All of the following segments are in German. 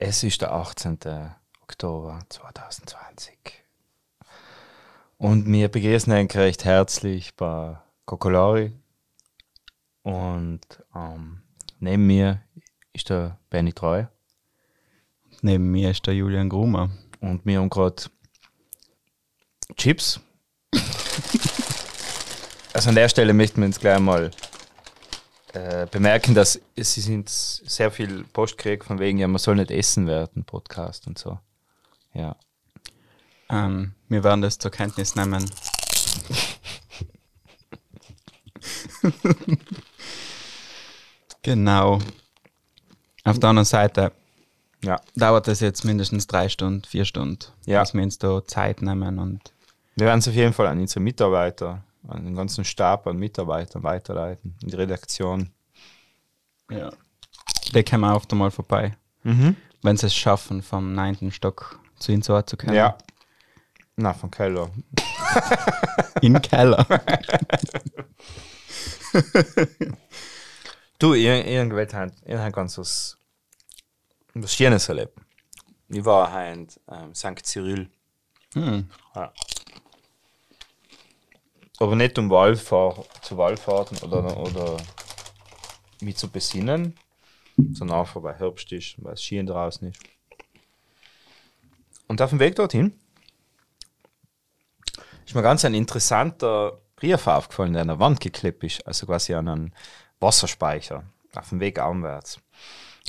Es ist der 18. Oktober 2020. Und wir begrüßen euch recht herzlich bei Kokolari. Und ähm, neben mir ist der Benny Treu. Neben mir ist der Julian Grumer. Und wir haben gerade Chips. also an der Stelle möchten wir uns gleich mal äh, bemerken, dass sie sind sehr viel Post gekriegt von wegen, ja, man soll nicht essen werden, Podcast und so. Ja. Ähm, wir werden das zur Kenntnis nehmen. genau. Auf der anderen Seite Ja. dauert das jetzt mindestens drei Stunden, vier Stunden, Ja. dass wir uns da Zeit nehmen und Wir werden es auf jeden Fall an unsere Mitarbeiter, an den ganzen Stab an Mitarbeitern weiterleiten, in die Redaktion. ja. die kommen auch oft einmal vorbei, Mhm. wenn sie es schaffen, vom neunten Stock zu ihnen zu können. Ja. Na, von Keller. In Keller. Du, ihr, irgendwann hat, ihr habt ganz was, was Schönes erlebt. Ich war heute ähm, St. Cyril. hm. Ja. Aber nicht um Wallfahr zu Wallfahrten oder, oder mich zu besinnen, sondern einfach weil Herbst ist, weil es Schien draußen ist. Und auf dem Weg dorthin ist mir ganz ein interessanter Brief aufgefallen, der an der Wand geklebt ist, also quasi an einen Wasserspeicher, auf dem Weg aufwärts.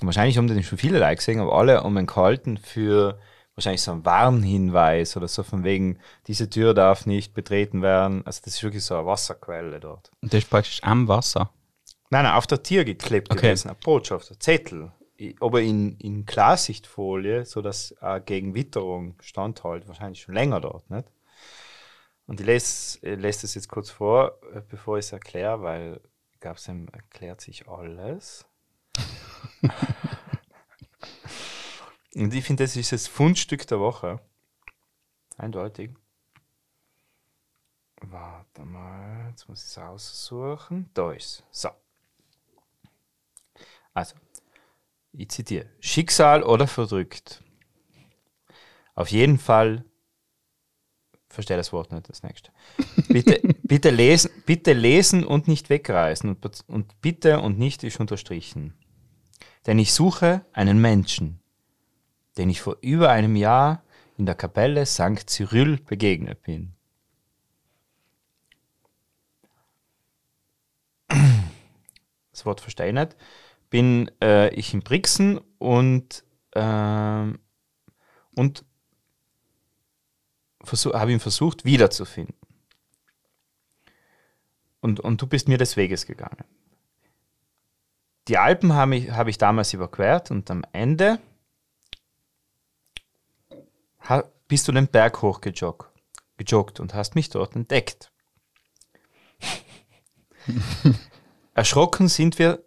Und wahrscheinlich haben den schon viele Leute gesehen, aber alle um einen gehalten für wahrscheinlich so einen Warnhinweis oder so von wegen, diese Tür darf nicht betreten werden. Also das ist wirklich so eine Wasserquelle dort. Und das ist praktisch am Wasser. Nein, nein, auf der Tür geklebt Okay. gewesen, eine Botschaft, ein Zettel. Aber in, in Klarsichtfolie, sodass äh, gegen Witterung standhält, wahrscheinlich schon länger dort, nicht? Und ich lese, ich lese das jetzt kurz vor, äh, bevor ich es erkläre, weil glaube, es erklärt sich alles. Und ich finde, das ist das Fundstück der Woche. Eindeutig. Warte mal, jetzt muss ich es aussuchen. Da ist es. So. Also, ich zitiere. Schicksal oder verdrückt. Auf jeden Fall, verstehe das Wort nicht, das nächste. Bitte, bitte, lesen, bitte lesen und nicht wegreißen. Und, und bitte und nicht ist unterstrichen. Denn ich suche einen Menschen, den ich vor über einem Jahr in der Kapelle St. Cyril begegnet bin. Das Wort verstehe ich nicht. Bin äh, ich in Brixen und, ähm, und habe ihn versucht wiederzufinden. Und, und du bist mir des Weges gegangen. Die Alpen habe ich, habe ich damals überquert und am Ende bist du den Berg hochgejoggt gejoggt und hast mich dort entdeckt. Erschrocken sind wir,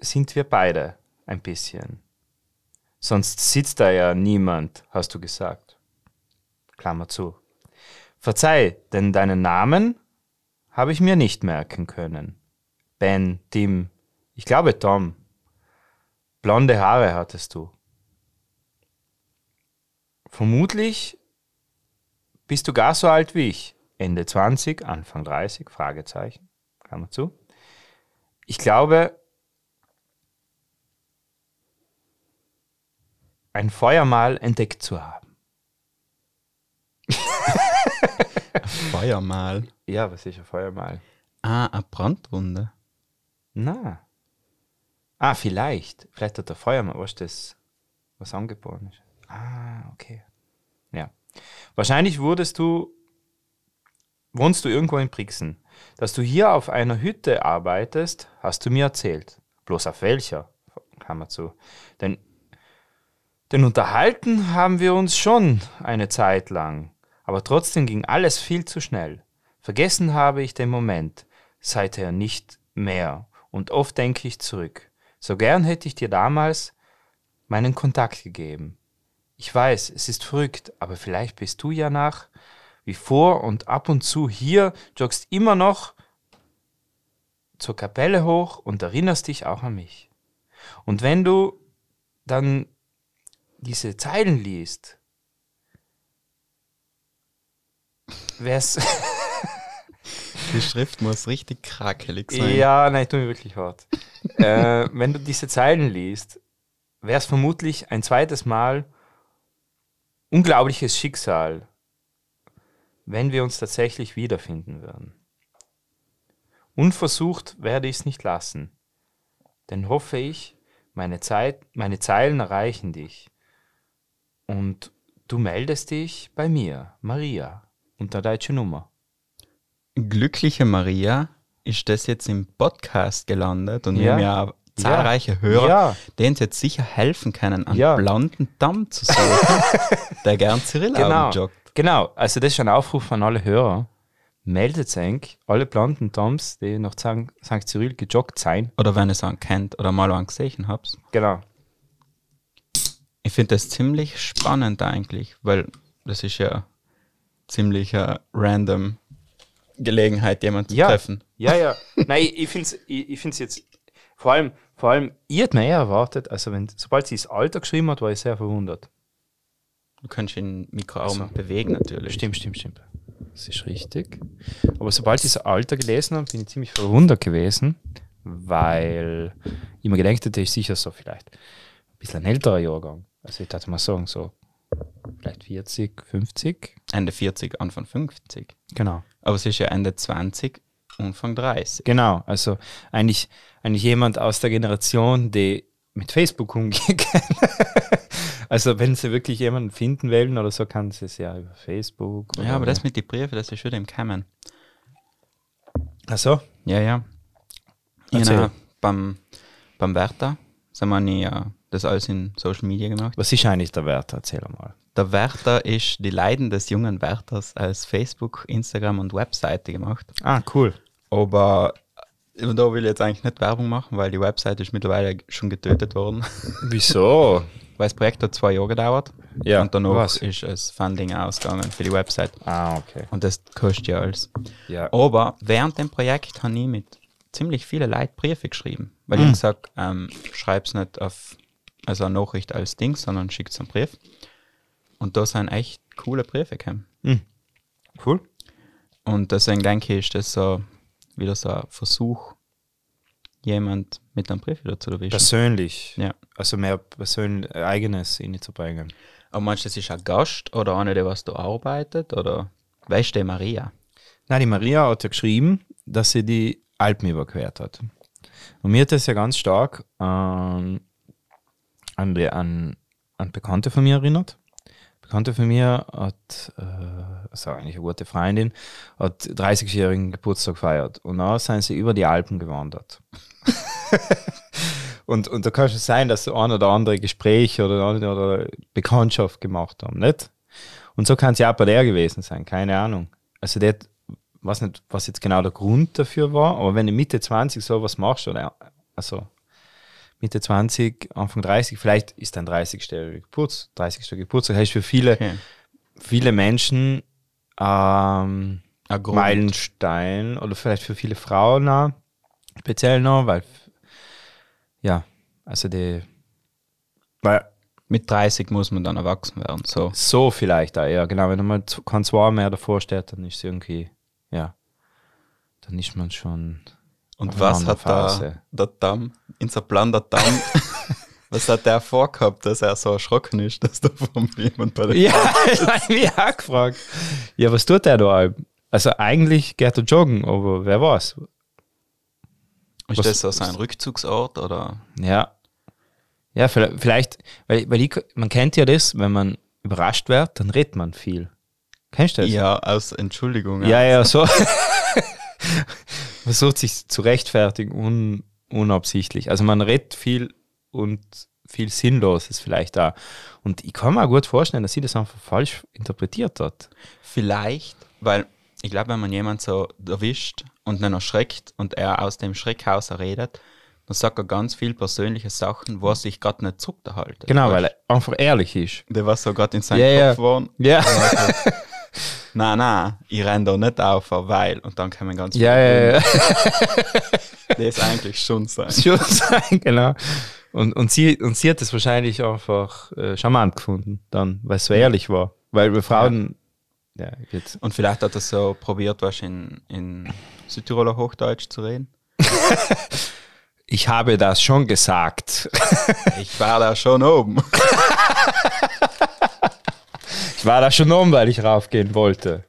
sind wir beide ein bisschen. Sonst sitzt da ja niemand, hast du gesagt. Klammer zu. Verzeih, denn deinen Namen habe ich mir nicht merken können. Ben, Tim, ich glaube Tom. Blonde Haare hattest du. Vermutlich bist du gar so alt wie ich. Ende 20, Anfang 30, Fragezeichen. Klammer zu. Ich glaube, ein Feuermal entdeckt zu haben. Feuermal. Ja, was ist ein Feuermal? Ah, eine Brandwunde. Na. Ah, vielleicht. Vielleicht hat der Feuermann, was das, was angeboren ist. Ah, okay. Ja. Wahrscheinlich wurdest du, wohnst du irgendwo in Brixen. Dass du hier auf einer Hütte arbeitest, hast du mir erzählt. Bloß auf welcher? Klammer zu. Denn, denn unterhalten haben wir uns schon eine Zeit lang. Aber trotzdem ging alles viel zu schnell. Vergessen habe ich den Moment, seither nicht mehr. Und oft denke ich zurück. So gern hätte ich dir damals meinen Kontakt gegeben. Ich weiß, es ist verrückt, aber vielleicht bist du ja nach wie vor und ab und zu hier, joggst immer noch zur Kapelle hoch und erinnerst dich auch an mich. Und wenn du dann diese Zeilen liest, wär's. Die Schrift muss richtig krakelig sein. ja, nein, tut mir wirklich hart. äh, wenn du diese Zeilen liest, wäre es vermutlich ein zweites Mal unglaubliches Schicksal, wenn wir uns tatsächlich wiederfinden würden. Unversucht werde ich es nicht lassen, denn hoffe ich, meine, Zeit, meine Zeilen erreichen dich und du meldest dich bei mir, Maria, unter deutsche Nummer. Glückliche Maria ist das jetzt im Podcast gelandet und wir Ja. haben ja zahlreiche Hörer, Ja. denen es jetzt sicher helfen können, einen Ja. blonden Damm zu suchen, der gern Cyril Genau. joggt. Genau, also das ist ein Aufruf an alle Hörer. Meldet euch, alle planten Toms, die nach St. Cyril gejoggt sein. Oder wenn ihr es einen kennt oder mal einen gesehen habt. Genau. Ich finde das ziemlich spannend eigentlich, weil das ist ja ziemlich eine random Gelegenheit, jemanden zu Ja. treffen. Ja, ja. Nein, ich, finde es ich, ich find's jetzt, vor allem, vor allem, ich hätte mir eher erwartet, also wenn, sobald sie das Alter geschrieben hat, war ich sehr verwundert. Du kannst ihn Mikroarm Also. bewegen natürlich. Stimmt, stimmt, stimmt. Das ist richtig. Aber sobald ich das Alter gelesen habe, bin ich ziemlich verwundert gewesen, weil ich mir gedacht hätte, ich sicher so vielleicht ein bisschen ein älterer Jahrgang. Also ich dachte mal sagen, so vielleicht 40, 50. Ende 40, Anfang 50. Genau. Aber es ist ja Ende 20, Anfang 30. Genau, also eigentlich, eigentlich jemand aus der Generation, die mit Facebook umgehen kann. also wenn sie wirklich jemanden finden wollen oder so, kann sie es ja über Facebook. Ja, aber das mit den Briefen, das ist wieder im Kämmen. Ach so? Ja, ja. Genau, beim, beim Werther sind wir nie, äh, das alles in Social Media gemacht. Was ist eigentlich der Wert? Erzähl mal. Der Werther ist die Leiden des jungen Werthers als Facebook, Instagram und Webseite gemacht. Ah, cool. Aber äh, da will ich jetzt eigentlich nicht Werbung machen, weil die Webseite ist mittlerweile schon getötet worden. Wieso? weil das Projekt hat zwei Jahre gedauert. Ja, und danach was? ist das Funding ausgegangen für die Website. Ah, okay. Und das kostet ja alles. Ja. Aber während dem Projekt habe ich mit ziemlich vielen Leuten Briefe geschrieben. Weil ich gesagt ähm, schreib's nicht auf also eine Nachricht als Ding, sondern schickt einen Brief. Und da sind echt coole Briefe gekommen. Cool. Und deswegen denke ich, ist das so wieder so ein Versuch, jemand mit einem Brief wieder zu erwischen. Persönlich. ja. Also mehr persönlich eigenes reinzubringen. Aber meinst du, das ist ein Gast oder einer, der was da arbeitet? Oder weißt du, die Maria? Nein, die Maria hat ja geschrieben, dass sie die Alpen überquert hat. Und mir hat das ja ganz stark ähm, an, die, an, an Bekannte von mir erinnert. Bekannte von mir hat, äh, also eigentlich eine gute Freundin, hat 30-jährigen Geburtstag gefeiert. Und dann sind sie über die Alpen gewandert. und, und da kann schon sein, dass so ein oder andere Gespräch oder oder Bekanntschaft gemacht haben, nicht? Und so kann es ja auch bei der gewesen sein, keine Ahnung. Also der, weiß nicht, was jetzt genau der Grund dafür war, aber wenn du Mitte 20 sowas machst, oder also Mitte 20, Anfang 30, vielleicht ist dein 30. Geburts, 30. Geburtstag, heißt für viele, Okay. viele Menschen ähm, Ein Grund. Meilenstein oder vielleicht für viele Frauen auch, speziell noch, weil ja, also die weil Mit 30 muss man dann erwachsen werden. So. so vielleicht auch, ja, genau, wenn man kein Zwei mehr davor steht, dann ist es irgendwie, ja, dann ist man schon Und was hat der, Phase. der Damm, unser Plan der Damm, was hat der vorgehabt, dass er so erschrocken ist, dass da von jemand bei der Ja, ich mich auch gefragt. Ja, was tut der da? Also eigentlich geht er joggen, aber wer weiß. Ist was- das so sein Rückzugsort oder? Ja. Ja, vielleicht, vielleicht weil, weil ich, man kennt ja das, wenn man überrascht wird, dann redet man viel. Kennst du das? Ja, aus Entschuldigung. ja, ja so. Versucht sich zu rechtfertigen, un, unabsichtlich. Also man redet viel und viel Sinnloses vielleicht da. Und ich kann mir auch gut vorstellen, dass sie das einfach falsch interpretiert hat. Vielleicht, weil ich glaube, wenn man jemand so erwischt und dann erschreckt und er aus dem Schreck heraus redet, dann sagt er ganz viel persönliche Sachen, wo er sich gerade nicht zurückhalten. Genau, weil er einfach ehrlich ist. Der war so gerade in seinem Ja, Kopf ja. waren. Ja. Nein, nein, ich renn da nicht auf, weil. Und dann kommen ganz Ja, ja, ja. Das ist eigentlich schon sein. Schon sein, genau. Und, und, sie, und sie hat es wahrscheinlich einfach äh, charmant gefunden, dann, weil es so ehrlich war. Weil wir Frauen, ja, jetzt. Und vielleicht hat er so probiert, was in, in Südtiroler Hochdeutsch zu reden. Ich habe das schon gesagt. Ich war da schon oben. Ich war da schon um, weil ich raufgehen wollte.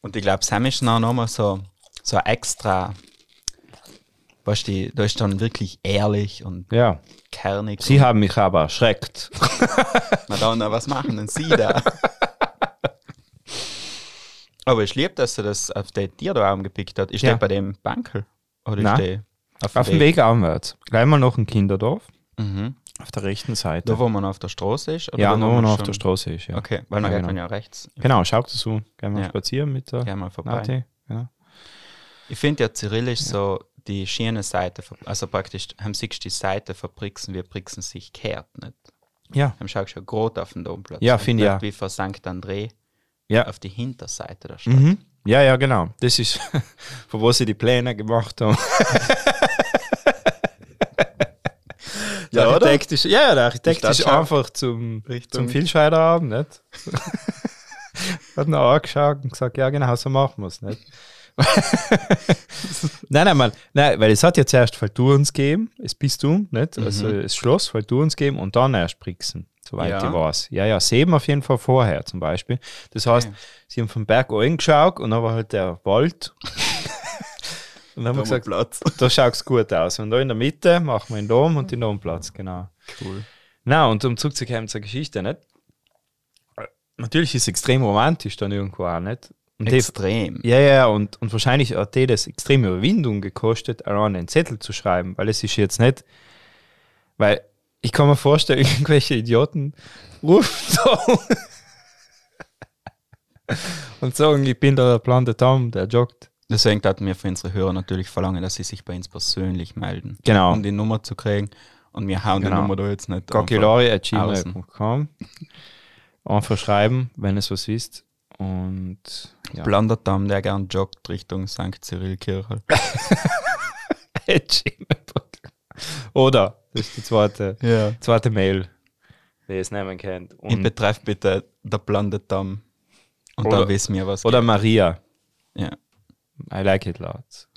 Und ich glaube, Sam ist dann auch nochmal so, so extra. Weißt du, da ist dann wirklich ehrlich und Ja. kernig. Sie haben mich aber erschreckt. Madonna, was machen denn Sie da? Aber ich liebe, dass er das auf den Tierraum gepickt hat. Ist Ja. der bei dem Bankel? Oder Nein. ist der auf, Auf dem Weg aufwärts. Gleich mal noch ein Kinderdorf. Mhm. Auf der rechten Seite. Da, wo man auf der Straße ist? Ja, da, nur wo man man auf der Straße ist. Ja. Okay, weil dann Ja, geht genau. man ja rechts. Genau, schaut so. Gehen wir Ja. spazieren mit der Gehen wir vorbei. Genau. Ich finde ja, Cyril ist so die schöne Seite, also praktisch, haben sich die Seite verbrixen, wie Brixen sich kehrt, nicht? Ja, Haben schaust schon gerade auf den Domplatz. Ja, finde ich ja. Wie von St. André ja. auf die Hinterseite der Stadt. Mhm. Ja, ja, genau. Das ist, von wo sie die Pläne gemacht haben. Der Ja, oder? Architekt ist, ja, der Architekt Ist schon einfach zum, Richtung- zum Vielscheiderabend, nicht? Hat noch angeschaut und gesagt, ja, genau, so machen wir es, nicht? nein, nein, mal, nein, weil es hat ja zuerst Fallturens gegeben, das Bistum, nicht? Also Mhm. das Schloss Fallturens gegeben und dann erst Brixen, soweit Ja. ich weiß. Ja, ja, Seben auf jeden Fall vorher zum Beispiel. Das heißt, Okay. sie haben vom Berg angeschaut und dann war halt der Wald. Und dann haben wir gesagt, Platz. da schaut es gut aus. Und da in der Mitte machen wir den Dom und den Domplatz, genau. Cool. Na, und um zurückzukommen zur Geschichte, nicht? Natürlich ist es extrem romantisch dann irgendwo auch, nicht? Und die, Extrem. ja, ja, und, und wahrscheinlich hat die das extreme Überwindung gekostet, allein einen Zettel zu schreiben, weil es ist jetzt nicht, weil ich kann mir vorstellen, irgendwelche Idioten rufen so und sagen, ich bin der blonde Tom, der joggt. Deswegen hatten wir für unsere Hörer natürlich verlangen, dass sie sich bei uns persönlich melden. Genau. Um die Nummer zu kriegen. Und wir hauen Genau. die Nummer da jetzt nicht. gokilori.gmail.com Einfach schreiben, wenn es was wisst. Und ja. Blonder Damm, der gern joggt Richtung St. Cyril Kirche. gmail.com. Oder, das ist die zweite, Ja. zweite Mail, wer es nehmen kennt. In Und, Betreff bitte der blonde Damm. Und Oder- dann wissen wir, was oder Maria. geht. Ja. I like it lots.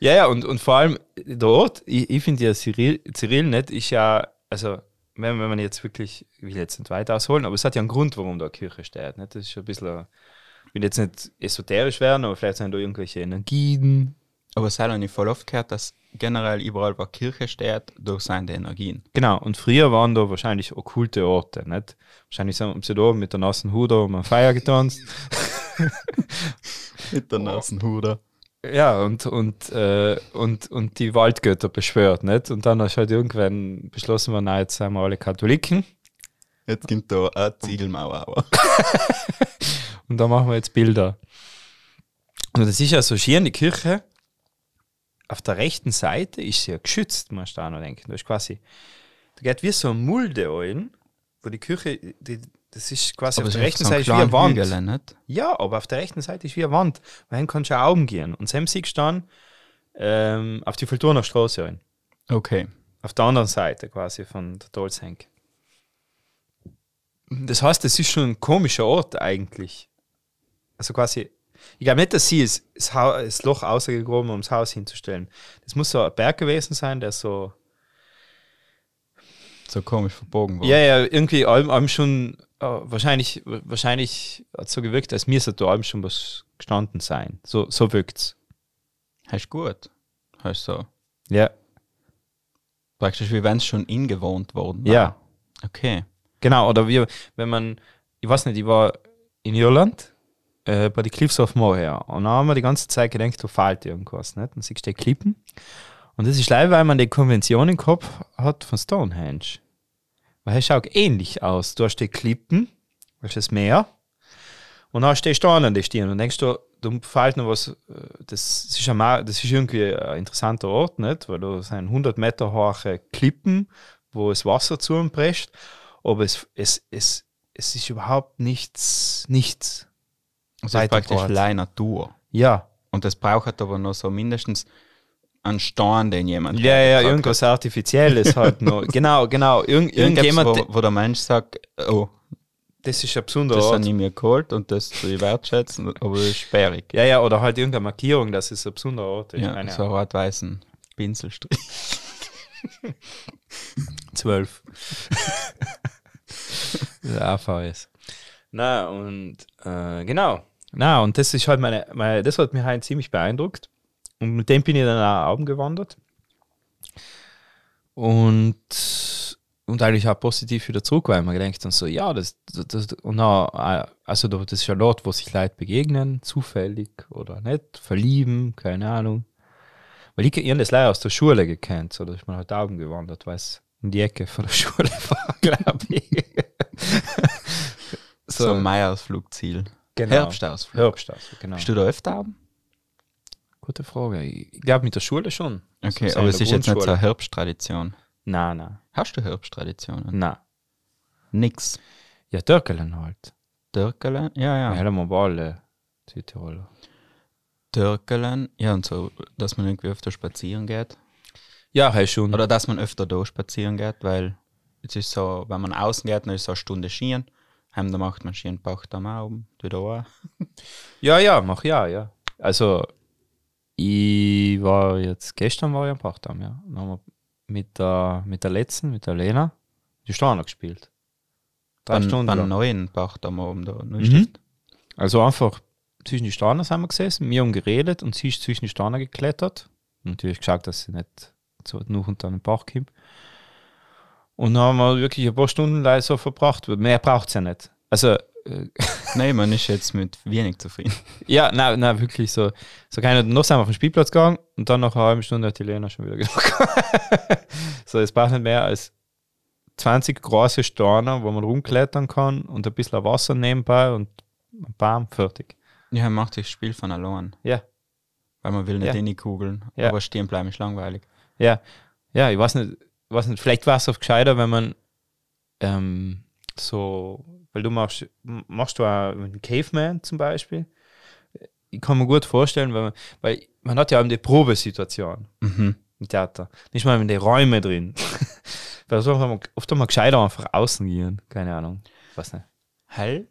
ja, ja, und, und vor allem dort, ich, ich finde ja Cyril, Cyril nicht, ist ja, also wenn, wenn man jetzt wirklich, ich will jetzt nicht weiter ausholen, aber es hat ja einen Grund, warum da eine Kirche steht. Nicht? Das ist schon ein bisschen, ich will jetzt nicht esoterisch werden, aber vielleicht sind da irgendwelche Energien. Aber es hat nicht voll oft gehört, dass generell überall, wo Kirche steht, durch seine Energien. Genau, und früher waren da wahrscheinlich okkulte Orte. Nicht? Wahrscheinlich sind- haben sie da mit der nassen Hut um ein Feier getanzt. Mit der Nasenhuder. Ja, und, und, äh, und, und die Waldgötter beschwört, nicht? Und dann hast du halt irgendwann beschlossen, wir, nein, jetzt sind wir alle Katholiken Jetzt gibt da eine Ziegelmauer. Aber. und da machen wir jetzt Bilder. Und das ist ja so schön, die Kirche. Auf der rechten Seite ist sie ja geschützt, musst du auch noch denken. Da ist quasi, da geht wie so eine Mulde ein, wo die Kirche, die, das ist quasi auf der rechten Seite ist wie eine Wand. Hügel, nicht? Ja, aber auf der rechten Seite ist wie eine Wand. Weil kannst du auch Augen gehen. Und Sam siehst dann ähm, auf die Fulturner Straße rein. Okay. Auf der anderen Seite quasi von der Dolzhenk. Das heißt, es ist schon ein komischer Ort eigentlich. Also quasi, ich glaube nicht, dass sie es, das, das Loch ausgegraben haben, um das Haus hinzustellen. Das muss so ein Berg gewesen sein, der so, So komisch verbogen worden. ja, ja, irgendwie allem, allem schon, äh, wahrscheinlich, wahrscheinlich hat es so gewirkt, als mir da allem schon was gestanden sein. So, so wirkt's. Hast gut. Hast so. Ja, Praktisch wie wenn es schon ingewohnt worden war. ja. Okay. Genau, oder wie, wenn man, ich weiß nicht, ich war in Irland äh, bei den Cliffs of Moher und dann haben wir die ganze Zeit gedacht, da fehlt irgendwas, nicht? Und siehst du die Klippen. Und das ist leider, weil man die Konvention im Kopf hat von Stonehenge. Weil es schaut ähnlich aus. Du hast die Klippen, du hast das Meer und dann stehst du an an die Stirn und denkst du, da fällt noch was, äh, das ist, ja mal, das ist irgendwie ein interessanter Ort, nicht? Weil da sind 100 Meter hohe Klippen, wo das Wasser zu aber es, es, es, es ist überhaupt nichts, nichts. Also ist praktisch allein Natur. Ja, Und das braucht aber noch so mindestens einen Stein, den jemand ja, ja, hergebracht hat. irgendwas Artifizielles halt noch. Genau, genau. Irgend, irgendjemand, wo, wo der Mensch sagt, oh, das ist ein besonderer das Ort. habe ich mir geholt und das zu wertschätzen, aber das ist sperrig. Ja, ja, oder halt irgendeine Markierung, dass es ein besonderer Ort ist. Ja, Keine so rot-weißen Pinselstrich. Zwölf. AVS. Na, und äh, genau. Na, und das ist halt meine, meine, das hat mich halt ziemlich beeindruckt. Und mit dem bin ich dann auch Augen gewandert. Und, und eigentlich auch positiv wieder zurück, weil man gedacht dann so, ja, das, das, und dann, äh, also da- das ist ja dort, wo sich Leute begegnen, zufällig oder nicht, verlieben, keine Ahnung. Weil ich, ich das leider aus der Schule gekannt, so dass ich mal halt Augen gewandert, weil es um die Ecke von der Schule war, glaube ich. So, ein Meierausflugsziel. Genau. Herbstausflug. Herbstausflug, genau. Bist du da öfter Abend? Gute Frage. Ich glaube mit der Schule schon. Okay, So aber es ist jetzt nicht so eine Nein, Herbsttradition. nein, Hast du Herbsttraditionen? nein. Nix. Ja, Türkelen halt. Dörkelen? Ja, Ja, ja. ja. wir alle Südtiroler. Dörkelen? Ja, und so, dass man irgendwie öfter spazieren geht. Ja, hey, schon. Oder dass man öfter da spazieren geht, weil es ist so, wenn man außen geht, dann ist so eine Stunde Skieren. Heim, da macht man Skieren, Bauch am oben, wieder auch. Ja, ja, mach ja, ja. Also, ich war jetzt, gestern war ich am Bachdamm, ja. Dann haben wir mit der, mit der letzten, mit der Lena, die Steiner gespielt. Drei Beim, Stunden beim neuen Bach da oben, da Neustift. Also einfach zwischen die Steiner sind wir gesessen, wir haben geredet und sie ist zwischen die Steiner geklettert. Natürlich geschaut, dass sie nicht so noch unter den Bach kommt. Und dann haben wir wirklich ein paar Stunden leider so verbracht. Mehr braucht es ja nicht. Also, Nein, man ist jetzt mit wenig zufrieden. ja, nein, nein, wirklich so. So keine, noch sind wir auf den Spielplatz gegangen und dann nach einer halben Stunde hat die Lena schon wieder genug. so, es braucht nicht mehr als 20 große Steine, wo man rumklettern kann und ein bisschen Wasser nebenbei und bam, fertig. Ja, macht das Spiel von allein. Ja. Weil man will nicht Ja. in die Kugeln. Ja. Aber stehen bleiben ist langweilig. Ja, ja, ich weiß nicht, ich weiß nicht vielleicht war es oft gescheiter, wenn man ähm, so, weil du machst, machst du auch mit dem Caveman zum Beispiel. Ich kann mir gut vorstellen, weil man, weil man hat ja auch die Probesituation Mhm. im Theater. Nicht mal in die Räume drin. weil so haben wir oft mal gescheiter einfach außen gehen. Keine Ahnung. weiß nicht. Hell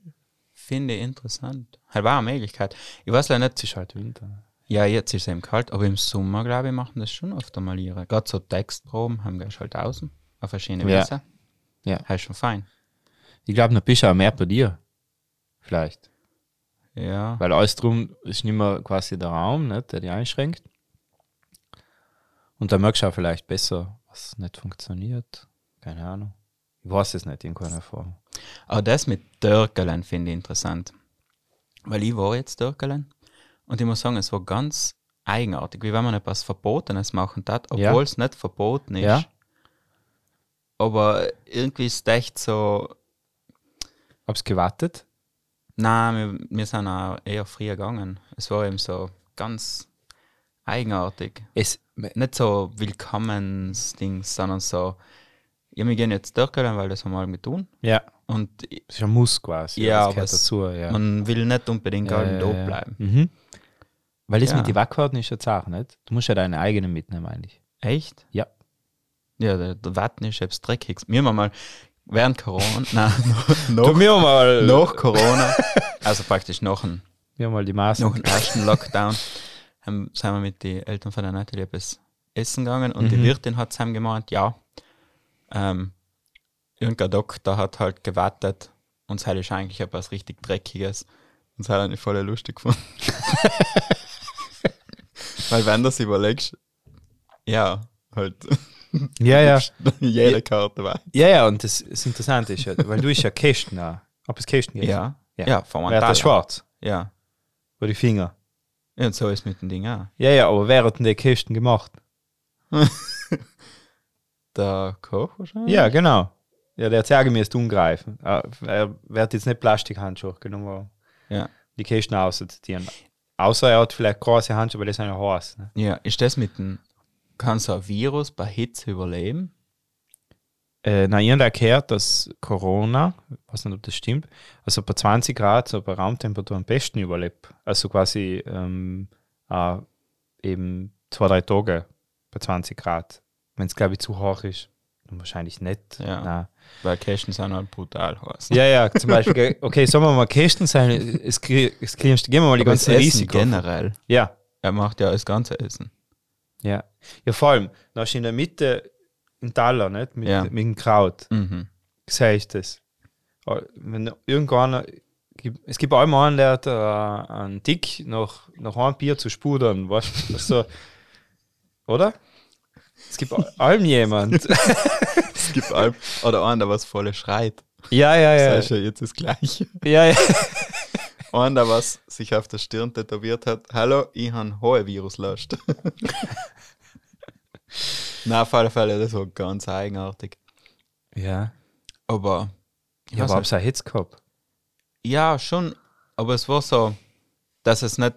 finde ich interessant. Hell war eine Möglichkeit. Ich weiß leider nicht, Es ist halt Winter. ja, jetzt ist es eben kalt, aber im Sommer, glaube ich, machen das schon oft einmal ihre. Gerade so Textproben haben wir halt außen auf verschiedene Ja. Weise. Ja. Hell ist schon fein. Ich glaube, noch bist du auch mehr bei dir. Vielleicht. Ja. Weil alles drum ist nicht mehr quasi der Raum, nicht, der dich einschränkt. Und da merkst du auch vielleicht besser, was nicht funktioniert. Keine Ahnung. Ich weiß es nicht in keiner Form. Aber das mit Dörkelen finde ich interessant. Weil ich war jetzt Dörkelen und ich muss sagen, es war ganz eigenartig, wie wenn man etwas Verbotenes machen tat, obwohl Ja. es nicht verboten ist. Ja. Aber irgendwie ist es echt so, Hab's gewartet? nein, wir, wir sind auch eher früher gegangen. Es war eben so ganz eigenartig. Es, Nicht so Willkommensdings, sondern so, ja, wir gehen jetzt Dörkelen, weil das haben wir halt tun. ja, Und ich- es ist ein Muss quasi. Ja, das aber es- dazu. Ja. man will nicht unbedingt ja, ja, da ja. bleiben. Mhm. Weil das Ja. mit den Wackkarten ist jetzt auch nicht. Du musst ja deine eigenen mitnehmen, eigentlich. Echt? Ja. Ja, der, der Watten ist selbst dreckig. Wir haben mal während Corona, nein, noch, Du, wir mal, nach Corona, also praktisch nach dem, wir haben mal die Maßen. nach dem ersten Lockdown, haben, sind wir mit den Eltern von der Natalie etwas essen gegangen und die Mhm. Wirtin hat zu ihm gemeint, ja, ähm, irgendein Doktor hat halt gewartet und es halt ist eigentlich etwas richtig Dreckiges und es hat eine voll lustig gefunden. Weil wenn du das überlegst, ja, halt Ja, ja. jede Karte war. Ja, ja, und das, das Interessante ist ja, weil du ist ja Kästen auch. Ob es Kästen geht? Ja, Ja. ja, hat Tag. das schwarz? Ja. Über die Finger. ja, und so ist mit dem Ding auch. Ja, ja, aber wer hat denn die Kästen gemacht? Der Koch wahrscheinlich? Ja, genau. Ja, der zeige mir es umgreifen. Ah, Er wird jetzt nicht Plastikhandschuhe genommen, Ja. die Kästen auszuziehen. Außer er hat vielleicht große Handschuhe, weil das sind ja heiß. Ne? Ja, ist das mit dem, kann so ein Virus bei Hitze überleben? Äh, na, ich habe gehört, dass Corona, ich weiß nicht, ob das stimmt, also bei 20 Grad, so bei Raumtemperatur am besten überlebt. Also quasi ähm, äh, eben zwei, drei Tage bei 20 Grad. Wenn es, glaube ich, zu hoch ist, dann wahrscheinlich nicht. Ja. Nein. Weil Kästen sind halt brutal heiß. Ja, ja, zum Beispiel, okay, sagen wir mal Kästen sein, es, kriegst, gehen wir mal die ganzen Essen Risiko. generell. Ja, Er macht ja das ganze Essen. ja. Ja, vor allem, da ist in der Mitte ein Taler, nicht? Mit, Ja. mit dem Kraut. Mhm. sehe ich das. Aber Wenn irgendwann, gibt- es gibt einmal einen, der hat äh, einen Dick nach, nach einem Bier zu spudern, weißt du? So, oder? Es gibt allem jemand. Es gibt allem, oder einer, der was voll schreit. ja, ja, Das ja. ist ja jetzt das Gleiche. ja, ja. Einer, was sich auf der Stirn tätowiert hat, hallo, ich habe hohe Virus Na, auf alle Fälle, das war ganz eigenartig. Ja, Aber, ja aber hab's auch Hitze gehabt. ja, schon, aber es war so, dass es nicht,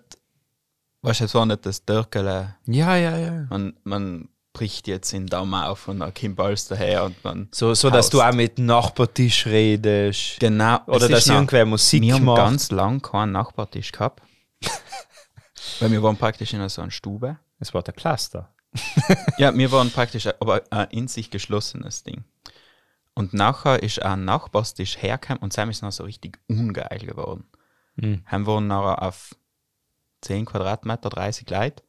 weißt du, es war nicht das Dörkele, Ja, ja, ja. man, man bricht jetzt den Daumen auf und dann kommt alles daher und man. So, so dass du auch mit Nachbartisch redest. Genau. Oder es dass irgendwer Musik Wir haben macht. ganz lang keinen Nachbartisch gehabt. weil wir waren praktisch in so einer Stube. Es war der Cluster. Ja, wir waren praktisch aber ein in sich geschlossenes Ding. Und nachher ist ein Nachbarstisch hergekommen und Sam ist noch so richtig ungeil geworden. Mhm. Haben wir nachher auf 10 Quadratmeter 30 Leute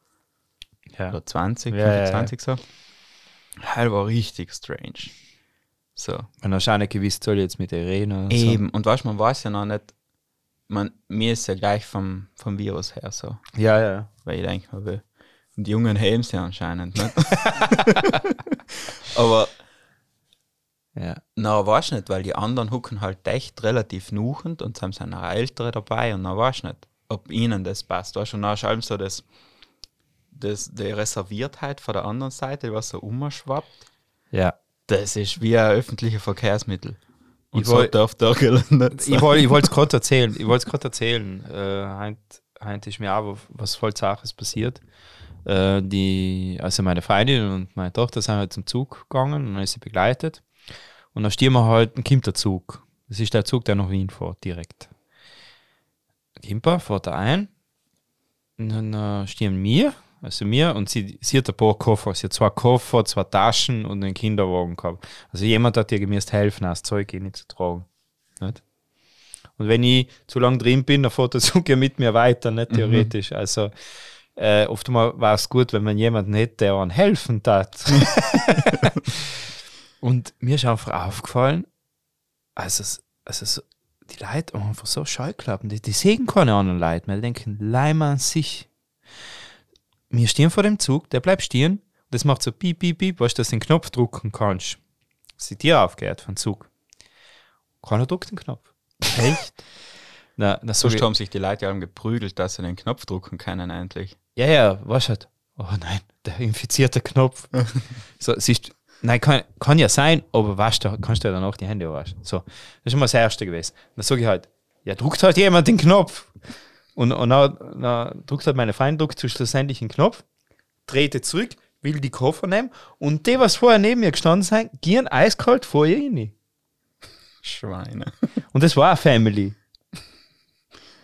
Ja. oder 20, Ja, ja, ja. 25 so. Das war richtig strange. So. Man hat auch nicht gewusst, soll ich jetzt mit ihr reden Eben. Und weißt man weiß ja noch nicht, man, mir ist ja gleich vom, vom Virus her so. so. Ja, ja. Weil ich denke mal, will. Und die Jungen heben sie anscheinend nicht. Aber Ja. na, weißt du nicht, weil die anderen hucken halt echt relativ nuchend und haben auch Ältere dabei und weißt du nicht, ob ihnen das passt. Weißt du, und dann ist allem so das, das, die Reserviertheit von der anderen Seite, was so umschwappt. Ja. Das ist wie ein öffentliches Verkehrsmittel. Und Ich so darf nicht Ich sein. wollte ich wollte es gerade erzählen. Ich wollte es gerade erzählen. Äh, heint, heint ist mir auch was voll Saches passiert. Äh, die, also meine Freundin und meine Tochter sind halt zum Zug gegangen und dann ist sie begleitet. Und dann stehen wir halt, ein kommt der Zug. Das ist der Zug, der nach Wien fährt, direkt. Kimper fährt er ein. Und dann äh, stehen wir, also mir, und sie, sie hat ein paar Koffer. Sie hat zwei Koffer, zwei Taschen und einen Kinderwagen gehabt. Also jemand hat ihr gemäß helfen, das Zeug eh nicht zu tragen. Nicht? Und wenn ich zu lange drin bin, dann fährt der Zug ja mit mir weiter, nicht theoretisch. Also äh, oftmals war es gut, wenn man jemanden hätte, der einem helfen tat. und mir ist einfach aufgefallen, also, es- also so, die Leute haben einfach so Scheuklappen, die, die sehen keine anderen Leute mehr, die denken, leih mal an sich. Wir stehen vor dem Zug, der bleibt stehen, das macht so piep, piep, piep, weißt du, dass du den Knopf drücken kannst. Das die Tür aufgehört vom Zug. Keiner drückt den Knopf. Echt? Na, na so haben sich die Leute ja geprügelt, dass sie den Knopf drucken können endlich. Ja, ja, was halt? Oh nein, der infizierte Knopf. so, siehst nein, kann, kann ja sein, aber weißt du, kannst du ja dann auch die Hände waschen. So, das ist mal das Erste gewesen. Dann sage ich halt, ja, druckt halt jemand den Knopf. Und, und dann, dann drückt halt meine Freundin, drückt schlussendlich den Knopf, dreht zurück, will die Koffer nehmen und die, was vorher neben mir gestanden sind, gehen eiskalt vor ihr rein. Schweine. Und das war eine Family.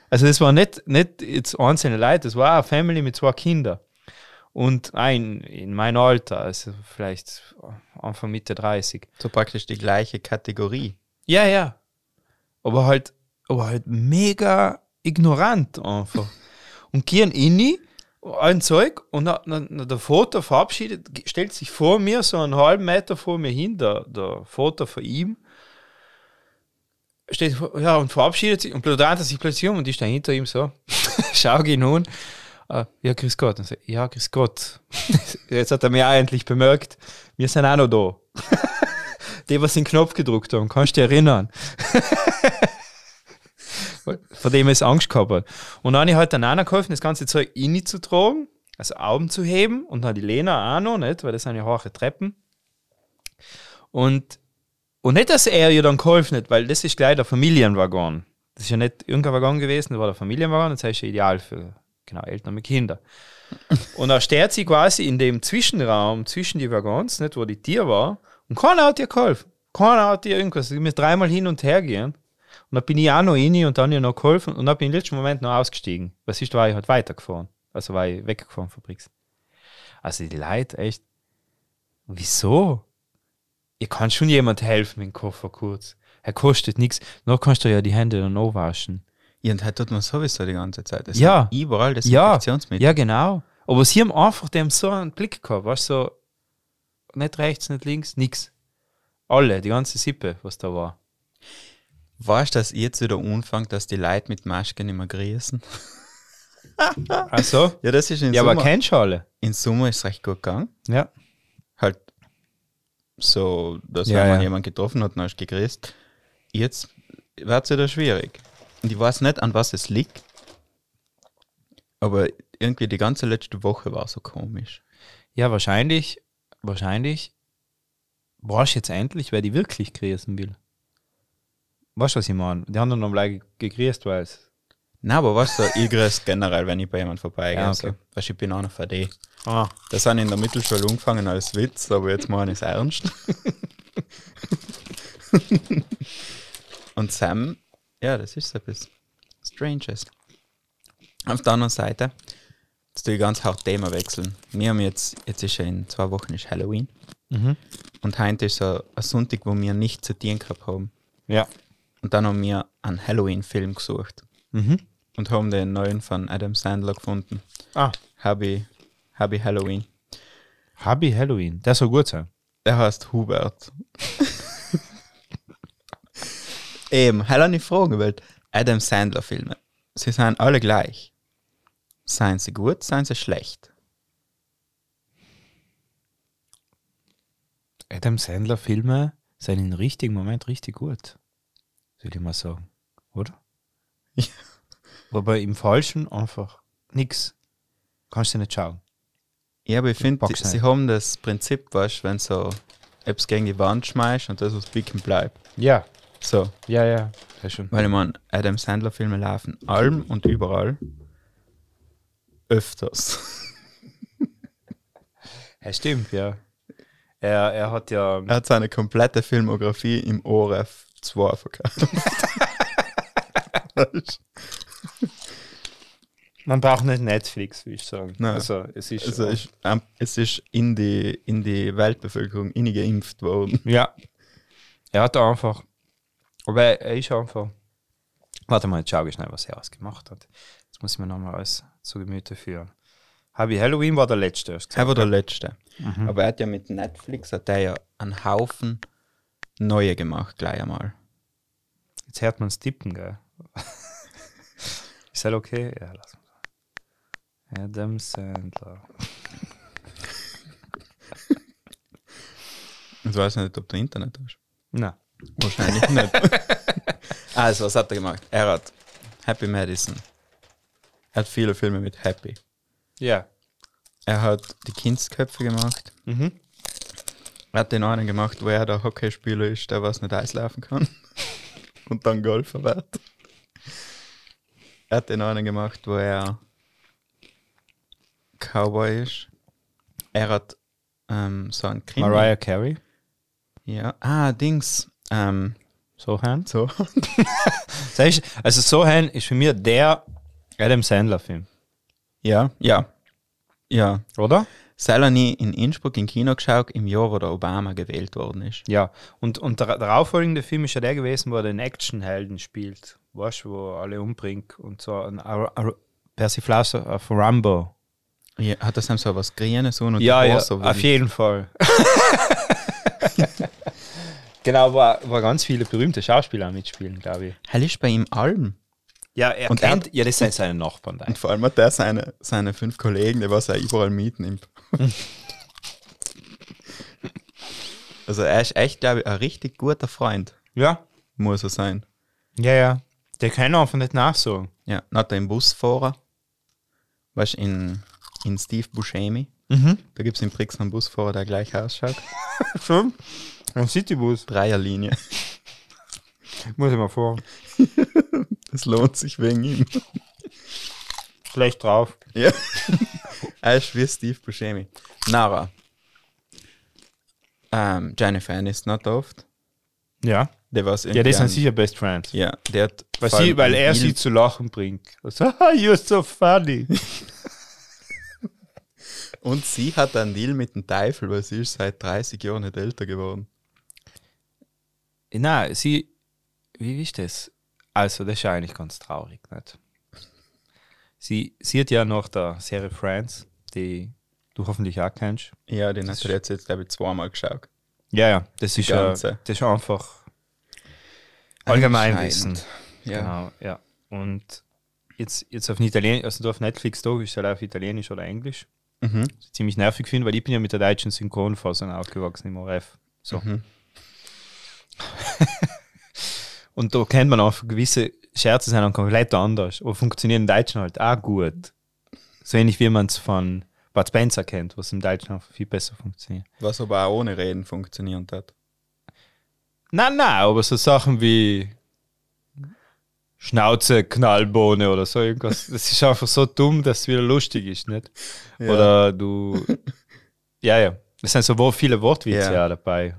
Also das war nicht, nicht jetzt einzelne Leute, das war eine Family mit zwei Kindern. Und ein in meinem Alter, also vielleicht Anfang Mitte 30. So praktisch die gleiche Kategorie. Ja, ja. Aber halt, aber halt mega ignorant einfach. und gehen in ein Zeug und na, na, na, der Vater verabschiedet, stellt sich vor mir, so einen halben Meter vor mir hin, der, der Vater von ihm, steht ja, und verabschiedet sich und dreht sich plötzlich um und ich stehe hinter ihm so, schau ihn an, äh, ja, grüß Gott. Und so, ja, grüß Gott. Jetzt hat er mir auch endlich bemerkt, wir sind auch noch da. Die, was den Knopf gedruckt haben, kannst du dich erinnern? Vor dem ist Angst gehabt hat. Und dann habe ich halt dann geholfen, das ganze Zeug in zu tragen, also Augen zu heben und dann die Lena auch noch, nicht, weil das sind ja hohe Treppen. Und, und nicht, dass er ihr dann geholfen hat, weil das ist gleich der Familienwaggon. Das ist ja nicht irgendein Waggon gewesen, das war der Familienwaggon, das heißt ja ideal für genau, Eltern mit Kindern. Und er steht sie quasi in dem Zwischenraum zwischen die Waggons, nicht, wo die Tier war, und keiner hat ihr geholfen. Keiner hat ihr irgendwas. Ich muss dreimal hin und her gehen. Und dann bin ich auch noch rein und dann ihr noch geholfen und dann bin ich im letzten Moment noch ausgestiegen. Was ist, war ich halt weitergefahren. Also war ich weggefahren von Brix. Also die Leute echt, wieso? Ihr kann schon jemand helfen mit dem Koffer kurz. Er kostet nichts. Noch kannst du ja die Hände dann noch waschen. Ja, und heute tut man sowieso die ganze Zeit. Es Ja. Überall Ja, Desinfektionsmittel. ja, genau. Aber sie haben einfach dem so einen Blick gehabt, weißt du, so, nicht rechts, nicht links, nix. Alle, die ganze Sippe, was da war. Weißt du, dass jetzt wieder anfängt, dass die Leute mit Masken nicht mehr grüßen? Also? Ja, das ist in ja, aber Sommer. kennst du alle? in Sommer ist es recht gut gegangen. Ja. Halt so, dass Ja, wenn man ja. jemanden getroffen hat, dann hast gegrüßt. Jetzt wird es wieder schwierig. Und ich weiß nicht, an was es liegt. Aber irgendwie die ganze letzte Woche war so komisch. Ja, wahrscheinlich, wahrscheinlich brauchst du jetzt endlich, wer die wirklich grüßen will. Weißt du, was ich meine? Die haben dann noch gleich gegrüßt, weil es. Na, aber weißt du, ich grüße generell, wenn ich bei jemandem vorbeigehe. Ja, Also, okay. weißt du, ich bin einer von denen. Ah. Das sind in der Mittelschule angefangen als Witz, aber jetzt meine ich es ernst. Und Sam, ja, das ist so etwas Stranges. Auf der anderen Seite, jetzt tue ich ganz hart Thema wechseln. Wir haben jetzt, jetzt ist ja in zwei Wochen ist Halloween. Mhm. Und heute ist so ein Sonntag, wo wir nicht zu tun gehabt haben. Ja. Und dann haben wir einen Halloween-Film gesucht. Mhm. Und haben den neuen von Adam Sandler gefunden. Ah. Happy, Happy Halloween. Happy Halloween. Der soll gut sein. Der heißt Hubert. Eben, hell an die Frage, weil Adam Sandler Filme, sie sind alle gleich. Seien sie gut, seien sie schlecht. Adam Sandler Filme sind im richtigen Moment richtig gut. Will ich mal sagen. Oder? Ja. Aber im Falschen einfach nix. Kannst du nicht schauen. Ja, aber ich finde, sie haben das Prinzip, weißt wenn so etwas gegen die Wand schmeißt und das was bicken bleibt. Ja. So, Ja, ja. Sehr schön. weil ich meine, Adam Sandler Filme laufen allem und überall öfters. Ja, stimmt, ja. Er, er hat ja. Er hat seine komplette Filmografie im ORF 2 verkauft. Man braucht nicht Netflix, will ich sagen. Nein. Also, es ist. Also ist, ähm, es ist in die, in die Weltbevölkerung geimpft worden. ja. Er hat einfach. Aber er, ist einfach. Warte mal, jetzt schau ich schnell, was er alles gemacht hat. Jetzt muss ich mir nochmal alles zu Gemüte führen. Happy Halloween war der letzte. Er war der? Letzte. Mhm. Aber er hat ja mit Netflix hat er ja einen Haufen neue gemacht, gleich einmal. Jetzt hört man es tippen, gell? ist das okay? Ja, lass mal. Adam Sandler. Ich weiß nicht, ob du Internet hast. Na. Wahrscheinlich nicht. also, was hat er gemacht? Er hat Happy Madison. Er hat viele Filme mit Happy. Ja. Er hat die Kindsköpfe gemacht. Mhm. Er hat den einen gemacht, wo er der Hockeyspieler ist, der was nicht Eislaufen kann. Und dann Golfer wird. Er hat den einen gemacht, wo er Cowboy ist. Er hat ähm, so ein Krimi. Mariah Carey. Ja. Ah, Dings. Ähm, So Hand. so. Das ist, also so Hand ist für mich der Adam Sandler Film, ja, ja. Ja. oder? Selber nie in Innsbruck im Kino geschaut, im Jahr, wo der Obama gewählt worden ist. Ja. Und, und der darauffolgende Film ist ja der gewesen, wo er den Actionhelden spielt. Weißt du, wo er alle umbringt und so ein Persiflage auf Rambo. Ja, hat das so was Grünes und Ja, ja, auf jeden Fall. genau, wo, wo ganz viele berühmte Schauspieler mitspielen, glaube ich. Hell ist bei ihm allem. Ja, er Und er kennt, ja, das sind seine Nachbarn da. Und vor allem hat er seine, seine fünf Kollegen, die was er überall mitnimmt. also er ist echt, glaube ich, ein richtig guter Freund, Ja, muss er sein. ja, ja. Der kann einfach nicht nachsagen. Ja, dann hat er einen Busfahrer, weißt du, in, in Steve Buscemi. Mhm. Da gibt es in Brixen einen Busfahrer, der gleich ausschaut. Schon? Ein Citybus. Dreierlinie. Muss ich mal vor. Das lohnt sich wegen ihm. schlecht drauf. Ja. er ist wie Steve Buscemi. Nara. Ähm, Jennifer Aniston hat oft. Ja. Der war's Ja, die sind sicher Best Friends. Ja, der hat. Weil, sie, weil er sie zu lachen bringt. Also, "Haha, you're so funny. Und sie hat einen Deal mit dem Teufel, weil sie ist seit 30 Jahren nicht älter geworden. Na, sie, wie ist das? Also, das ist ja eigentlich ganz traurig, nicht? Sie, sie hat ja noch der Serie Friends, die du hoffentlich auch kennst. Ja, den hat er jetzt, jetzt glaube ich, zweimal geschaut. Ja, ja, das ist ja, das ist einfach Allgemeinwissen. Ja. Genau, ja. Und jetzt, jetzt auf Italienisch, also du auf Netflix da ist halt auf Italienisch oder Englisch. Mhm. Was ich ziemlich nervig finde, weil ich bin ja mit der deutschen Synchronfassung aufgewachsen im ORF. So. Mhm. Und da kennt man auch gewisse Scherze sind dann komplett anders, aber funktionieren im Deutschen halt auch gut. So ähnlich wie man es von Bud Spencer kennt, was im Deutschen auch viel besser funktioniert. Was aber auch ohne Reden funktioniert hat. Nein, nein, aber so Sachen wie Schnauze, Knallbohne oder so irgendwas, das ist einfach so dumm, dass es wieder lustig ist, nicht? Ja. Oder du. ja, ja. Es sind so viele Wortwitze Ja. dabei.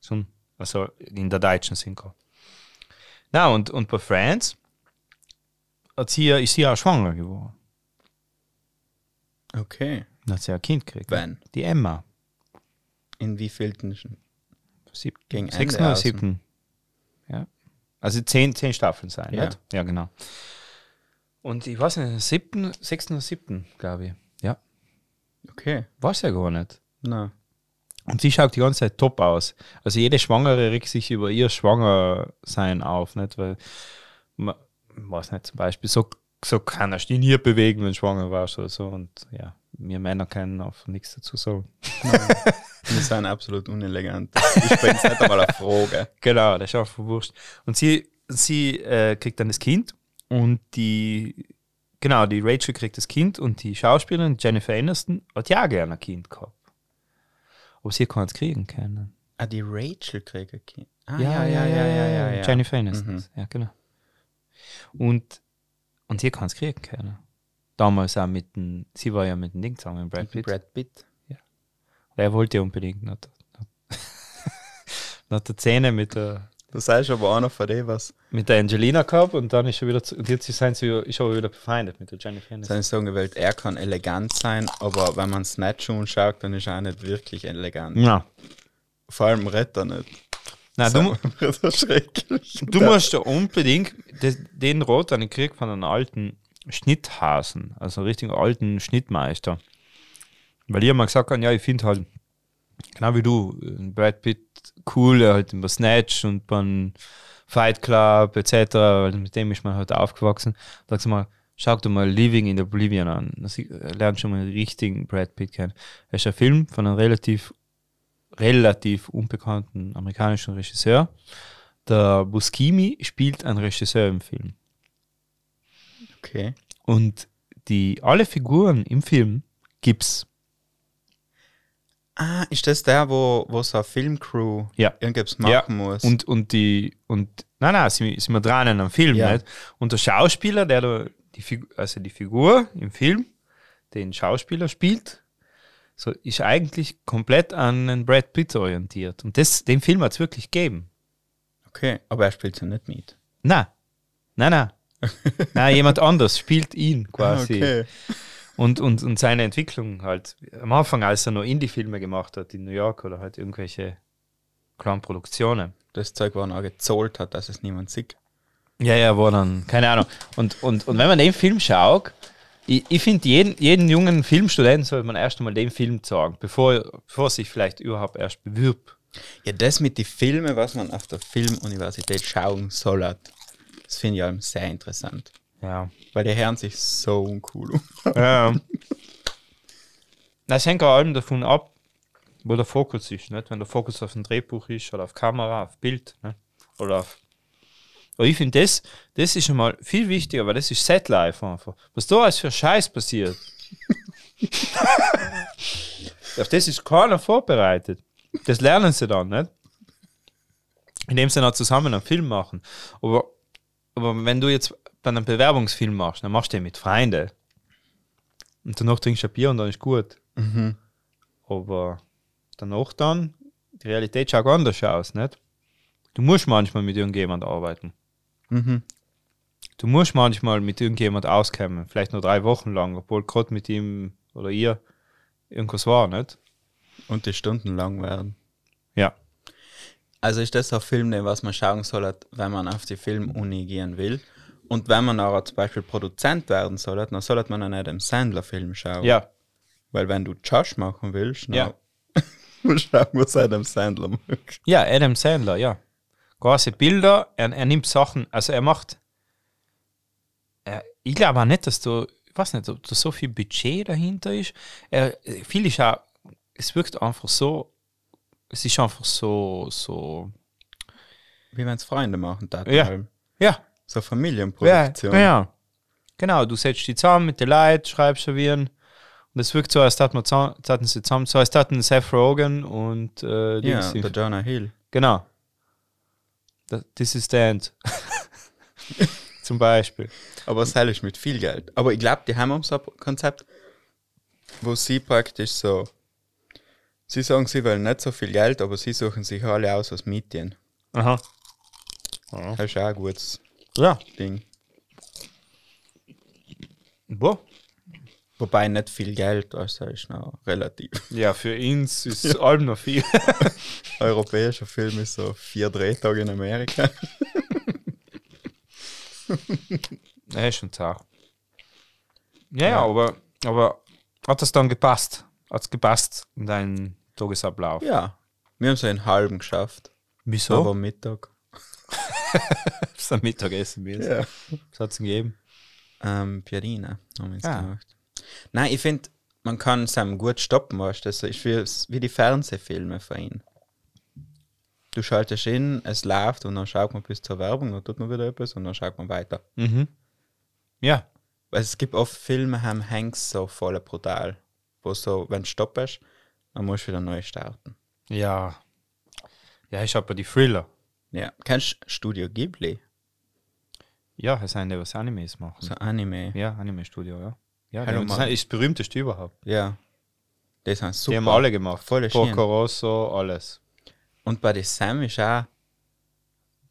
So, also in der deutschen Synchro. Na, und, und bei Friends hat sie, ja- ist sie auch schwanger geworden. Okay. Dann hat sie ja ein Kind gekriegt. Wann? Die Emma. In wie vielen? Sieb Gegen sechsten oder siebten. Also zehn, zehn Staffeln sein, Ja. nicht? Ja, genau. Und ich weiß nicht, siebten, sechsten oder siebten, glaube ich. Ja. Okay. Weiß ja gar nicht. Na. Und sie schaut die ganze Zeit top aus. Also jede Schwangere regt sich über ihr Schwangersein auf, nicht? Weil, man, weiß nicht, zum Beispiel, so, so kannst dich nie bewegen, wenn du schwanger warst oder so. Und ja, wir Männer können auch nichts dazu sagen. Wir sind absolut unelegant. Ich bin jetzt nicht einmal eine Frage. Genau, das ist einfach wurscht. Und sie, sie äh, kriegt dann das Kind und die, genau, die Rachel kriegt das Kind und die Schauspielerin Jennifer Aniston hat ja gerne ein Kind gehabt. Aber sie kann es kriegen können. Ah, die Rachel kriegt ein Kind. Ah, Jennifer Aniston. Mhm. Ja, genau. Und, und sie kann es kriegen können. Damals auch mit dem, sie war ja mit dem Ding zusammen, mit Brad Pitt. Brad Pitt. Der wollte ja unbedingt nach der, nach, nach der Szene mit der, Du sagst aber einer von denen, was mit der Angelina gehabt und dann ist schon wieder, zu, und jetzt sind sie ja- ist schon wieder befreundet mit der Jennifer Aniston. seine Sagen gewählt, er kann elegant sein, aber wenn man schon schaut, dann ist er auch nicht wirklich elegant. Ja. Vor allem redet er nicht. Nein, du, das schrecklich. du musst da unbedingt den Rot einen Krieg von einem alten Schnitthasen, also einen richtigen alten Schnittmeister. Weil ich mal gesagt habe, ja, ich finde halt, genau wie du, Brad Pitt cool, er halt bei Snatch und beim Fight Club etc., weil mit dem ist man halt aufgewachsen. Da sagst du mal, schau dir mal Living in Oblivion an. Da sie- lernt schon mal den richtigen Brad Pitt kennen. Er ist ein Film von einem relativ, relativ unbekannten amerikanischen Regisseur. Der Buscemi spielt einen Regisseur im Film. Okay. Und die, alle Figuren im Film gibt's. Ah, ist das der, wo, wo so eine Filmcrew Ja. irgendwas machen Ja, muss? Und, und die, und, nein, nein, sind, sind wir dran an einem Film, Ja. nicht? Und der Schauspieler, der da die Figur, also die Figur im Film, den Schauspieler spielt, so ist eigentlich komplett an einen Brad Pitt orientiert. Und das, den Film hat es wirklich gegeben. okay, aber er spielt ja nicht mit. Na, nein, nein. nein, jemand anders spielt ihn quasi. Okay. Und, und, und seine Entwicklung halt. Am Anfang, als er noch Indie-Filme gemacht hat in New York oder halt irgendwelche kleinen Produktionen. Das Zeug, wo er noch gezahlt hat, dass es niemand sieht. Ja, ja, war dann, keine Ahnung. Und, und, und wenn man den Film schaut, ich, ich finde, jeden, jeden jungen Filmstudenten sollte man erst einmal den Film sagen, bevor, bevor er sich vielleicht überhaupt erst bewirbt. Ja, das mit den Filmen, was man auf der Filmuniversität schauen soll, das finde ich allem sehr interessant. Ja. Weil die hören sich so uncool ja. Das hängt vor allem davon ab, wo der Fokus ist. Nicht? Wenn der Fokus auf ein Drehbuch ist oder auf Kamera, auf Bild ne? oder auf. Aber ich finde, das, das ist schon mal viel wichtiger, weil das ist Setlife einfach. Was da alles für Scheiß passiert. auf das ist keiner vorbereitet. Das lernen sie dann, nicht? Indem sie dann zusammen einen Film machen. Aber, aber wenn du jetzt bei einem Bewerbungsfilm machst, dann machst du den mit Freunden. Und danach trinkst du ein Bier und dann ist gut. Aber danach dann, die Realität schaut anders aus, nicht? Du musst manchmal mit irgendjemand arbeiten. Mhm. Du musst manchmal mit irgendjemand auskommen, vielleicht nur drei Wochen lang, obwohl gerade mit ihm oder ihr irgendwas war, nicht? Und die Stunden lang werden. Ja. Also ist das ein Film, den was man schauen soll, wenn man auf die Filmuni gehen will. Und wenn man auch zum Beispiel Produzent werden soll, dann soll man einen Adam Sandler-Film schauen. Ja. Weil wenn du Josh machen willst, dann Ja. musst du schauen, was Adam Sandler macht. Ja, Adam Sandler, ja. Große Bilder, er, er nimmt Sachen, also er macht. Er, ich glaube auch nicht, dass du, ich weiß nicht, ob da so viel Budget dahinter ist. Er, viel ist auch, es wirkt einfach so, es ist einfach so, so, Wie wenn es Freunde machen, da Ja. ja, So ja, Familienproduktion. ja. Genau, du setzt dich zusammen mit den Leuten, schreibst servieren. Und es wirkt so, als hätten sie zusammen, so als hätten Seth Rogen und äh, Ja, der Jonah Hill. Genau. Das- This is the end. Zum Beispiel. Aber es ist mit viel Geld. Aber ich glaube, die haben auch so ein Konzept, wo sie praktisch so, sie sagen, sie wollen nicht so viel Geld, aber sie suchen sich alle aus als Mietien. Aha. Das ist auch ein gutes Ja. Ding. Wo? Wobei nicht viel Geld, also ist noch relativ. Ja, für uns ist es allem noch viel. Europäischer Film ist so vier Drehtage in Amerika. ja, schon zart. Ja, ja, aber, aber hat das dann gepasst? Hat es gepasst in deinen Tagesablauf? Ja, wir haben so einen halben geschafft. Wieso? Aber Mittag. das ist ein Mittagessen. Ja. Was hat es gegeben? Ähm, Piadina haben wir jetzt Ah. gemacht. Nein, ich finde, man kann es einem gut stoppen, weißt du? Das ist wie, wie die Fernsehfilme für ihn. Du schaltest in, es läuft und dann schaut man bis zur Werbung, dann tut man wieder etwas und dann schaut man weiter. Mhm. Ja. Weil es gibt oft Filme, haben Hanks so voll brutal. Wo so, wenn du stoppst, dann musst du wieder neu starten. Ja. Ja, ich habe die Thriller. Ja. Kennst du Studio Ghibli? Ja, es sind die, was Animes machen. So Anime. Ja, Anime-Studio, ja. Ja, Hallo, das ist das berühmteste überhaupt. Ja. Die sind super. Die haben alle gemacht. Voll schön. Porco Rosso, alles. Und bei den Sam ist auch,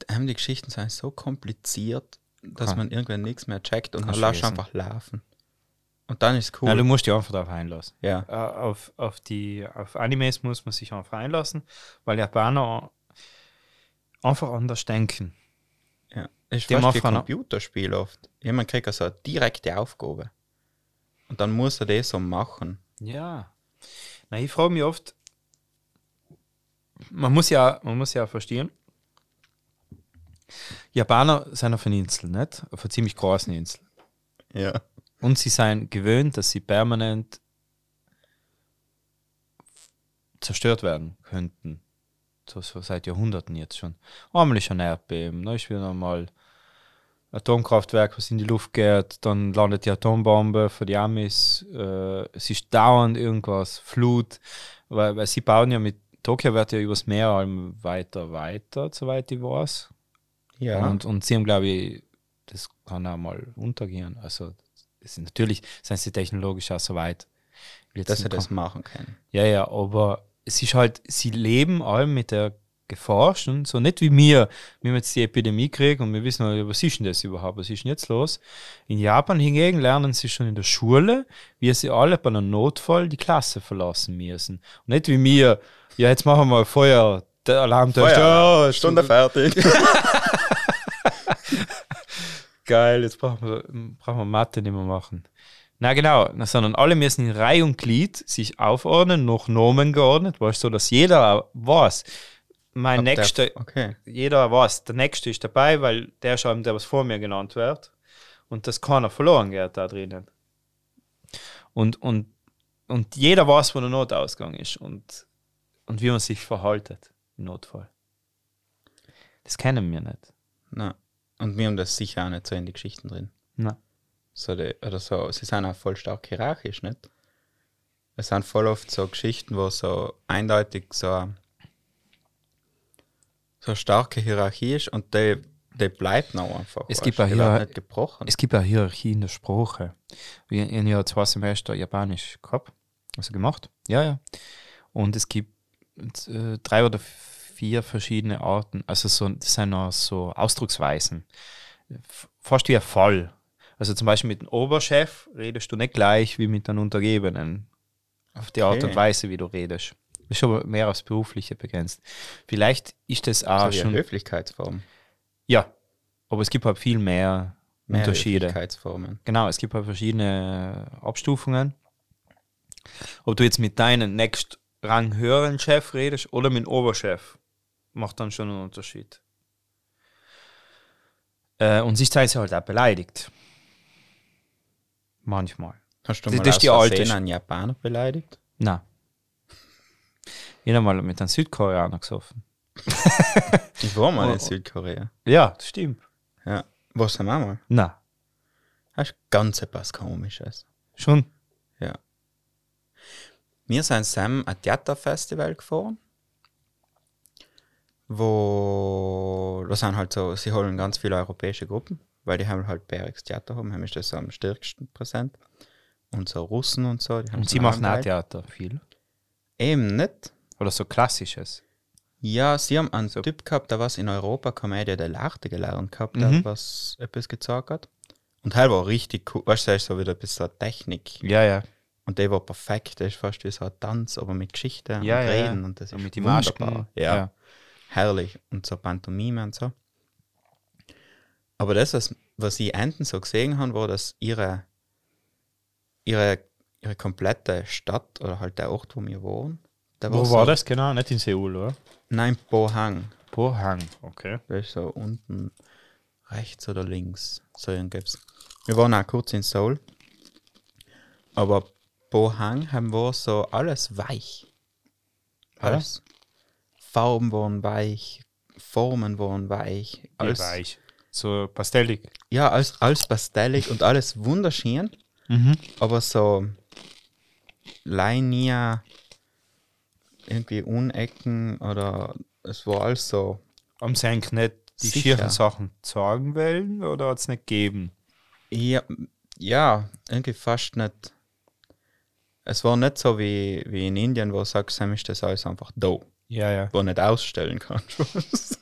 haben die Geschichten sind so kompliziert, dass Kann- man irgendwann nichts mehr checkt und dann Kannst lässt einfach laufen. Und dann ist cool. Nein, du musst dich einfach darauf einlassen. ja. Äh, auf, auf, die, auf Animes muss man sich einfach einlassen, weil Japaner einfach anders denken. ja. Ist fast wie Computerspiel oft. Jemand kriegt also eine direkte Aufgabe. Und dann muss er das so machen. Ja. Na, ich frage mich oft, man muss ja, man muss ja verstehen, Japaner sind auf einer Insel, nicht? Auf einer ziemlich großen Insel. Ja. Und sie sind gewöhnt, dass sie permanent zerstört werden könnten. So, so seit Jahrhunderten jetzt schon. Einmal ist ein Erdbeben, dann ist wieder einmal Atomkraftwerk, was in die Luft geht, dann landet die Atombombe für die Amis, äh, es ist dauernd irgendwas, Flut, weil, weil sie bauen ja mit, Tokio wird ja übers Meer allem weiter, weiter, soweit ich weiß. Ja. Und, und sie haben, glaube ich, das kann auch mal untergehen. Also es ist natürlich sind sie technologisch auch so weit. Dass nicht das machen kann. Ja, ja, aber es ist halt, sie leben allem mit der Gefahr schon, so nicht wie mir. Wir haben jetzt die Epidemie gekriegt und wir wissen, halt, was ist denn das überhaupt, was ist denn jetzt los? In Japan hingegen lernen sie schon in der Schule, wie sie alle bei einem Notfall die Klasse verlassen müssen. Und nicht wie mir, ja, jetzt machen wir Feuer, der Alarm der Feuer, Stunde fertig. Geil, jetzt brauchen wir, brauchen wir Mathe nicht mehr machen. Na genau, na, sondern alle müssen in Reihe und Glied sich aufordnen, nach Nomen geordnet, weißt du, so, dass jeder weiß, mein Ab der- nächster, Okay. jeder weiß, der nächste ist dabei, weil der schon, der was vor mir genannt wird und dass keiner verloren geht da drinnen. Und, und, und jeder weiß, wo der Notausgang ist und, und wie man sich verhaltet im Notfall. Das kennen wir nicht. Na. Und wir haben das sicher auch nicht so in die Geschichten drin. Na. So die, oder so, sie sind auch voll stark hierarchisch, nicht? Es sind voll oft so Geschichten, wo so eindeutig so, so eine starke Hierarchie ist und die Der bleibt noch einfach. Es weißt gibt der hier- nicht gebrochen. Es gibt eine Hierarchie in der Sprache. Wir haben ja zwei Semester Japanisch gehabt, also gemacht. Ja, ja. Und es gibt äh, drei oder vier verschiedene Arten, also so, das sind auch so Ausdrucksweisen. Fast wie ein Fall. Also zum Beispiel mit dem Oberchef redest du nicht gleich wie mit einem Untergebenen. Auf die Art und. Weise, wie du redest. Das ist aber mehr aufs Berufliche begrenzt. Vielleicht ist das auch so wie eine schon. Höflichkeitsform. Ja, aber es gibt halt viel mehr, Mehr Unterschiede. Höflichkeitsformen. Genau, es gibt halt verschiedene Abstufungen. Ob du jetzt mit deinem nächst Rang höheren Chef redest oder mit dem Oberchef, macht dann schon einen Unterschied. Äh, und sich teilweise halt auch beleidigt. Manchmal. Hast du Das- mal das ist die alte einen Japaner beleidigt? Na. Ich habe mal mit einem Südkoreaner gesoffen. Ich war mal Oh. in Südkorea. Ja, das stimmt. Ja. Was haben wir mal? Na, Das ist ganz etwas Komisches. schon. Ja. Wir sind Sam ein Theaterfestival gefahren, wo da sind halt so, sie holen ganz viele europäische Gruppen, weil die haben halt Bergs Theater haben, haben ist das am stärksten präsent. Und so Russen und so. Und sie machen auch. Theater viel. Eben nicht. Oder so klassisches. Ja, sie haben einen So. Typ gehabt, der was in Europa Commedia dell'arte gelernt gehabt, der Mhm. was etwas gezeigt hat. Und er war richtig cool. Weißt du, so wieder ein bisschen Technik. Ja, ja. Und der war perfekt. Der ist fast wie so ein Tanz, aber mit Geschichte Ja, und ja, Reden. ja. Und das So ist mit den wunderbar. Ja, Ja. herrlich. Und so Pantomime und so. Aber das, was, was ich enden so gesehen habe, war, dass ihre, ihre, ihre komplette Stadt oder halt der Ort, wo wir wohnen, der Wo so, war das genau? Nicht in Seoul, oder? Nein, Pohang. Pohang, okay. Das ist so unten rechts oder links. So irgendwas. Wir waren auch kurz in Seoul. Aber Pohang haben wir so alles weich. Alles. Farben waren weich, Formen waren weich. Alles, weich. So pastellig. Ja, alles, alles pastellig und alles wunderschön. Mhm. Aber so nie irgendwie Unecken oder es war alles so Haben sie eigentlich nicht die Sicher. schierchen Sachen sagen wollen oder hat es nicht gegeben? Ja, ja, irgendwie fast nicht. Es war nicht so wie, wie in Indien, wo du sagst, Sam ist das alles einfach da, Ja, ja. wo du nicht ausstellen kannst.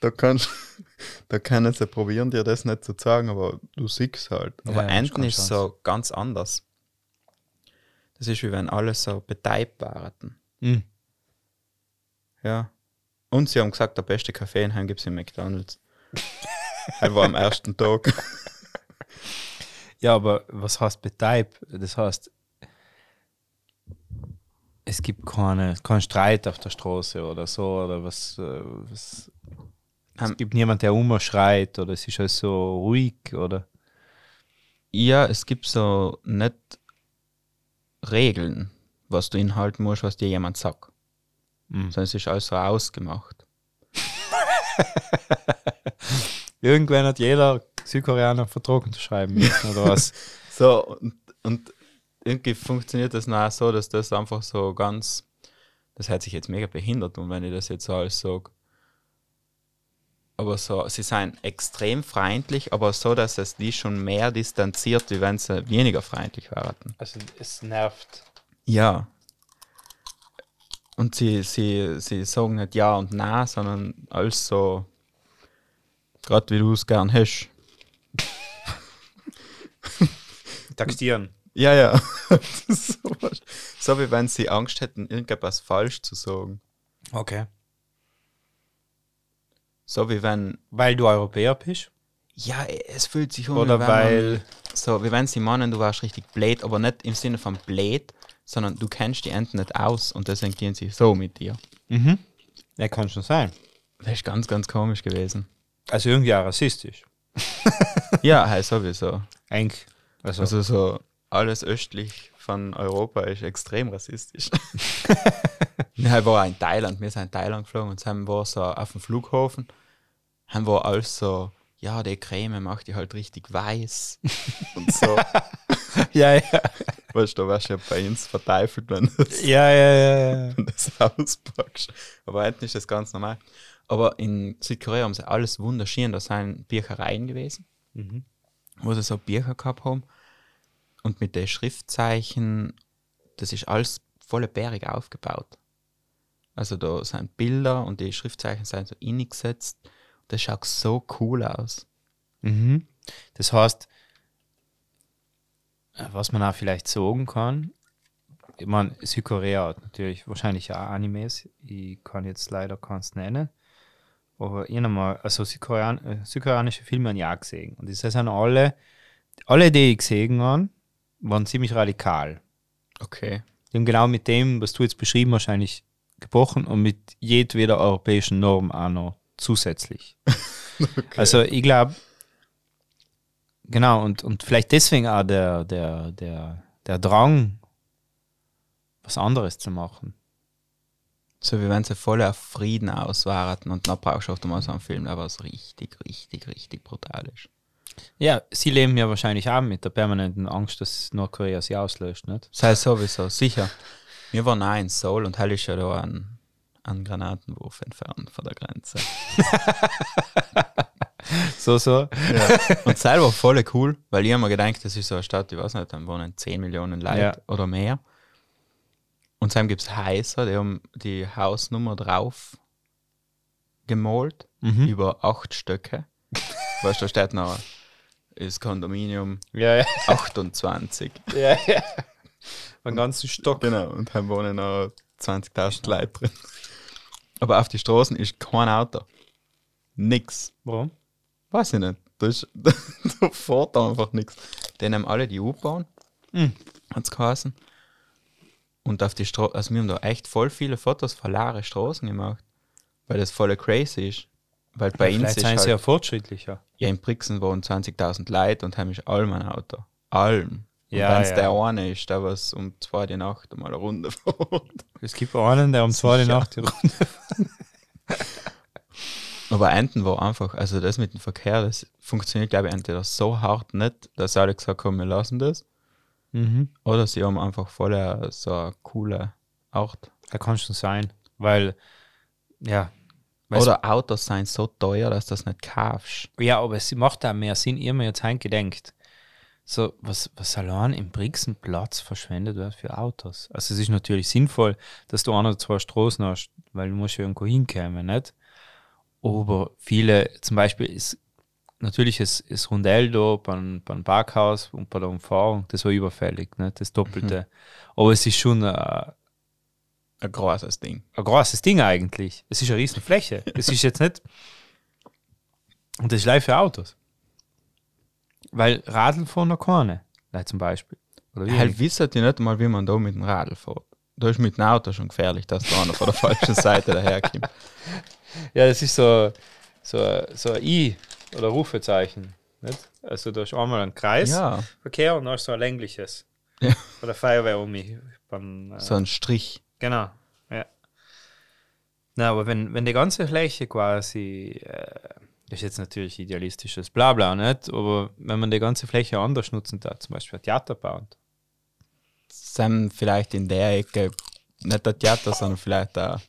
da kannst da können sie probieren, dir das nicht zu sagen, aber du siehst halt. Aber Ja, Enten ist so ganz anders. Das ist wie wenn alle so beteibt waren. Mhm. Ja. Und sie haben gesagt, der beste Kaffee in Heim gibt es in McDonalds. er war am ersten Tag. Ja, aber was heißt Beteib? Das heißt, es gibt keine, keinen Streit auf der Straße oder so, oder was. äh, was es Ähm, gibt niemand, der umschreit, oder es ist alles so ruhig, oder? Ja, es gibt so nicht Regeln, was du inhalten musst, was dir jemand sagt. Mhm. Es ist alles so ausgemacht. Irgendwann hat jeder Südkoreaner einen Vertrag unterschreiben müssen, oder was? So, und, und irgendwie funktioniert das noch so, dass das einfach so ganz, das hört sich jetzt mega behindert und wenn ich das jetzt so alles sage. Aber so, sie sind extrem freundlich, aber so, dass es die schon mehr distanziert, wie wenn sie weniger freundlich wären. Also, es nervt. Ja. Und sie, sie, sie sagen nicht ja und nein, sondern alles so, gerade wie du es gern hast. Taxieren. Ja, ja. so, so wie wenn sie Angst hätten, irgendetwas falsch zu sagen. Okay. So wie wenn, Weil du Europäer bist? ja, es fühlt sich an, Oder weil- Man, so wie wenn sie meinen, du warst richtig blöd, aber nicht im Sinne von blöd, sondern du kennst die Enten nicht aus und deswegen gehen sie so mit dir. Mhm. Ja, kann schon sein. Das ist ganz, ganz komisch gewesen. Also irgendwie auch rassistisch. ja, hey, sowieso. Eigentlich. Also, Also so alles östlich von Europa ist extrem rassistisch. wir war in Thailand, wir sind in Thailand geflogen und haben war so auf dem Flughafen, haben wir alles so, ja, die Creme macht die halt richtig weiß und so. Ja, ja. Weißt du, da wärst du ja bei uns verteufelt, wenn du das, Ja, ja, ja, ja. wenn das auspackst. Aber eigentlich ist das ganz normal. Aber in Südkorea haben sie alles wunderschön. Da sind Büchereien gewesen, Mhm. wo sie so Bücher gehabt haben. Und mit den Schriftzeichen, das ist alles voll bärig aufgebaut. Also da sind Bilder und die Schriftzeichen sind so ingesetzt. Das schaut so cool aus. Mhm. Das heißt, äh, was man auch vielleicht sagen kann, ich meine, Südkorea hat natürlich wahrscheinlich auch Animes, ich kann jetzt leider keins nennen, aber ich habe mal, also Südkorean, äh, südkoreanische Filme habe ich auch gesehen und das sind alle, alle, die ich gesehen habe, waren ziemlich radikal. Okay. Die haben genau mit dem, was du jetzt beschrieben hast, wahrscheinlich gebrochen und mit jedweder europäischen Norm auch noch zusätzlich. Also ich glaube, genau, und, und vielleicht deswegen auch der, der, der, der Drang, was anderes zu machen. So wie wenn sie voll auf Frieden auswarten und dann brauchst du oft mal so einen Film, der was richtig, richtig, richtig brutal ist. Ja, sie leben ja wahrscheinlich auch mit der permanenten Angst, dass Nordkorea sie auslöscht, nicht? Sei sowieso, sicher. Wir waren auch in Seoul und hell ist ja da ein, ein Granatenwurf entfernt von der Grenze. So, so. Ja. Und selber voll cool, weil ich habe mir gedacht, das ist so eine Stadt, ich weiß nicht, dann wohnen 10 Millionen Leute Ja. oder mehr. Und dann gibt es Häuser, die haben die Hausnummer drauf gemalt, Mhm. über acht Stöcke. weißt du, da steht noch das Kondominium Ja, ja. 28. ja, ja. Einen ganzen Stock. Genau, und dann wohnen noch 20.000 Leute drin. Aber auf die Straßen ist kein Auto. Nix. Warum? Weiß ich nicht. Da, ist, da fährt einfach nichts. Die nehmen alle die U-Bahn, Mhm. hat es geheißen. Und auf die Straße, also wir haben da echt voll viele Fotos von leeren Straßen gemacht. Weil das voll crazy ist. Weil bei uns Vielleicht ist seien halt, sie ja fortschrittlicher. ja, in Brixen wohnen 20.000 Leute und haben ist allem ein Auto. Allem. Ja, wenn es ja. der eine ist, der was um zwei die Nacht mal eine Runde fährt. Es gibt einen, der um zwei die. Nacht die Runde. Aber Enten war einfach, also das mit dem Verkehr, das funktioniert, glaube ich, entweder so hart nicht, dass alle gesagt haben, wir lassen das. Mhm. Oder sie haben einfach voll eine- so eine coole Art. Da kann schon sein, weil, ja. Oder Autos seien so teuer, dass du das nicht kaufst. Ja, aber es macht auch mehr Sinn, ihr mir jetzt gedenkt. So, was, was allein im Brixen Platz verschwendet wird für Autos. Also es ist natürlich sinnvoll, dass du ein oder zwei Straßen hast, weil du musst ja irgendwo hinkommen, nicht? Aber viele, zum Beispiel ist natürlich das, das Rundell da beim, beim Parkhaus und bei der Umfahrung, das war überfällig, nicht? Das Doppelte. Aber es ist schon ein, Ein großes Ding. ein großes Ding eigentlich. Es ist eine riesen Fläche. Es ist jetzt nicht. Und das ist live für Autos. Weil Radl fahren noch keine. Zum Beispiel. Oder wie? Halt wissen die nicht mal, wie man da mit dem Radl fährt. Da ist mit dem Auto schon gefährlich, dass da einer von der falschen Seite daherkommt. Ja, das ist so, so, so ein I oder Rufezeichen. Nicht? Also da ist einmal ein Kreisverkehr Ja, und dann ist so ein längliches. Ja. Oder Feuerwehr um mich. Beim, äh, so ein Strich. Genau, ja. Na, aber wenn, wenn die ganze Fläche quasi, äh, das ist jetzt natürlich idealistisches Blabla, nicht? Aber wenn man die ganze Fläche anders nutzen darf, zum Beispiel ein Theater baut. Sind vielleicht in der Ecke nicht der Theater, sondern vielleicht eine,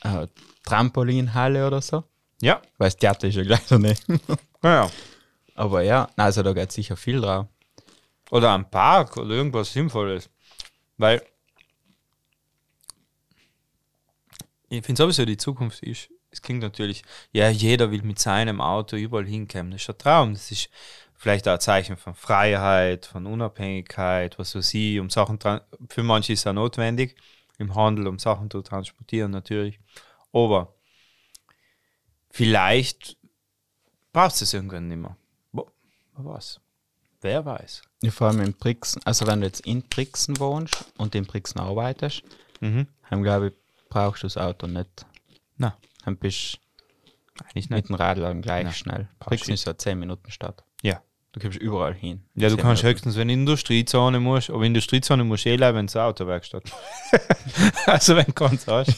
eine Trampolinhalle oder so. Ja, Weil das Theater ist ja gleich daneben. ja. Aber ja, also da geht sicher viel drauf. Oder ein Park oder irgendwas Sinnvolles. Weil ich finde sowieso, die Zukunft ist, es klingt natürlich, ja, jeder will mit seinem Auto überall hinkommen. Das ist ein Traum. Das ist vielleicht auch ein Zeichen von Freiheit, von Unabhängigkeit, was weiß ich, um Sachen, für manche ist es auch notwendig, im Handel, um Sachen zu transportieren natürlich. Aber vielleicht braucht es irgendwann nicht mehr. Wo- Was? Wer weiß? Ja, vor allem in Brixen, also wenn du jetzt in Brixen wohnst und in Brixen arbeitest, Mhm. dann glaube ich, brauchst du das Auto nicht. Na, Dann bist eigentlich nicht. mit dem Radl gleich Nein. schnell. Ist ja 10 Minuten Stadt. Ja. Du kommst überall hin. Ja, du 10 kannst Minuten. höchstens, wenn du in Industriezone musst, aber in Industriezone musst du eh bleiben, wenn es eine Autowerkstatt Also wenn du keins hast.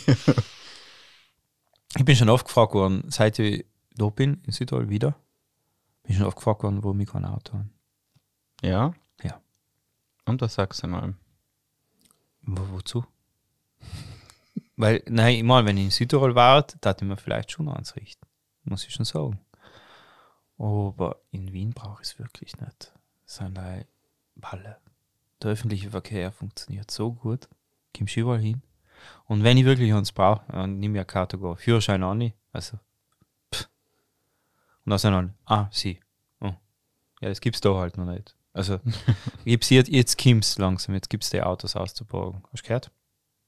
ich bin schon oft gefragt worden, seit ich da bin, in Südtirol wieder, bin schon oft gefragt worden, warum ich kein Auto habe. Ja, Ja. Und was sagst du mal? Wo, wozu? Weil, nein, ich meine, wenn ich in Südtirol war, da ich mir vielleicht schon eins richten. Muss ich schon sagen. Aber in Wien brauche ich es wirklich nicht. Sondern Balle. Der öffentliche Verkehr funktioniert so gut. Kommst überall hin. Und wenn ich wirklich eins brauche, dann nehme ich eine Karte go. Führerschein auch nicht. Also, pff. Und dann sind alle, ah, sie. Oh. Ja, das gibt's da halt noch nicht. Also, gibt's jetzt, jetzt kommt's langsam, jetzt gibt's die Autos auszuborgen. Hast du gehört?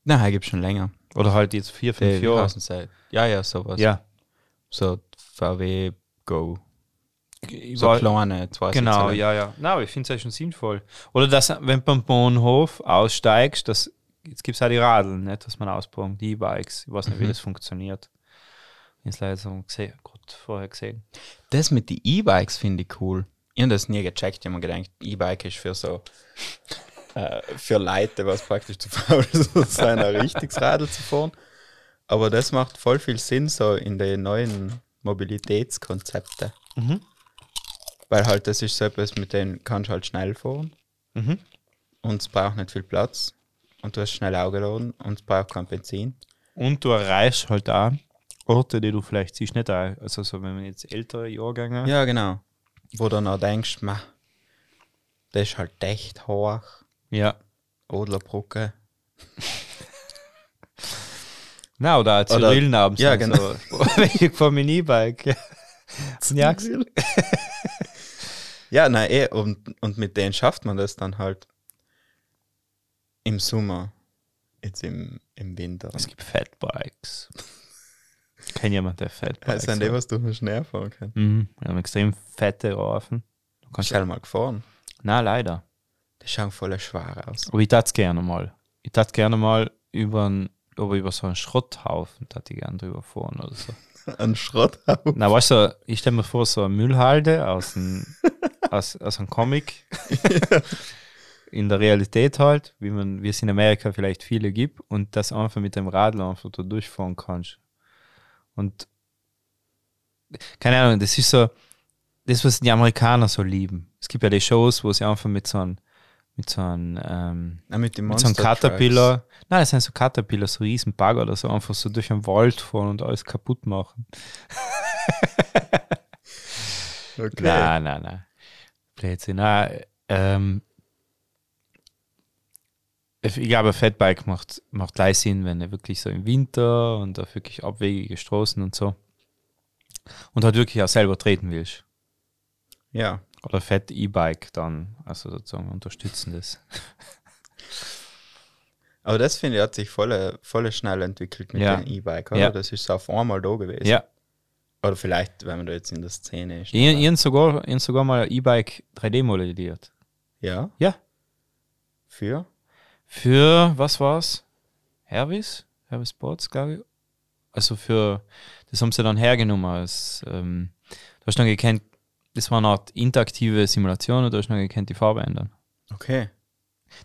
Nein, gibt schon länger. Oder halt jetzt vier, fünf Jahre. Ja, ja, sowas. Ja. So VW Go. So kleine, zwei Genau, Sitze. ja, ja. Na, aber ich finde es ja schon sinnvoll. Oder dass, wenn du beim Bahnhof aussteigst, das, jetzt gibt es auch die Radeln, nicht, dass man ausbauen, die E-Bikes. Ich weiß nicht, wie Mhm. das funktioniert. Ich habe es leider so gesehen, gut vorher gesehen. Das mit den E-Bikes finde ich cool. Ich habe das nie gecheckt. Ich habe mir gedacht, E-Bike ist für so äh, für Leute, was praktisch zu faul ist, so ein richtiges Radl zu fahren. Aber das macht voll viel Sinn so in den neuen Mobilitätskonzepten. Mhm. Weil halt das ist so etwas, mit dem kannst du halt schnell fahren Mhm. und es braucht nicht viel Platz und du hast schnell aufgeladen und es braucht kein Benzin. Und du erreichst halt auch Orte, die du vielleicht siehst, nicht auch. Also, so, wenn man jetzt ältere Jahrgänge. Ja, genau. Wo du dann denkst, ma, das ist halt echt hoch. Ja. Odlerbrücke. Na, oder Cyrillen abends. ja, genau. So. Welche vom E-Bike. Ja. Ja, nein, eh, und, und mit denen schafft man das dann halt im Sommer, jetzt im, im Winter. Es gibt Fatbikes. Ich kenne jemanden, der Fatbikes Das sind die, hat. was du mit Schnee fahren kannst. Mhm. Wir haben extrem fette Reifen. Du kannst schon mal gefahren? Na, leider. Die schauen voll schwer aus. Aber ich tat gerne mal. Ich tat gerne mal über, ein, aber über so einen Schrotthaufen, tat ich gerne drüber fahren oder so. Ein Schrotthaufen. Na, weißt du, ich stelle mir vor, so eine Müllhalde aus einem, aus, aus einem Comic. In der Realität halt, wie man, wie es in Amerika vielleicht viele gibt, und das einfach mit dem Radl einfach da durchfahren kannst. Und keine Ahnung, das ist so, das, was die Amerikaner so lieben. Es gibt ja die Shows, wo sie einfach mit so einem, mit so einem, ähm, Ah, mit dem mit so einem Caterpillar, nein, das sind so Caterpillar, so riesen Bagger oder so, einfach so durch den Wald fahren und alles kaputt machen. Okay. Nein, nein, nein. Blödsinn. Nein, ähm, ich glaube, Fatbike macht, macht gleich Sinn, wenn er wirklich so im Winter und auf wirklich abwegige Straßen und so. Und halt wirklich auch selber treten willst. Ja. Oder Fett E-Bike dann, also sozusagen unterstützendes. Aber das finde ich hat sich voll, voll schnell entwickelt mit Ja. dem E-Bike, oder? Ja. Das ist so auf einmal da gewesen. Ja, Oder vielleicht, wenn man da jetzt in der Szene ist. ich, ich sogar, ich sogar mal ein E-Bike 3D modelliert. Ja. Ja. Für? Für, was war's? Hervis? Hervis Sports, glaube ich. Also für, das haben sie dann hergenommen als, ähm, du hast dann gekannt, das war eine Art interaktive Simulation und du hast dann gekannt die Farbe ändern. Okay.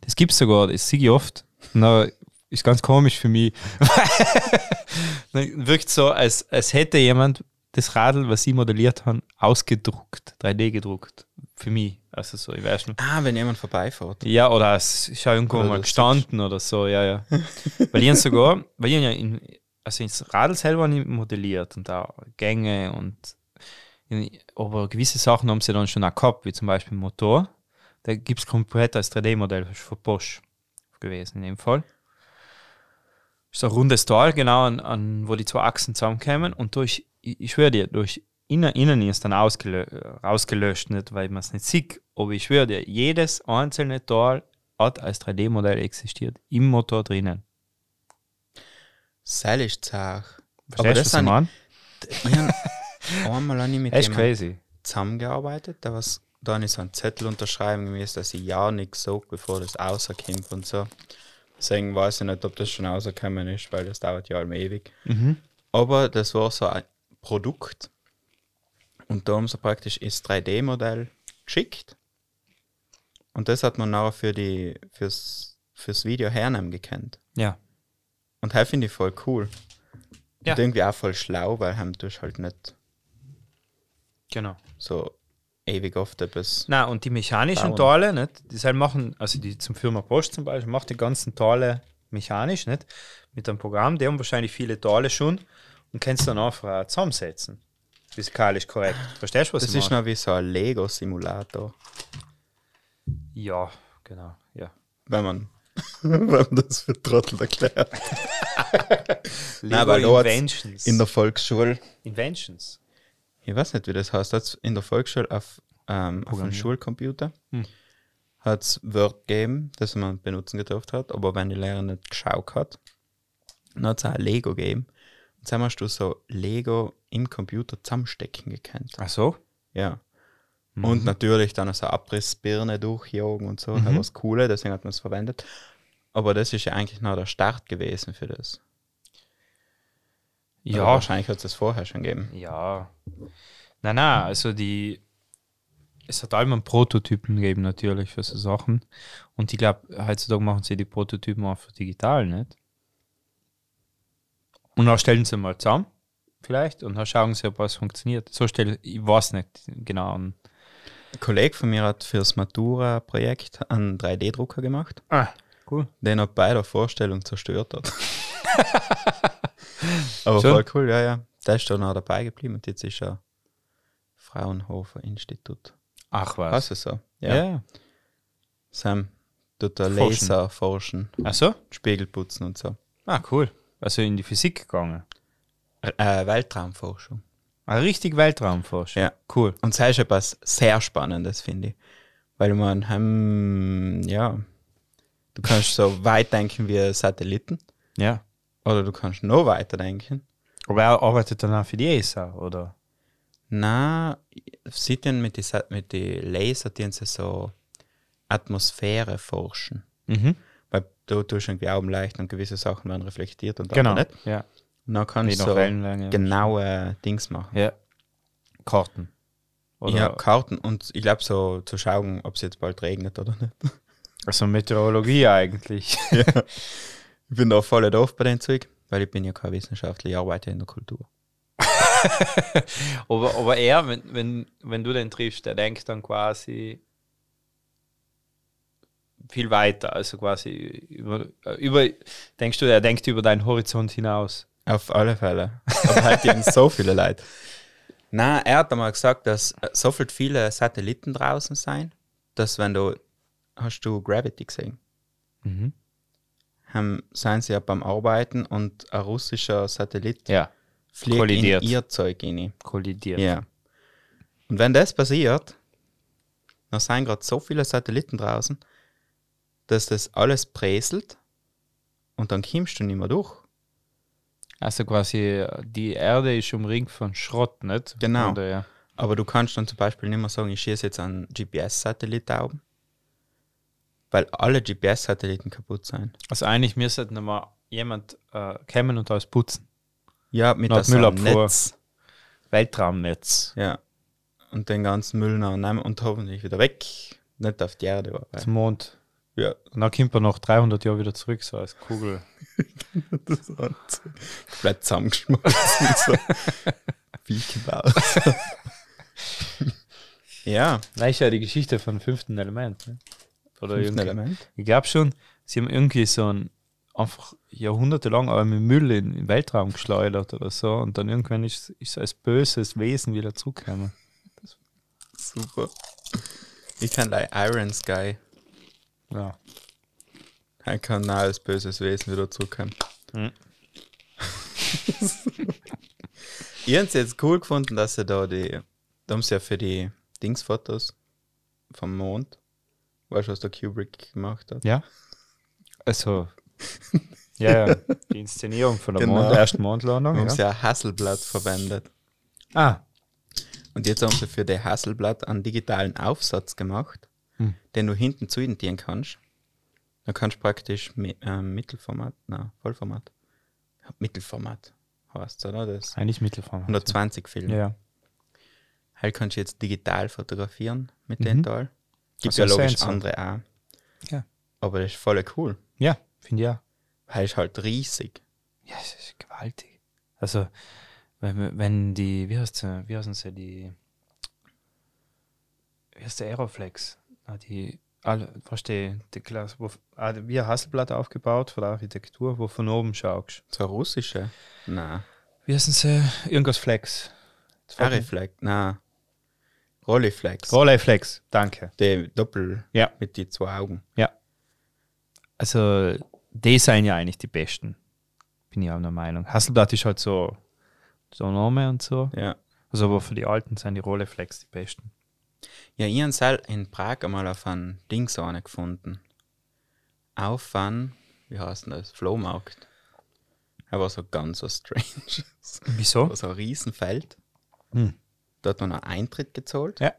Das gibt's sogar, das sehe ich oft. Na, ist ganz komisch für mich. Dann wirkt so, als, als hätte jemand das Radl, was sie modelliert haben, ausgedruckt, 3D gedruckt. Für mich. Also so, ich weiß nicht. Ah, wenn jemand vorbeifährt. Ja, oder es ist ja irgendwo Oder mal du gestanden oder so, ja, ja. weil ich sogar, weil ich ja in, also ins Radl selber nicht modelliert und da Gänge und aber gewisse Sachen haben sie dann schon auch gehabt, wie zum Beispiel Motor. Da gibt es komplett als 3D-Modell von Bosch gewesen in dem Fall. Ist ein rundes Tal, genau, an, an, wo die zwei Achsen zusammenkommen und durch, ich, ich schwöre dir, durch innen, innen ist dann ausgelö rausgelöscht, nicht, weil man es nicht sieht, aber ich schwöre dir, jedes einzelne Tal hat als 3D-Modell existiert, im Motor drinnen. Seil ist zart. Verstehst Aber das sind-? Ich einmal habe ich mit Echt crazy. zusammengearbeitet. Da, was, da habe ich so einen Zettel unterschreiben müssen, dass ich ja nichts sage, bevor das rauskommt und so. Deswegen weiß ich nicht, ob das schon rausgekommen ist, weil das dauert ja allem ewig. Mhm. Aber das war so ein Produkt. Und da haben sie praktisch das 3D-Modell geschickt. Und das hat man nachher für die, fürs, fürs Video hernehmen gekannt. Ja. Und das finde ich voll cool. Ja. Und irgendwie auch voll schlau, weil haben du halt nicht Genau. so ewig oft etwas. Na, und die mechanischen Bauen. Teile, nicht? Die sollen machen, also die zum Firma Post zum Beispiel, macht die ganzen Teile mechanisch, nicht? Mit einem Programm, die haben wahrscheinlich viele Teile schon und kannst dann einfach auch zusammensetzen. Physikalisch korrekt. Verstehst du, was Das ich ist meine? noch wie so ein Lego-Simulator, Ja, genau, ja. wenn man, wenn man das für Trottel erklärt. Lego aber da hat's Inventions. In der Volksschule, Inventions. Ich weiß nicht, wie das heißt, hat's in der Volksschule auf, ähm, auf einem Schulcomputer Hm. hat es Word gegeben, das man benutzen gedurft hat, aber wenn die Lehrerin nicht geschaut hat, dann hat es auch Lego gegeben. Und dann hast du so Lego im Computer zusammenstecken gekannt. Ach so? Ja. Und natürlich dann so Abrissbirne durchjagen und so, das war das Coole, deswegen hat man es verwendet. Aber das ist ja eigentlich noch der Start gewesen für das. Aber Ja, wahrscheinlich hat es das vorher schon gegeben. Ja. Nein, nein, also die. Es hat allem Prototypen gegeben, natürlich, für so Sachen. Und ich glaube, heutzutage machen sie die Prototypen einfach digital, nicht? Und dann stellen sie mal zusammen, vielleicht, und dann schauen sie, ob was funktioniert. So stelle ich weiß nicht genau. Ein Kollege von mir hat fürs Matura-Projekt einen 3D-Drucker gemacht, Ah, cool. den er bei der Vorstellung zerstört hat. Aber Schon? voll cool, ja, ja. Der ist dann auch dabei geblieben und jetzt ist er Fraunhofer Institut. Ach was. Hast du so? Ja. Ja. Sam tut der Forschen. Laser forschen, Ach so? Spiegel putzen und so. Ah, cool. Also in die Physik gegangen. Äh, Weltraumforschung. Ah, richtig Weltraumforschung. Ja. Cool. Und das ist etwas sehr Spannendes, finde ich. Weil man, hm, ja, du kannst so weit denken wie Satelliten Ja. Oder du kannst noch weiter denken. Aber er arbeitet dann auch für die ESA, oder? Na, sie tun mit den mit die Laser tun sie so Atmosphäre forschen. Mhm. Weil du tust irgendwie Augen leicht und gewisse Sachen werden reflektiert und Genau. nicht. Ja. Und dann kannst du so Wellenlänge. genaue Dings machen. Ja. Karten. Oder Ja, Karten und ich glaube so zu schauen, ob es jetzt bald regnet oder nicht. also Meteorologie eigentlich. Ich bin da voll doof bei dem Zeug, weil ich bin ja kein Wissenschaftler, ich arbeite in der Kultur. aber, aber er, wenn, wenn, wenn du den triffst, der denkt dann quasi viel weiter. Also quasi über, über denkst du, er denkt über deinen Horizont hinaus. Auf alle Fälle. Aber halt eben so viele Leute. Na, er hat einmal gesagt, dass so viel viele Satelliten draußen sein, dass wenn du, hast du Gravity gesehen? Mhm. Haben, seien sie ja beim Arbeiten und ein russischer Satellit Ja, fliegt kollidiert. in ihr Zeug rein. kollidiert. Ja. Und wenn das passiert, dann sind gerade so viele Satelliten draußen, dass das alles präselt und dann kommst du nicht mehr durch. Also quasi die Erde ist umringt von Schrott, nicht? Genau. Oder, ja. Aber du kannst dann zum Beispiel nicht mehr sagen, ich schieße jetzt einen GPS-Satellit oben, weil alle GPS-Satelliten kaputt sind. Also eigentlich müsste noch mal jemand äh, kommen und alles putzen. Ja, mit einem Müllabfuhr. Netz. Weltraumnetz. Ja. Und den ganzen Müll noch nehmen und hoffentlich wieder weg. Nicht auf die Erde. Aber, Zum Mond. ja. Und dann kommt er nach 300 Jahren wieder zurück, so als Kugel. Das hat komplett zusammengeschmolzen. so. Wie gebaut. ja, Das ist ja die Geschichte von fünften Element. Ne? Oder fünften irgendwie. Element. Ich glaube schon, sie haben irgendwie so ein einfach jahrhundertelang aber mit Müll in, in den Weltraum geschleudert oder so und dann irgendwann ist, ist so als böses Wesen wieder zurückgekommen. Super. Ich kann like Iron Sky. Ja. Er kann als böses Wesen wieder zurückkommen. Mhm. ich habe es jetzt cool gefunden, dass sie da die, da haben sie ja für die Dingsfotos vom Mond, weißt du, was der Kubrick gemacht hat? Ja. Also, ja, ja, die Inszenierung von der Genau. Mond, ersten Mondlandung. haben Ja. sie ja Hasselblatt verwendet. Ah, Und jetzt haben sie für die Hasselblatt einen digitalen Aufsatz gemacht, Hm. den du hinten zuidentieren kannst. Da kannst du praktisch mi ähm, Mittelformat, na Vollformat, Mittelformat heißt oder? Das eigentlich Mittelform. 120 Film. Ja. Halt kannst du jetzt digital fotografieren mit Mhm. dem Teil. Gibt ja logisch Sensor. andere auch. Ja. Aber das ist voll cool. Ja, finde ich ja. Weil ist halt riesig. Ja, es ist gewaltig. Also, wenn, wenn die, wie heißt sie, wie heißen sie, die wie heißt der Aeroflex? Ah, die, alle, du, die, die Klasse, wo, ah, wie ein Hasselblatt aufgebaut von der Architektur, wo von oben schaust. So russische? Nein. Wie heißen sie? Irgendwas Flex. Ariflex? Nein. Rolliflex. Rolleiflex, danke. Die Doppel Ja. mit die zwei Augen. Ja. Also, die sind ja eigentlich die besten. Bin ich auch der Meinung. Hasselblatt ist halt so, so Name und so. Ja. Also, aber für die Alten sind die Rolleflex die besten. Ja, ich habe in Prag einmal auf einen eine gefunden. Auf einen, wie heißt denn das? Flohmarkt. Er war so ganz so strange. Wieso? so ein Riesenfeld. Hm. Da hat man einen Eintritt gezahlt. Ja.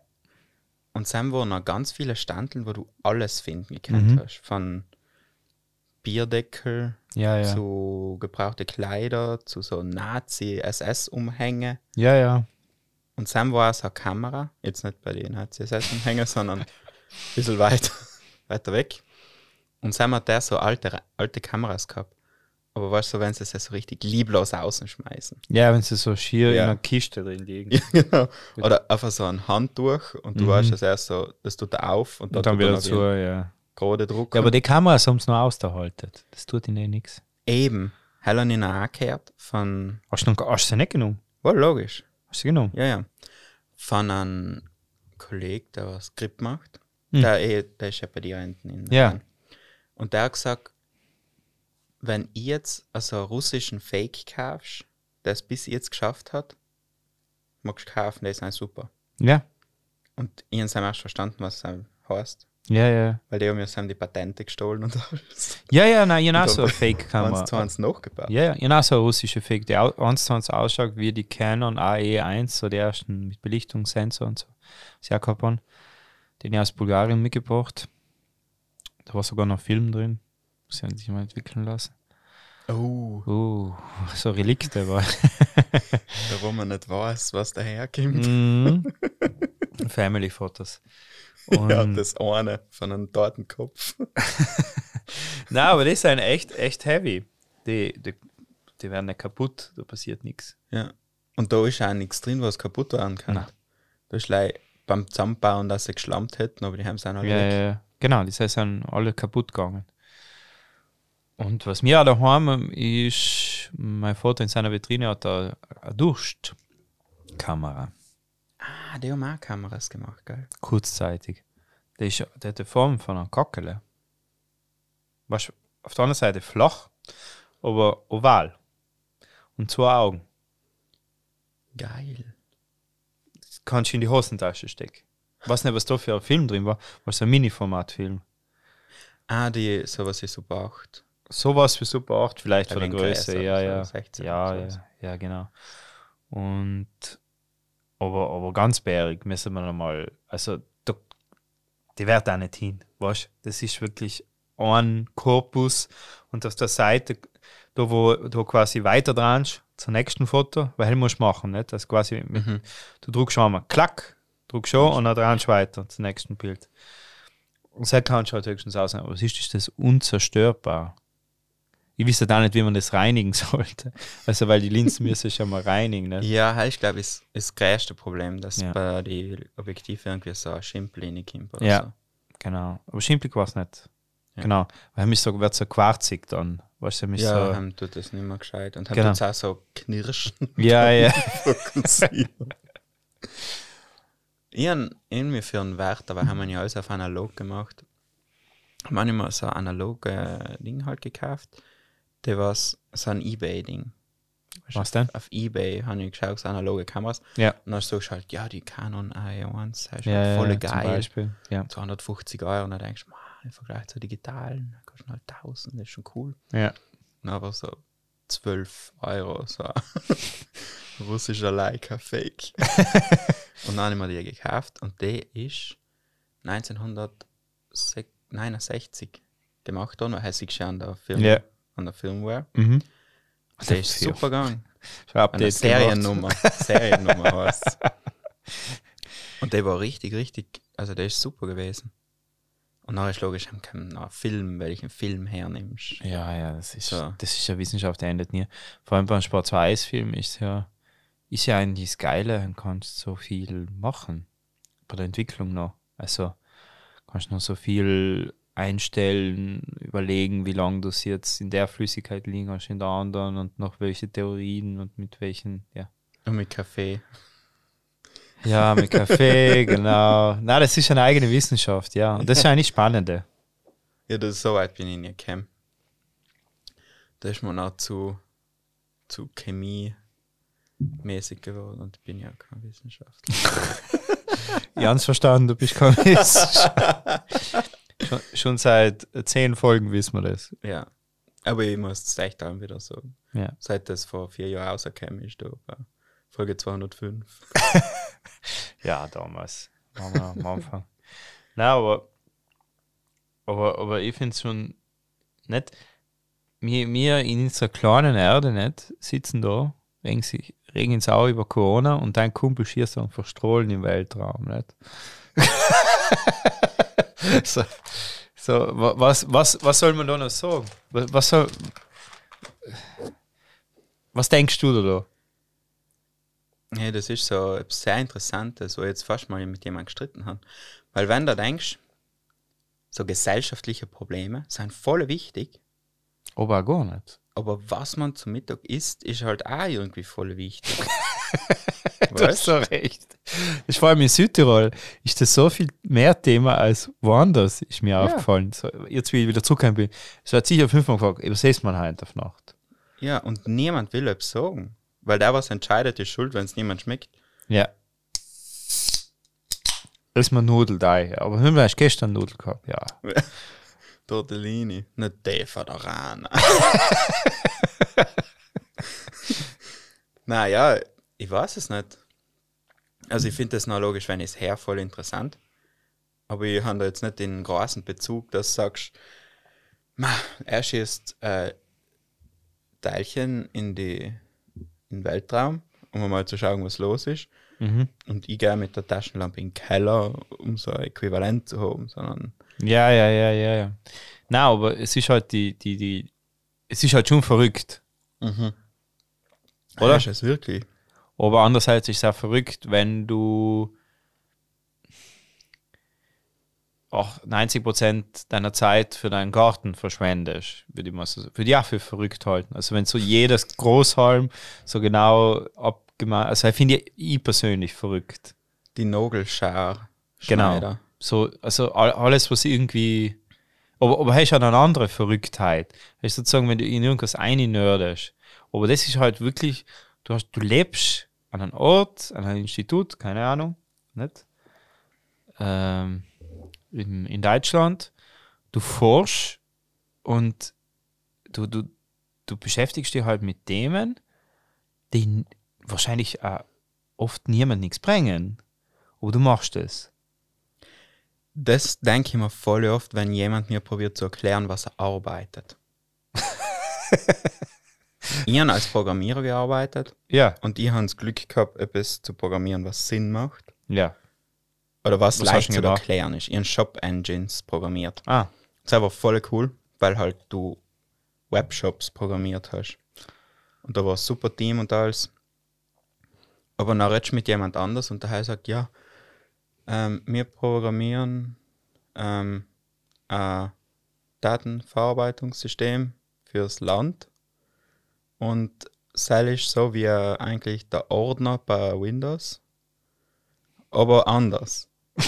Und dann waren noch ganz viele Standeln, wo du alles finden gekannt Mhm. hast. Von Bierdeckel Ja, ja. zu gebrauchte Kleider, zu so Nazi-SS-Umhänge. Ja, ja. Und dann war so eine Kamera, jetzt nicht bei den Nazi-SS-Umhängen, sondern ein bisschen weiter, weiter weg. Und dann hat der so alte, alte Kameras gehabt. Aber weißt du, wenn sie es so richtig lieblos außen schmeißen. Ja, wenn sie so schier Ja. in einer Kiste drin liegen. Ja, genau. Oder einfach so ein Handtuch und du Mhm. weißt es erst so, das tut er auf und, Und dann er wieder zu, ja. gerade Druck. Ja, aber die Kameras haben es noch ausgehalten. Das tut ihnen eh nichts. Eben, Helen in angehört von, Hast du, noch, hast du sie nicht genommen? war logisch, Hast du sie genommen? ja, ja, von einem Kollegen, der was Skript macht. Hm. Der, eh, der ist ja bei dir hinten in Ja. Wien. Und der hat gesagt, wenn ich jetzt also einen russischen Fake kaufst, der es bis jetzt geschafft hat, magst du kaufen, die sind super. Ja. Und ich habe erst verstanden, was es heißt. Ja, ja. Weil die haben ja die Patente gestohlen und alles. Ja, ja, nein, habe auch Und so eine Fake-Kamera. Eins zu eins nachgebaut. Ja, ja, habe auch so eine russische Fake, die au- eins zu eins ausschaut wie die Canon AE1, so die ersten mit Belichtungssensor und so. Sehr haben. Den ich aus Bulgarien mitgebracht. Da war sogar noch Film drin. Muss ich sich mal entwickeln lassen. Oh, Uh, so Relikte war. da wo man nicht weiß, was daherkommt. Mhm. Family Fotos. Und, Ja, das eine von einem Totenkopf. Nein, aber die sind echt, echt heavy. Die, die, die werden nicht kaputt, da passiert nichts. Ja. Und da ist auch nichts drin, was kaputt werden kann. Nein. Da ist gleich beim Zusammenbauen, dass sie geschlampt hätten, aber die haben es auch noch Ja, weg. ja, ja. Genau, die sind alle kaputt gegangen. Und was mir auch daheim ist, mein Vater in seiner Vitrine hat da eine Durstkamera, Ah, die haben auch Kameras gemacht, gell? kurzzeitig. Die, ist, die hat die Form von einer Kackele. Weißt, auf der anderen Seite flach, aber oval. Und zwei Augen. Geil. Das kannst du in die Hosentasche stecken. Ich weiß nicht, was da für ein Film drin war. So ein Mini-Format-Film. Ah, die, sowas ist Super 8. Sowas für Super 8, vielleicht von der Größe, größer, ja, ja. 16 ja, ja, ja, genau. Und aber, aber ganz bärig müssen wir nochmal, also da, die wird auch nicht hin, weißt? Das ist wirklich ein Korpus und auf der Seite, da wo du quasi weiter dran zum nächsten Foto, weil du musst machen, nicht? Das quasi mit, Mhm. du drückst schon einmal, klack, drückst schon und dann dran weiter zum nächsten Bild. Und so kannst du halt höchstens aussehen, aber siehst du, ist das unzerstörbar. Ich wüsste da nicht, wie man das reinigen sollte. Also, weil die Linsen müssen schon mal reinigen. Ne? Ja, ist, glaube ich, das, das größte Problem, dass Ja. bei den Objektiven irgendwie so ein Schimpel reinkommt oder Ja. so. Genau. Aber schimpelig war es nicht. Ja. Genau. Weil er so, wird so quarzig dann. Weißt du, mich Ja, so. haben tut das nicht mehr gescheit. Und haben Genau. jetzt auch so knirschen. Ja, ja. ich habe irgendwie für einen Wert, aber haben wir ja alles auf analog gemacht. Manchmal so analoge Ding halt gekauft. Der war so ein Ebay-Ding. Was denn? Auf Ebay habe ich geschaut, so analoge Kameras. Ja. Und dann du halt, ja, die Canon AE1, das ist Ja, ja, ja, voll zum geil. Beispiel. Ja. 250 Euro. Und dann denkst du, "Man, im Vergleich zu digitalen, da kostet halt 1000, das ist schon cool. ja. Und aber so 12 Euro, so ein russischer Leica Fake. und dann habe ich mir die gekauft und die ist 1969 gemacht worden, weil sie schon an der, Firma, Ja. An der Firmware. Mhm. Die ist super gegangen. Eine. Seriennummer. Seriennummer heißt Und der war richtig, richtig, also der ist super gewesen. Und dann ist logisch, haben keinen noch Film, welchen Film hernimmst. Ja, ja, das ist, So. das ist ja Wissenschaft, die endet nie. Vor allem beim Sport 2 Eisfilm ist ja, ist ja eigentlich das Geile, du kannst so viel machen. Bei der Entwicklung noch. Also kannst noch so viel einstellen, überlegen, wie lange du es jetzt in der Flüssigkeit liegen hast, in der anderen und noch welche Theorien und mit welchen, ja. Und mit Kaffee. Ja, mit Kaffee, genau. Na, das ist eine eigene Wissenschaft, ja. Und das ist eigentlich spannende. Ja, das ist so weit bin ich nicht gekommen. Da ist man auch zu, zu Chemie-mäßig geworden und ich bin ja kein Wissenschaftler. Ganz verstanden, du bist kein Wissenschaftler. Schon, schon seit zehn Folgen wissen wir das. ja. Aber ich muss es echt dann wieder sagen. Ja. Seit das vor vier Jahren rausgekommen ist, da war Folge 205. Ja, damals. Waren wir am Anfang. Nein, aber, aber, aber ich finde es schon nett. Wir, wir in unserer kleinen Erde nicht sitzen da, regen, sich, regen uns auch über Corona und dein Kumpel schießt und verstrahlen im Weltraum. Nicht? so, so, wa- was, was, was soll man da noch sagen? Was, was, soll, was denkst du da? da? Ja, das ist so etwas sehr Interessantes, wo ich jetzt fast mal mit jemandem gestritten habe. Weil wenn du denkst, so gesellschaftliche Probleme sind voll wichtig, Aber gar nicht. aber was man zum Mittag isst, ist halt auch irgendwie voll wichtig. Du hast so recht. Das ist vor allem in Südtirol ist das so viel mehr Thema als woanders, ist mir aufgefallen. So, jetzt, wie ich wieder zurückgekommen bin, es hat sicher fünfmal gefragt, übersetzt man heute auf Nacht. Ja, und niemand will etwas sagen. Weil der, was entscheidet, ist schuld, wenn es niemand schmeckt. Ja. Das ist mir Nudel da. Aber wir haben gestern Nudel gehabt, ja. Tortellini, nicht der naja, ich weiß es nicht. Also ich finde das noch logisch, wenn ich es her voll interessant. Aber ich habe da jetzt nicht den großen Bezug, dass du sagst, ma, er schießt äh, Teilchen in, die, in den Weltraum, um mal zu schauen, was los ist. Mhm. Und ich gehe mit der Taschenlampe in den Keller, um so ein Äquivalent zu haben, sondern Ja, ja, ja, ja, ja. Nein, aber es ist halt die, die, die, es ist halt schon verrückt. Oder? Oder? Ist es wirklich? Aber andererseits ist es auch verrückt, wenn du auch 90 Prozent deiner Zeit für deinen Garten verschwendest, würde ich mal so würde ich auch für verrückt halten. Also wenn so jedes Großhalm so genau abgemacht, also finde ich, ich persönlich verrückt. Die Nogelschar. Genau. So, also all- alles, was irgendwie. Aber, aber hast du eine andere Verrücktheit. Hast du sozusagen, wenn du in irgendwas einnördest. Aber das ist halt wirklich, du hast, du lebst an einem Ort, an einem Institut, keine Ahnung, nicht? Ähm, in, in Deutschland, du forschst und du, du, du beschäftigst dich halt mit Themen, die wahrscheinlich auch oft niemand nichts bringen. Aber du machst es. Das denke ich mir voll oft, wenn jemand mir probiert zu erklären, was er arbeitet. ich habe als Programmierer gearbeitet Ja. und ich habe das Glück gehabt, etwas zu programmieren, was Sinn macht. Ja. Oder was, Was leicht zu gemacht? erklären ist. Ich habe Shop-Engines programmiert. Ah, Das ist aber voll cool, weil halt du Webshops programmiert hast. Und da war ein super Team und alles. Aber dann redest du mit jemand anders und der Herr sagt, ja, ähm, wir programmieren ähm, ein Datenverarbeitungssystem fürs Land und Cell ist so wie äh, eigentlich der Ordner bei Windows, aber anders.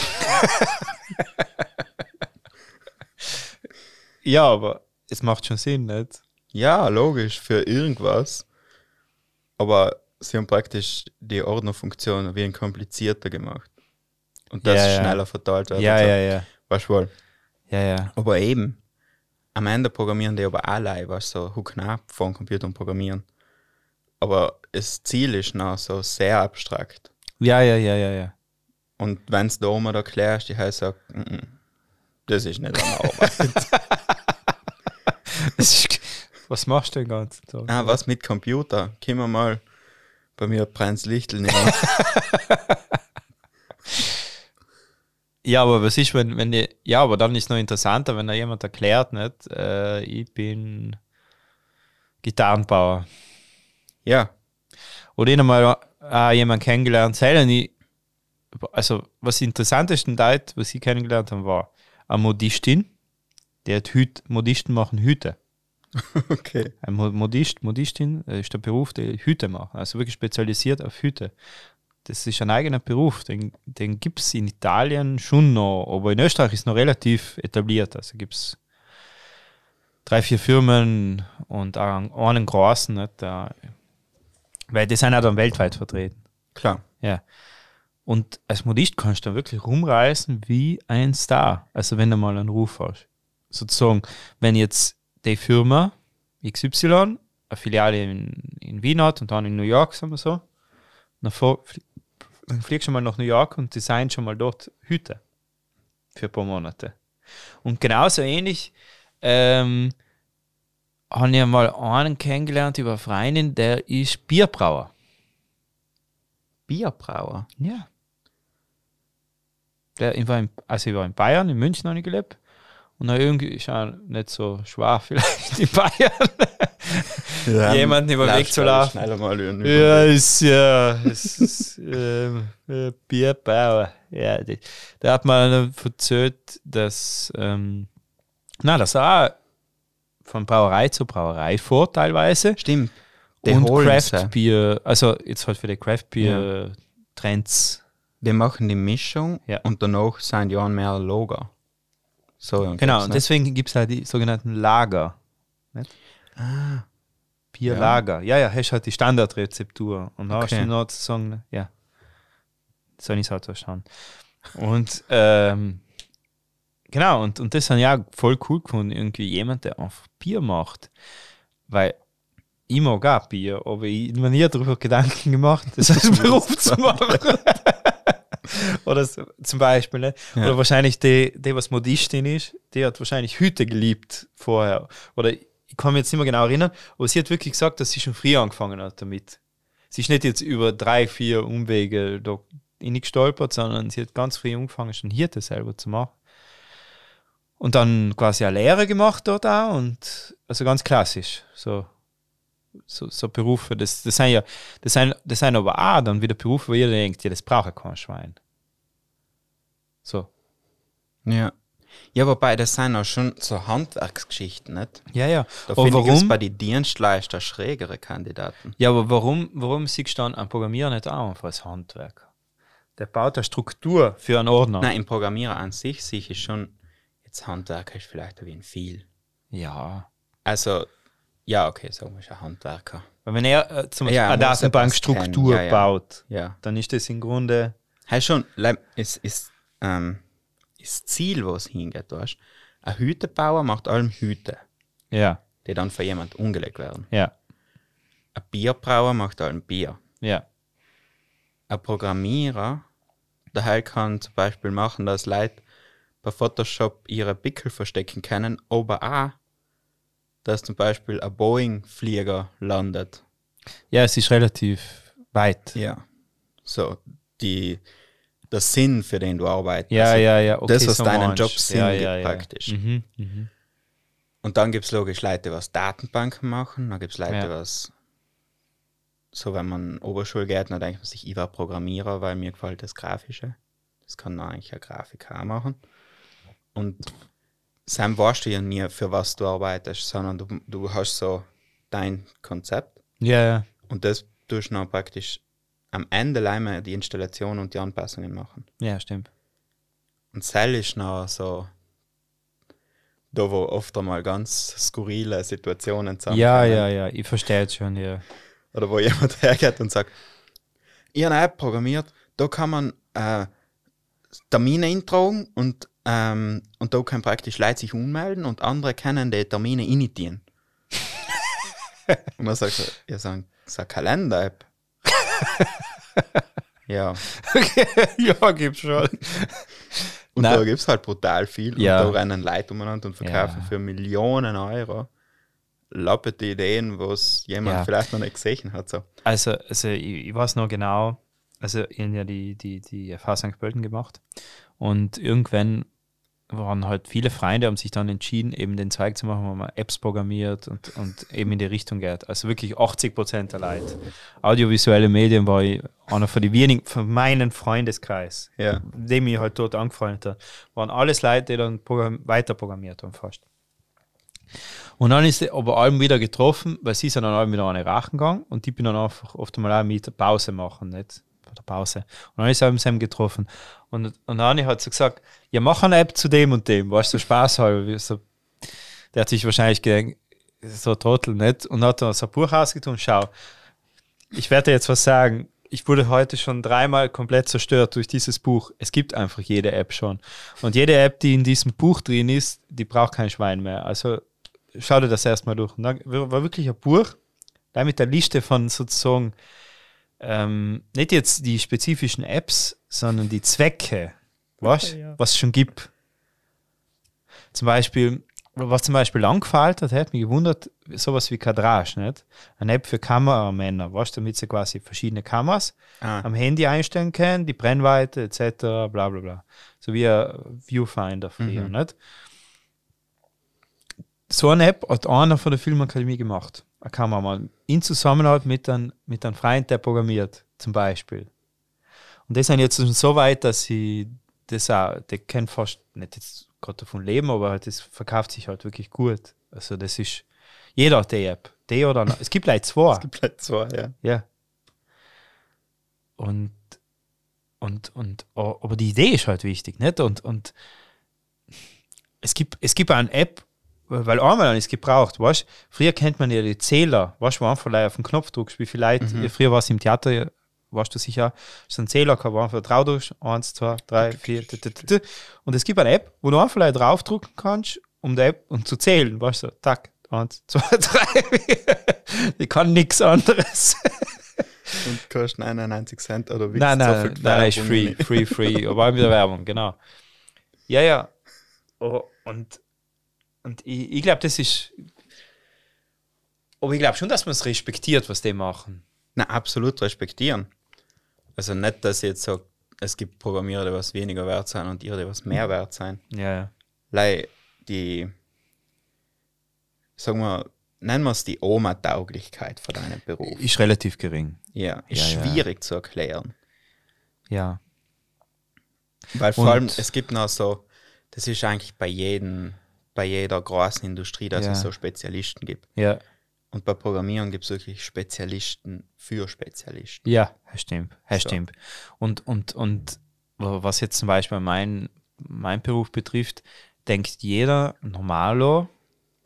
ja, aber es macht schon Sinn, nicht? Ja, logisch, für irgendwas. Aber sie haben praktisch die Ordnerfunktion wie ein komplizierter gemacht. Und das Ja, ja. schneller verteilt wird. Ja, so. ja, ja. Weißt du wohl. Ja, ja. Aber eben, am Ende programmieren die aber alle, weißt du, so Hook-Knapp vor dem Computer und programmieren. Aber das Ziel ist noch so sehr abstrakt. Ja, ja, ja, ja, ja. Und wenn es da oben erklärst, die heißt sagt, "Mm, mm, das ist nicht eine Arbeit. Ist, was machst du den ganzen Tag? ah, was mit Computer? Können wir mal bei mir brennt Lichtel nicht. Ja, aber was ist, wenn, wenn die, ja, aber dann ist es noch interessanter, wenn da jemand erklärt, nicht? Äh, ich bin Gitarrenbauer. ja, Oder ich habe mal äh, jemanden kennengelernt, selber ich also was interessantesten Leute, was ich kennengelernt habe, war eine Modistin, die hat Hüt, Modisten machen Hüte. Okay. Ein Mo- Modist, Modistin äh, ist der Beruf, der Hüte macht, also wirklich spezialisiert auf Hüte. Das ist ein eigener Beruf, den, den gibt es in Italien schon noch, aber in Österreich ist noch relativ etabliert. Also gibt es drei, vier Firmen und auch einen großen, nicht, weil die sind auch dann weltweit vertreten. Klar. Ja. Und als Modist kannst du dann wirklich rumreißen wie ein Star. Also wenn du mal einen Ruf hast. Sozusagen, wenn jetzt die Firma XY eine Filiale in, in Wien hat und dann in New York, sagen wir so, dann, dann fliegst du mal nach New York und design schon mal dort Hüte für ein paar Monate. Und genauso ähnlich ähm, habe ich mal einen kennengelernt über Freundin, der ist Bierbrauer. Bierbrauer. Ja. Der, ich war in, also ich war in Bayern, in München habe ich gelebt. Und dann irgendwie ist auch nicht so schwer vielleicht in Bayern. Jemanden über den Weg zu laufen. Schneller mal Ja, ist ja, es ist ähm, äh, Bierbauer. Ja, die, da hat man erzählt, dass, ähm, na, das auch von Brauerei zu Brauerei vor teilweise. Stimmt. Die und Craft. Beer, also jetzt halt für die Craft Beer Trends. Die machen die Mischung Ja. und danach sind ja mehr Lager. So, Genau, und ne? deswegen gibt es halt die sogenannten Lager. Nicht? Ah, Bierlager. Ja, ja, hast halt die Standardrezeptur. Und da hast Okay. du noch zu sagen, ja, so habe ich es halt verstanden. Und ähm, genau, und, und das habe ich auch voll cool gefunden, irgendwie jemand, der einfach Bier macht. Weil ich mag auch Bier, aber ich habe mir nie darüber Gedanken gemacht, das als Beruf zu machen. Oder so, zum Beispiel, ne? Ja. Oder wahrscheinlich die, die, was Modistin ist, die hat wahrscheinlich Hüte geliebt vorher. Oder ich kann mich jetzt nicht mehr genau erinnern, aber sie hat wirklich gesagt, dass sie schon früher angefangen hat damit. Sie ist nicht jetzt über drei, vier Umwege da gestolpert, sondern sie hat ganz früh angefangen, schon Hirte selber zu machen. Und dann quasi eine Lehre gemacht dort auch und also ganz klassisch. So, so, so Berufe, das, das sind ja, das sind, das sind aber auch dann wieder Berufe, wo jeder denkt, ja, das braucht ja kein Schwein. So. ja. Ja, wobei das sind auch schon so Handwerksgeschichten, nicht? Ja, ja. Da aber finde ich warum? bei den Dienstleister schrägere Kandidaten. Ja, aber warum, warum siehst du dann ein Programmierer nicht auch einfach als Handwerker? Der baut eine Struktur für einen Ordner. Nein, im Programmierer an sich sehe ich schon, jetzt Handwerker ist vielleicht ein wenig viel. Ja. Also, ja, okay, sagen wir schon Handwerker. Weil wenn er äh, zum Beispiel Ja, eine Datenbankstruktur ja, ja. baut, Ja. dann ist das im Grunde. Hey, schon, ist, ist, ähm, ist das Ziel, wo es hingeht, weißt? Ein Hütebauer macht allem Hüte, Ja, die dann für jemand umgelegt werden. ja, Ein Bierbrauer macht allem Bier. ja. Ein Programmierer, der halt kann zum Beispiel machen, dass Leute bei Photoshop ihre Pickel verstecken können, aber auch, dass zum Beispiel ein Boeing-Flieger landet. Ja, es ist relativ weit. Ja. So, die, der Sinn, für den du arbeitest. Ja, Also, ja, ja. Okay, das, was so deinen meinst. Job Sinn ja, gibt, ja, ja. praktisch. Mhm, mhm. Und dann gibt es logisch Leute, was Datenbanken machen, dann gibt es Leute, was so wenn man geht, dann denkt man sich, ich war Programmierer, weil mir gefällt das Grafische. Das kann man eigentlich ein Grafiker auch machen. Und Sam weißt du ja nie, für was du arbeitest, sondern du, du hast so dein Konzept Ja, ja. und das tust du dann praktisch am Ende einmal die Installation und die Anpassungen machen. Ja, stimmt. Und Cell ist noch so da, wo oft einmal ganz skurrile Situationen Ja, zusammenkommen. ja, ja. Ich verstehe es schon, ja. Oder wo jemand hergeht und sagt, ich habe eine App programmiert, da kann man äh, Termine eintragen und, ähm, und da können praktisch Leute sich ummelden und andere können die Termine initiieren. und dann sagt er, ja, so ein, so eine Kalender-App. ja, ja, gibt's schon. und Nein. da gibt es halt brutal viel. Ja. Und da rennen Leute umeinander und verkaufen Ja. für Millionen Euro lappete Ideen, was jemand Ja. vielleicht noch nicht gesehen hat. So. Also, also ich, ich weiß noch genau, also ich habe ja die, die, die FH St. Pölten gemacht und irgendwann waren halt viele Freunde, haben sich dann entschieden, eben den Zweig zu machen, wo man Apps programmiert und, und eben in die Richtung geht. Also wirklich 80 Prozent der Leute. Audiovisuelle Medien war ich einer von den wenigen, von meinem Freundeskreis, Ja. dem ich halt dort angefreundet habe, waren alles Leute, die dann program weiter programmiert haben fast. Und dann ist sie aber allem wieder getroffen, weil sie sind dann allem wieder an eine Rachen gegangen und ich bin dann einfach oft mal auch mit Pause machen, nicht? Bei der Pause. Und dann ist er mit Sam getroffen. Und, und dann hat sie gesagt, ja, mach eine App zu dem und dem, weißt du, Spaß halber. So, der hat sich wahrscheinlich gedacht, so Trottel, nicht? Und hat dann so ein Buch ausgetan, schau, ich werde dir jetzt was sagen. Ich wurde heute schon dreimal komplett zerstört durch dieses Buch. Es gibt einfach jede App schon. Und jede App, die in diesem Buch drin ist, die braucht kein Schwein mehr. Also schau dir das erstmal durch. Und dann war wirklich ein Buch, da mit der Liste von sozusagen ähm, nicht jetzt die spezifischen Apps, sondern die Zwecke, was, Ja. was es schon gibt. Zum Beispiel, was zum Beispiel angefallen hat, hat mich gewundert, sowas wie Kadrage, nicht? Eine App für Kameramänner, was damit sie quasi verschiedene Kameras Ah, am Handy einstellen können, die Brennweite etc., bla bla bla. So wie ein Viewfinder früher, Mhm. nicht? So eine App hat einer von der Filmakademie gemacht. Ein Kameramann. In Zusammenarbeit mit einem, mit einem Freund, der programmiert, zum Beispiel. Und das sind jetzt schon so weit, dass sie das auch, der kennt fast nicht jetzt gerade davon leben, aber halt das verkauft sich halt wirklich gut. Also das ist, jeder die App. Die oder eine- es gibt gleich zwei. es gibt halt zwei, ja. Ja. Und, und, und, aber die Idee ist halt wichtig, nicht? Und, und es gibt, es gibt auch eine App, weil einmal ist gebraucht, weißt Früher kennt man ja die Zähler, weißt du, wo einfach auf den Knopf drückst, wie viel Leute, früher war es im Theater, weißt du sicher, ist ein Zähler wo du einfach drauf drückst, eins, zwei, drei, vier, und es gibt eine App, wo du einfach draufdrücken kannst, um die App um zu zählen, weißt du, tack, eins, zwei, drei, die kann nichts anderes. Und kostet 99 Cent oder wie Nein, nein, nein, nein, ist free, free, free. Aber auch wieder Werbung, genau. Ja, ja. Oh, und und ich, ich glaube, das ist. Aber ich glaube schon, dass man es respektiert, was die machen. Na, absolut respektieren. Also nicht, dass ich jetzt sage, es gibt Programmierer, die was weniger wert sein und ihre, die was mehr wert sein. Ja, ja. Lei, die, sagen wir, nennen wir es die Oma-Tauglichkeit von deinem Beruf. Ist relativ gering. Ja, ist Ja, ja. schwierig zu erklären. Ja. Weil vor Und- allem, es gibt noch so, das ist eigentlich bei jedem, bei jeder großen Industrie, dass Ja. es so Spezialisten gibt. Ja. Und bei Programmieren gibt es wirklich Spezialisten für Spezialisten. Ja, stimmt. So. stimmt. Und, und, und was jetzt zum Beispiel mein, mein Beruf betrifft, denkt jeder Normalo,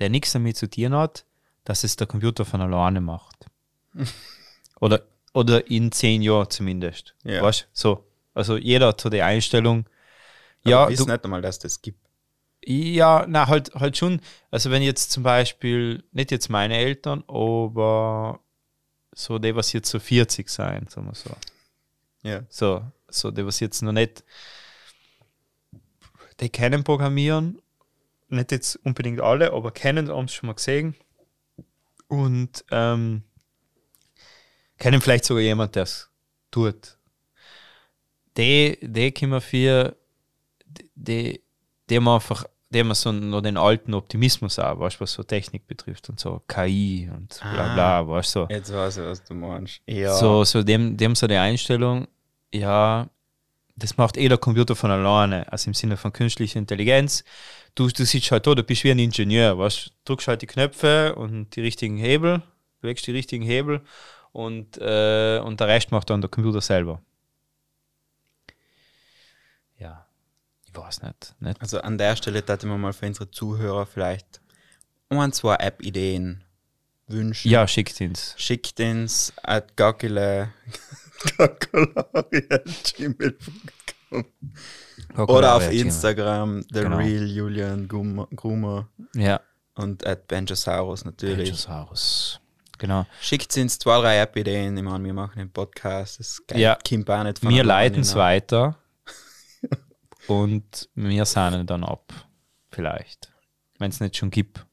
der nichts damit zu tun hat, dass es der Computer von alleine macht. oder, oder in zehn Jahren zumindest. Ja. Weißt? So. Also jeder hat so die Einstellung, Aber ja, du, nicht einmal, dass das gibt. Ja, na, halt, halt schon. Also wenn jetzt zum Beispiel, nicht jetzt meine Eltern, aber so die, was jetzt so 40 sein, sagen wir so. Ja. So, so die, was jetzt noch nicht, die kennen Programmieren, nicht jetzt unbedingt alle, aber kennen, haben es schon mal gesehen. Und ähm, kennen vielleicht sogar jemand, der es tut. Die, die können wir für, die, die haben einfach, die haben so noch den alten Optimismus auch, weißt was so Technik betrifft und so KI und bla bla, weißt du. So. Jetzt weiß ich, was du meinst. Ja. So, so dem, dem so die Einstellung, ja, das macht eh der Computer von alleine, also im Sinne von künstlicher Intelligenz. Du, du sitzt halt da, du bist wie ein Ingenieur, weißt drückst halt die Knöpfe und die richtigen Hebel, bewegst die richtigen Hebel und, äh, und der Rest macht dann der Computer selber. Ich weiß nicht. nicht. Also an der Stelle hätte man mal für unsere Zuhörer vielleicht ein, zwei App-Ideen wünschen. Ja, schickt ins. Schickt ins at gmail.com oder auf Instagram, the Genau. real Julian Grumer Ja, und at Benjosaurus natürlich. Benjosaurus. Genau. Schickt uns zwei, drei App-Ideen. Ich meine, wir machen einen Podcast. Das Ja. auch nicht von Wir alleine, leiten es ne? weiter und wir sahnen dann ab. Vielleicht. Wenn es nicht schon gibt.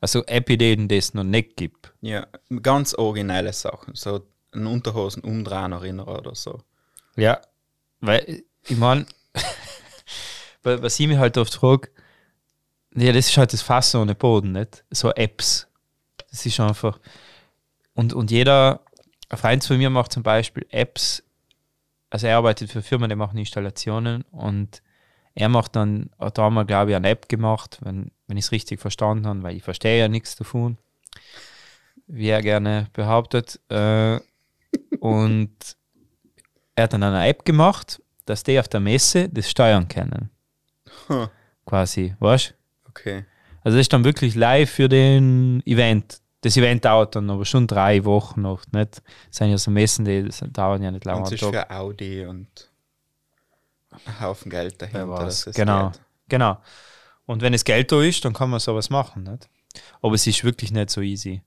Also App-Ideen, die es noch nicht gibt. Ja, ganz originelle Sachen. So ein Unterhosen umdrehen erinnern oder so. Ja. Weil, ich meine, was ich mich halt oft frage, ja, das ist halt das Fass ohne Boden, nicht? So Apps. Das ist einfach. Und, und jeder, ein Freund von mir macht zum Beispiel Apps, also er arbeitet für Firmen, die machen Installationen und er macht dann, hat da mal, glaube ich, eine App gemacht, wenn, wenn ich es richtig verstanden habe, weil ich verstehe ja nichts davon, wie er gerne behauptet. Äh, und er hat dann eine App gemacht, dass die auf der Messe das steuern können. Huh. Quasi, weißt du? Okay. Also das ist dann wirklich live für den Event. Das Event dauert dann aber schon drei Wochen noch, nicht? Das sind ja so Messen, die das dauern ja nicht lange. Und es ist für Audi und ein Haufen Geld dahinter. Genau, geht. genau. Und wenn es Geld da ist, dann kann man sowas machen, nicht? Aber es ist wirklich nicht so easy.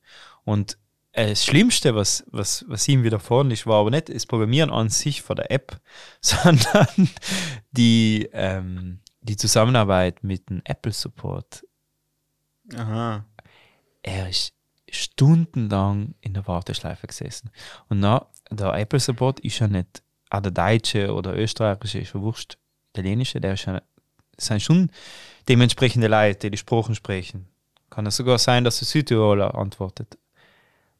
Und äh, das Schlimmste, was, was, was ihm widerfahren ist, war aber nicht das Programmieren an sich von der App, sondern die, ähm, die Zusammenarbeit mit dem Apple Support. Aha. Er ist stundenlang in der Warteschleife gesessen. Und na, der Apple Support ist ja nicht auch der deutsche oder österreichische, ist ja wurscht, italienische, der ist ja, sind schon dementsprechende Leute, die die Sprachen sprechen. Kann es sogar sein, dass der Südtiroler antwortet.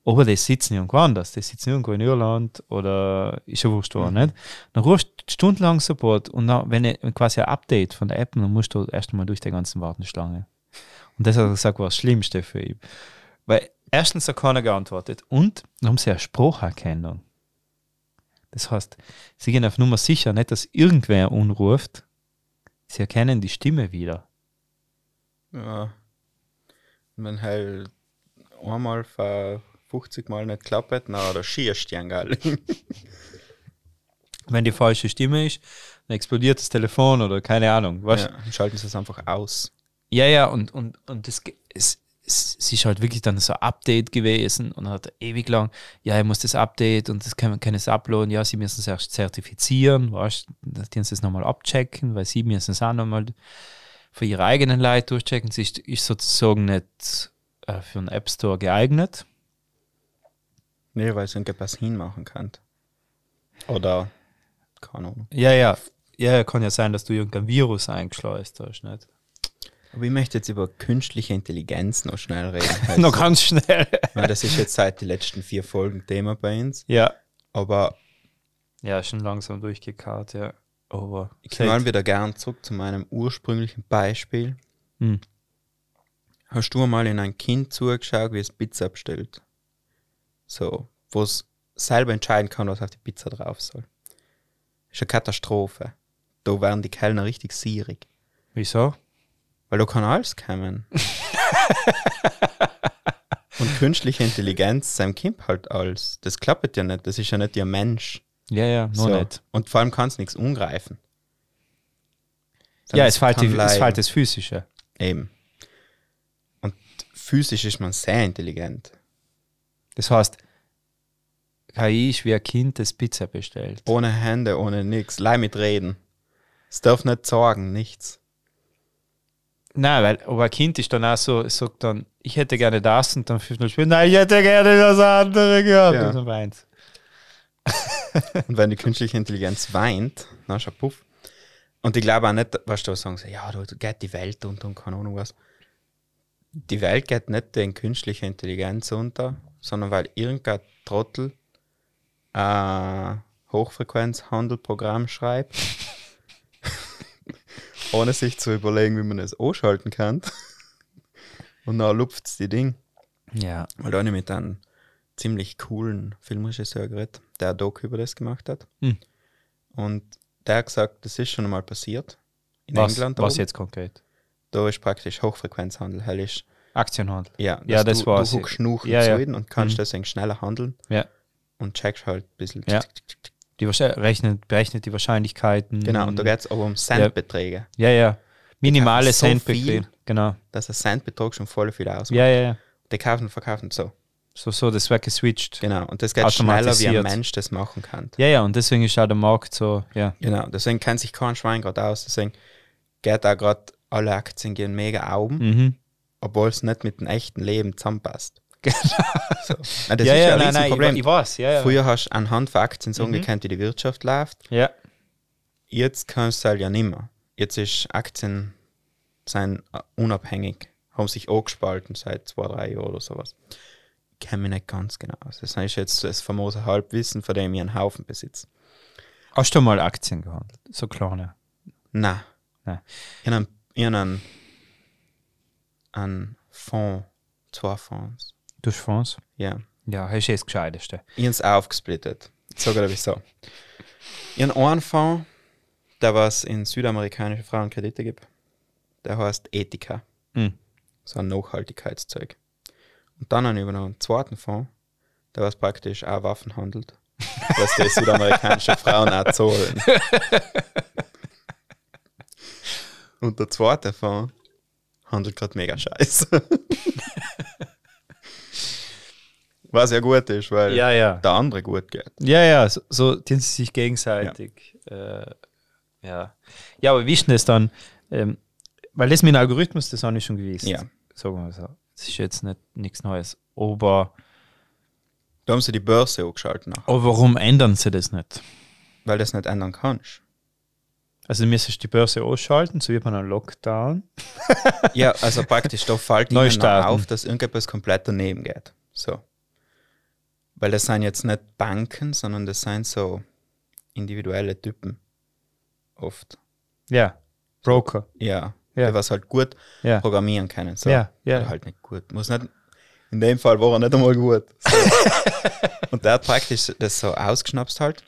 Aber die sitzen irgendwo anders, die sitzen irgendwo in Irland oder ist ja wurscht wo, nicht? Dann rufst du stundenlang Support und dann, wenn ich quasi ein Update von der App, dann musst du erst einmal durch die ganzen Wartenschlange. Und das hat er gesagt, war das Schlimmste für ihn. Weil erstens hat keiner geantwortet und dann haben sie eine Spracherkennung. Das heißt, sie gehen auf Nummer sicher, nicht, dass irgendwer unruft. Sie erkennen die Stimme wieder. Ja. Wenn halt einmal vor 50 Mal nicht klappt, na, da schierst du geil. Wenn die falsche Stimme ist, dann explodiert das Telefon oder keine Ahnung. Weißt? ja, schalten sie es einfach aus. Ja, ja, und, und, und das, es, es, es ist halt wirklich dann so ein Update gewesen und hat ewig lang, ja, ich muss das Update und das kann, kann es uploaden, ja, sie müssen es erst zertifizieren, weißt dass die uns das nochmal abchecken, weil sie müssen es auch nochmal für ihre eigenen Leute durchchecken. Sie ist, ist sozusagen nicht äh, für einen App Store geeignet. Nee, weil es irgendetwas hinmachen kann. Oder, keine Ahnung. Ja, ja, ja, kann ja sein, dass du irgendein Virus eingeschleust hast, nicht? Aber ich möchte jetzt über künstliche Intelligenz noch schnell reden. Noch ganz schnell. Weil das ist jetzt seit den letzten vier Folgen Thema bei uns. ja. Aber Ja, schon langsam durchgekarrt, ja. Aber ich komme wieder gern zurück zu meinem ursprünglichen Beispiel. Hm. Hast du mal in ein Kind zugeschaut, wie es Pizza bestellt? So, wo es selber entscheiden kann, was auf die Pizza drauf soll. Ist eine Katastrophe. Da werden die Kellner richtig sierig. Wieso? Weil da kann alles kommen. Und künstliche Intelligenz, seinem Kind halt alles. Das klappt ja nicht. Das ist ja nicht ihr Mensch. Ja, ja, noch So. nicht. Und vor allem kann es nichts umgreifen. Ja, es fällt, die, es fällt das Physische. Eben. Und physisch ist man sehr intelligent. Das heißt, KI ist wie ein Kind, das Pizza bestellt. Ohne Hände, ohne nichts. Leih mit reden. Es darf nicht sagen, nichts. Nein, weil aber ein Kind ist dann auch so, es sagt dann, ich hätte gerne das und dann fünf Minuten später, nein, ich hätte gerne das andere gehabt. Ja. Und dann weint. Und wenn die künstliche Intelligenz weint, dann ist ein Puff. Und ich glaube auch nicht, was du sagen, so, ja, da geht die Welt unter und keine Ahnung was. Die Welt geht nicht den künstliche Intelligenz unter, sondern weil irgendein Trottel ein Hochfrequenzhandelprogramm schreibt, ohne sich zu überlegen, wie man es ausschalten kann. Und dann lupft es die Ding. Ja. Weil da habe ich mit einem ziemlich coolen Filmregisseur geredet, der ein Doku über das gemacht hat. Hm. Und der hat gesagt, das ist schon einmal passiert in Was, England. was oben. jetzt konkret? Da ist praktisch Hochfrequenzhandel. Hell ist, Aktienhandel. ja, Ja, das du, war's. Du huckst Ja, ja. und kannst Mhm. deswegen schneller handeln Ja. und checkst halt ein bisschen. Ja. Die rechnet, berechnet die Wahrscheinlichkeiten. Genau, und da geht es aber um Centbeträge. Ja, ja. Minimale so Centbeträge. Genau. Dass ein Centbetrag schon voll viel ausmacht. Ja, ja, ja. Die kaufen und verkaufen so. So, so, das wird geswitcht. Genau, und das geht schneller, wie ein. Mensch das machen kann. Ja, ja, und deswegen ist auch der Markt so, ja. Genau, deswegen kennt sich kein Schwein gerade aus. Deswegen geht auch gerade alle Aktien gehen mega auben, Mhm. obwohl es nicht mit dem echten Leben zusammenpasst. So. Nein, das ja, ist ja, ja ein nein, nein, ich, Riesenproblem. ich weiß, ja, ja. Früher hast du anhand von Aktien so Mhm. wie die Wirtschaft läuft. Ja, Jetzt kannst du halt ja nicht mehr. jetzt ist Aktien sein äh, unabhängig, haben sich auch gespalten seit zwei, drei Jahren oder sowas. Ich kenne mich nicht ganz genau aus. Das ist jetzt das famose Halbwissen, von dem ich einen Haufen besitze. Hast du mal Aktien gehandelt? So kleine? Nein. Nein. Ich habe einen, ich hab einen, einen Fonds, zwei Fonds. Du hast Fonds? Ja. Ja, hast du das Gescheiteste. Ich habe es aufgesplittet. Oder wieso. Ich habe einen Fonds, der was in südamerikanische Frauen Kredite gibt. Der heißt Ethika. Mhm. So ein Nachhaltigkeitszeug. Und dann habe ich noch einen zweiten Fonds, der was praktisch auch Waffen handelt. dass die südamerikanische Frauen auch zahlen. Und der zweite Fonds handelt gerade mega scheiße. Was ja gut ist, weil Ja, ja. der andere gut geht. Ja, ja, so, so dienen sie sich gegenseitig. Ja, äh, ja. ja aber wie ist denn das dann? Ähm, weil das mit dem Algorithmus, das habe ich schon gewusst. Ja. Sagen wir mal so. Das ist jetzt nicht nichts Neues. Aber, Da haben sie die Börse angeschaltet, aber warum ändern sie das nicht? weil das nicht ändern kannst. Also du müsstest die Börse ausschalten, so wie bei einem Lockdown. Ja, also praktisch, da fällt ihnen auf, dass irgendetwas komplett daneben geht. So. Weil das sind jetzt nicht Banken, sondern das sind so individuelle Typen. Oft. Ja. Broker. Ja. ja. Der was halt gut ja. programmieren können. So. Ja. ja. Oder halt nicht gut. Muss nicht, in dem Fall war er nicht einmal gut. So. und der hat praktisch das so ausgeschnapst halt.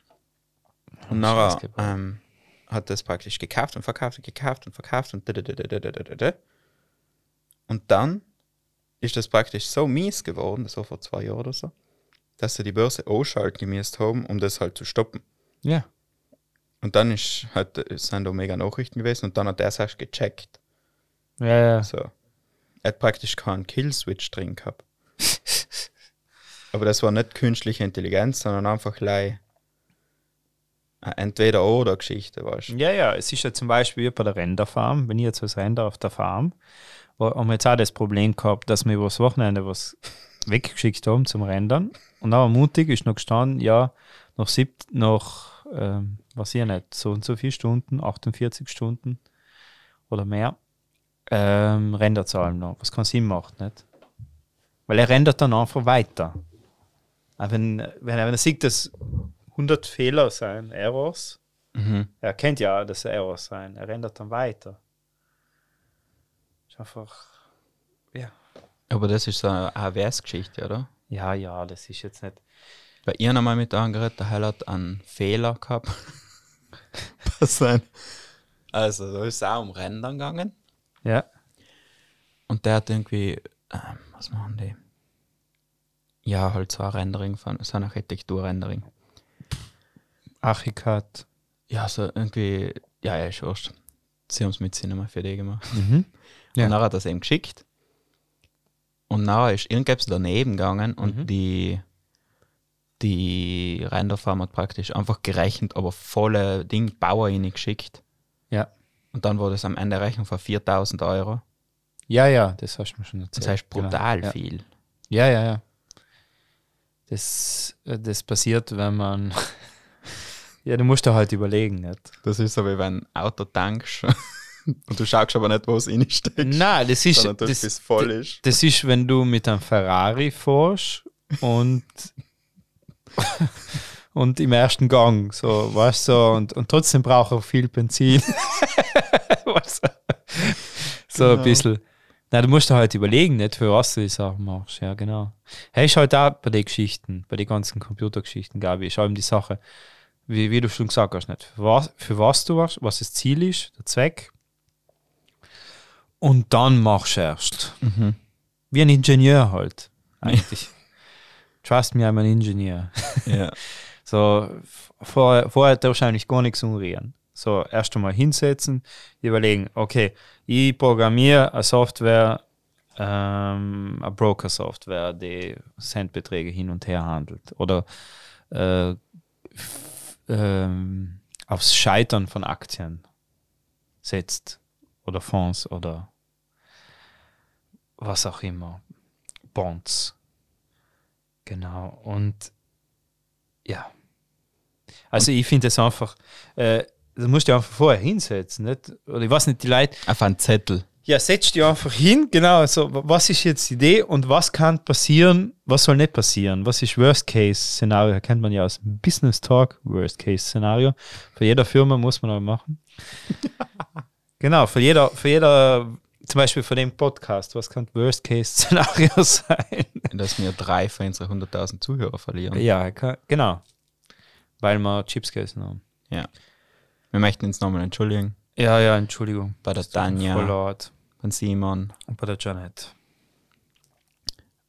Und nachher ähm, hat das praktisch gekauft und verkauft und gekauft und verkauft und da, da, da, da, da, da, da, da. Und dann ist das praktisch so mies geworden, das war vor zwei Jahren oder so, dass sie die Börse ausschalten gemäßt haben, um das halt zu stoppen. Ja. Und dann ist halt, sind da mega Nachrichten gewesen und dann hat er es erst gecheckt. Ja, ja. So. Er hat praktisch keinen Kill-Switch drin gehabt. Aber das war nicht künstliche Intelligenz, sondern einfach lei eine Entweder-Oder-Geschichte, weißt du? Ja, ja, es ist ja zum Beispiel wie bei der Renderfarm, wenn ich jetzt was render auf der Farm, wo- haben wir jetzt auch das Problem gehabt, dass wir übers Wochenende was weggeschickt haben zum Rendern und dann am Montag ist noch gestanden, ja, noch sieb, noch, ähm, was ich nicht, so und so viele Stunden, 48 Stunden oder mehr, ähm, Renderzahlen noch, was keinen Sinn macht, nicht? Weil er rendert dann einfach weiter. Wenn, wenn, er, wenn er sieht, dass 100 Fehler sein, Errors, Mhm. er kennt ja, dass er Errors sein. Er rendert dann weiter. Ist einfach. Ja. Aber das ist so eine AWS-Geschichte, oder? Ja, ja, das ist jetzt nicht. Weil ich einmal mit angerät, der Heil hat einen Fehler gehabt. Was sein? Also, da ist es auch um Rendern gegangen. Ja. Und der hat irgendwie, ähm, was machen die? Ja, halt so ein Rendering von, so ein Architektur-Rendering. Archicad. Ja, so irgendwie, ja, ja, ist wurscht. Sie haben es mit Cinema für die gemacht. Mhm. Ja. Und dann hat er es ihm geschickt. Und nachher ist irgendetwas daneben gegangen und Mhm. die, die Renderfarm hat praktisch einfach gerechnet, aber volle Ding Bauer geschickt. Ja. Und dann wurde es am Ende Rechnung von 4000 Euro. Ja, ja, das hast du mir schon erzählt. Das heißt brutal Genau. viel. Ja, ja, ja. Das, äh, das passiert, wenn man. ja, du musst da halt überlegen, nicht? Das ist so, wie wenn ein Auto tankst und du schaust aber nicht, wo es reinsteckt. Nein, das ist. sondern Das, bis voll ist. das ist, wenn du mit einem Ferrari fährst und. und im ersten Gang, so, weißt du, so, und, und trotzdem braucht er viel Benzin. weißt du? So Genau. ein bisschen. Na, du musst dir halt überlegen, nicht für was du die Sachen machst. Ja, genau. Hey, ist halt auch bei den Geschichten, bei den ganzen Computergeschichten, Gabi, ist halt eben die Sache, wie, wie du schon gesagt hast, nicht für was, für was du machst, was das Ziel ist, der Zweck. Und dann machst du erst. Mhm. Wie ein Ingenieur halt. Eigentlich. Trust me, I'm an Ingenieur. Ja. So, vorher, vorher hat er wahrscheinlich gar nichts umrühren. So, erst einmal hinsetzen, überlegen, okay, ich programmiere eine Software, ähm, eine Broker-Software, die Centbeträge hin und her handelt. Oder äh, ähm, aufs Scheitern von Aktien setzt. Oder Fonds oder was auch immer. Bonds. Genau. Und ja. Also ich finde es einfach, äh, du musst dich einfach vorher hinsetzen, nicht? Oder ich weiß nicht, die Leute, Auf einen Zettel. ja, setz dich einfach hin, genau, also was ist jetzt die Idee und was kann passieren, was soll nicht passieren, was ist Worst-Case-Szenario, kennt man ja aus Business Talk, Worst-Case-Szenario, für jeder Firma muss man auch machen. genau, für jeder, für jeder, zum Beispiel für den Podcast, was kann Worst-Case-Szenario sein? Dass wir drei von unseren 100.000 Zuhörer verlieren. ja, kann, genau, weil wir Chips gegessen haben. Ja. Wir möchten uns nochmal entschuldigen Ja, ja, Entschuldigung. bei der Tanja, laut. beim Simon. Und bei der Janet.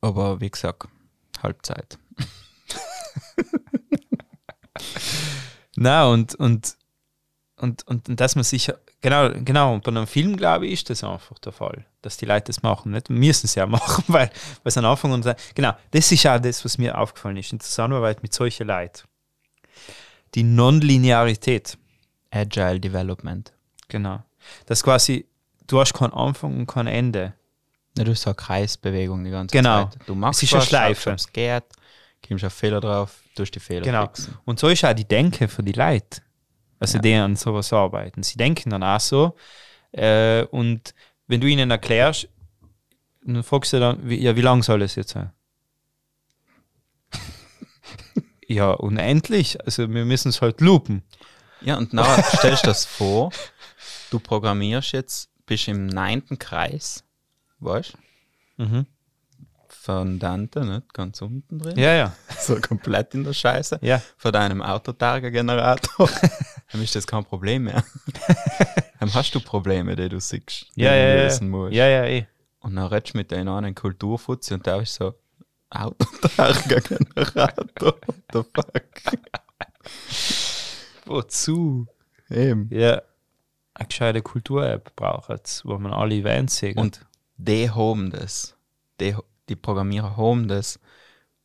Aber wie gesagt, Halbzeit. Na, und, und, und, und, und dass man sich, genau, genau, und bei einem Film, glaube ich, ist das einfach der Fall, dass die Leute das machen. Nicht müssen sie ja machen, weil, sie am Anfang und genau, das ist auch das, was mir aufgefallen ist, in Zusammenarbeit mit solchen Leuten. Die Nonlinearität, Agile Development. genau. Das quasi, du hast keinen Anfang und kein Ende. Ja, du hast so eine Kreisbewegung die ganze Genau. Zeit. Du machst Es ist eine was, Schleife. schaust, ob's geht, kommst auf Fehler drauf, tust die Fehler Genau. fixen. Und so ist auch die Denke für die Leute, also Ja. die an sowas arbeiten. Sie denken dann auch so. Äh, und wenn du ihnen erklärst, dann fragst du dann, wie, ja, wie lang soll es jetzt sein? ja, unendlich. Also wir müssen es halt loopen. Ja, und dann stellst du das vor, du programmierst jetzt, bist im neunten Kreis, weißt du? Mhm. Von Dante, nicht? Ganz unten drin. Ja, ja. So komplett in der Scheiße. Ja. Von deinem Autotarget-Generator. Dann ist das kein Problem mehr. Dann hast du Probleme, die du siehst, die Ja, du ja, ja. lösen musst. Ja, ja, eh. Und dann redest du mit denen an einen Kulturfutzi und da ist so Autotarget-Generator. What the fuck? Wozu? Eben. Ja. Eine gescheite Kultur-App braucht wo man alle Events sieht. Und die haben das. Die, die Programmierer haben das.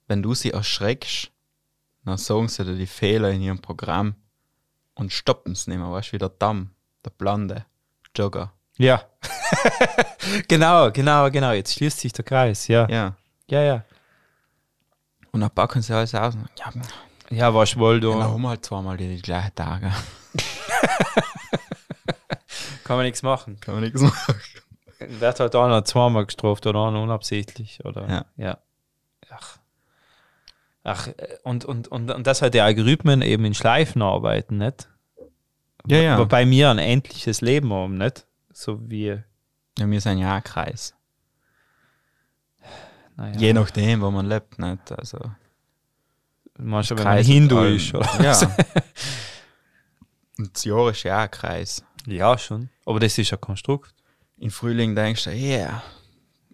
Wenn du sie erschreckst, dann sagen sie dir die Fehler in ihrem Programm und stoppen es nicht mehr. Weißt du, wie der Damm, der blonde Jogger. ja. genau, genau, genau. Jetzt schließt sich der Kreis. Ja. Ja. Ja, ja. Und dann packen sie alles aus. Und, ja, Ja, was wohl du. dann haben wir halt zweimal die, die gleichen Tage. Kann man nichts machen. Kann man nichts machen. Wird halt einer zweimal gestraft oder einer unabsichtlich. Oder, Ja. ja. Ach. Ach, äh, und, und, und, und dass halt die Algorithmen eben in Schleifen arbeiten, nicht? Ja, ja. Wobei wir ein endliches Leben haben, nicht? So wie, ja. Wir sind ja ein Kreis. naja, Je nachdem, wo man lebt. Nicht? Also, manchmal, wenn man Hindu allem. ist. Oder? Ja. Und das Jahr ist ja ein Kreis. ja, schon. Aber das ist ein Konstrukt. Im Frühling denkst du, yeah,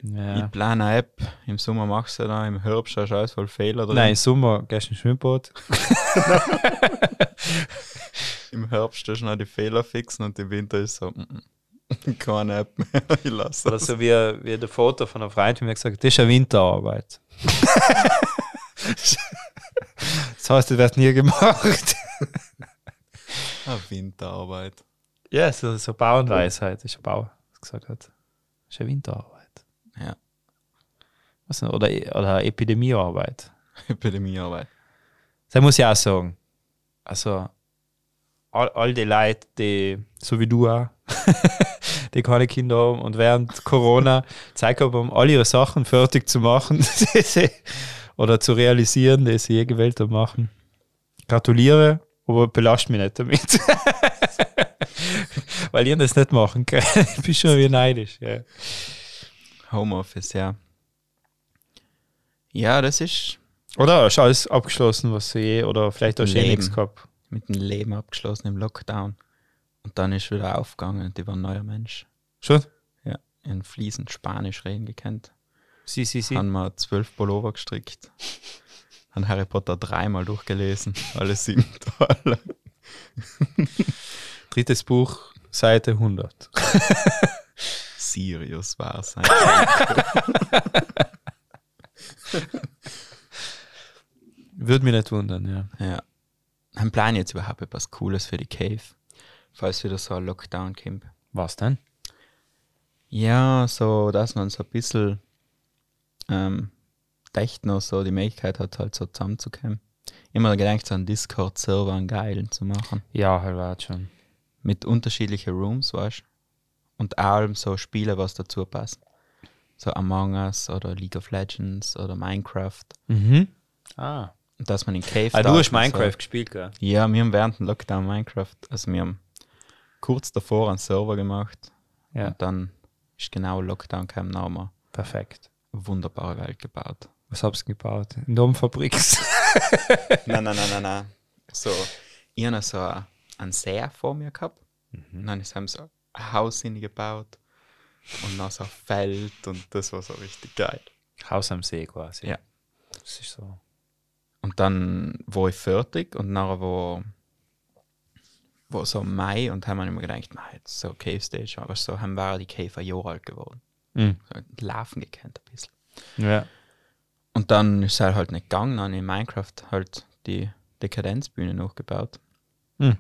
Ja. ich plane eine App, im Sommer machst du da, im Herbst hast du alles voll Fehler drin. Nein, im Sommer gehst du ins Schwimmbad. Im Herbst hast du noch die Fehler fixen und im Winter ist so, mm, mm, keine App mehr, ich lasse Oder so wie, wie der Foto von einer Freundin mir gesagt, das ist eine Winterarbeit. das heißt, das wird nie gemacht. Ah, Winterarbeit. Ja, so, so Bauernweisheit, das ist ein Bauer, gesagt hat. Das ist eine Winterarbeit. Was oder, oder Epidemiearbeit. Epidemiearbeit. Das muss ich auch sagen. Also, all, all die Leute, die, so wie du auch, die keine Kinder haben und während Corona Zeit haben, all ihre Sachen fertig zu machen oder zu realisieren, die sie je gewählt haben, machen. Gratuliere, aber belast mich nicht damit. Weil ihr das nicht machen könnt. Ich bin schon wie neidisch. Ja. Homeoffice, ja. Ja, das ist Oder ist alles abgeschlossen, was du je, oder vielleicht hast du eh nichts gehabt. mit dem Leben abgeschlossen im Lockdown. Und dann ist wieder aufgegangen und ich war ein neuer Mensch. Schon? Ja, in fließend Spanisch reden gekannt. Sie, sie, sie. Haben wir zwölf Pullover gestrickt. Haben Harry Potter dreimal durchgelesen. Alle sieben Teile. Drittes Buch, Seite 100. Sirius war sein. Würde mich nicht wundern, ja. ja. Haben Plan jetzt überhaupt etwas Cooles für die Cave? Falls wieder so ein Lockdown kommt. Was denn? Ja, so, dass man so ein bisschen ähm, echt noch so die Möglichkeit hat, halt so zusammenzukommen. Immer gedacht, so einen Discord-Server einen geilen zu machen. Ja, halt schon. mit unterschiedlichen Rooms, weißt Und allem so Spiele, was dazu passt. So Among Us oder League of Legends oder Minecraft. Mhm. Ah. Und dass man in Cave ah du hast Minecraft gespielt, gell? So. Ja, wir haben während dem Lockdown Minecraft, also wir haben kurz davor einen Server gemacht. Ja. Und dann ist genau Lockdown haben wir Perfekt. wunderbare Welt gebaut. Was hab's gebaut? In der Umfabrik. nein, nein, nein, nein, nein. So, ich habe so ein- einen See vor mir gehabt. Und dann haben sie ein Haus hingebaut. Und dann so ein Feld und das war so richtig geil. Haus am See quasi. Ja. Das ist so. Und dann war ich fertig und nachher war, war so Mai und haben wir immer gedacht, nein, jetzt so Cave Stage, aber so haben wir die Cave ein Jahr alt geworden. Mhm. So Laufen gekannt ein bisschen. Ja. Und dann ist es halt nicht gegangen, dann in Minecraft halt die Dekadenzbühne nachgebaut. Mhm.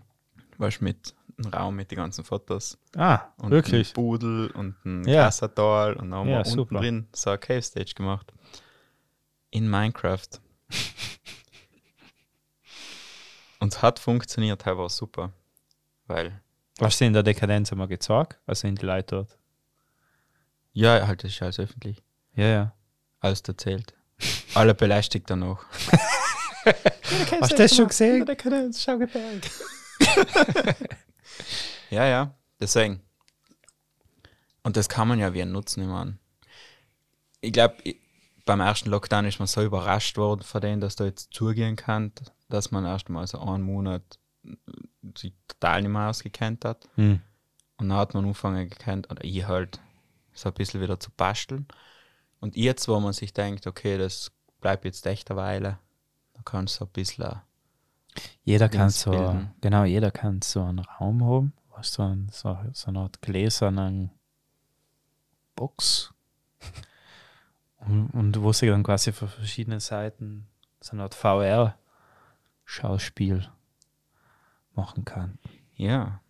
Weißt mit einem Raum mit den ganzen Fotos. Ah, Und wirklich? ein Pudel und ein Ja. Kassatal und haben Ja, unten super. drin so eine Cave Stage gemacht. In Minecraft. und es hat funktioniert, das war super. Weil, Was du in der Dekadenz einmal gezeigt? Also in die Leute dort. ja, halt, das ist alles öffentlich. Ja, ja. Alles erzählt. Alle belästigt danach. Hast du das schon gesehen? Schau. ja, ja, deswegen. Und das kann man ja wie einen Nutzen nehmen. Ich glaube, beim ersten Lockdown ist man so überrascht worden von dem, dass da jetzt zugehen kann, dass man erst mal so einen Monat äh, sich total nicht mehr ausgekannt hat. Hm. Und dann hat man angefangen gekannt, oder ich halt, so ein bisschen wieder zu basteln. Und jetzt, wo man sich denkt, okay, das bleibt jetzt echt eine Weile, dann kannst du so ein bisschen Jeder kann so, bilden. genau, jeder kann so einen Raum haben, was so, ein, so, so eine Art gläsernen Box. Und, und wo sie dann quasi von verschiedenen Seiten so eine Art VR-Schauspiel machen kann. Ja.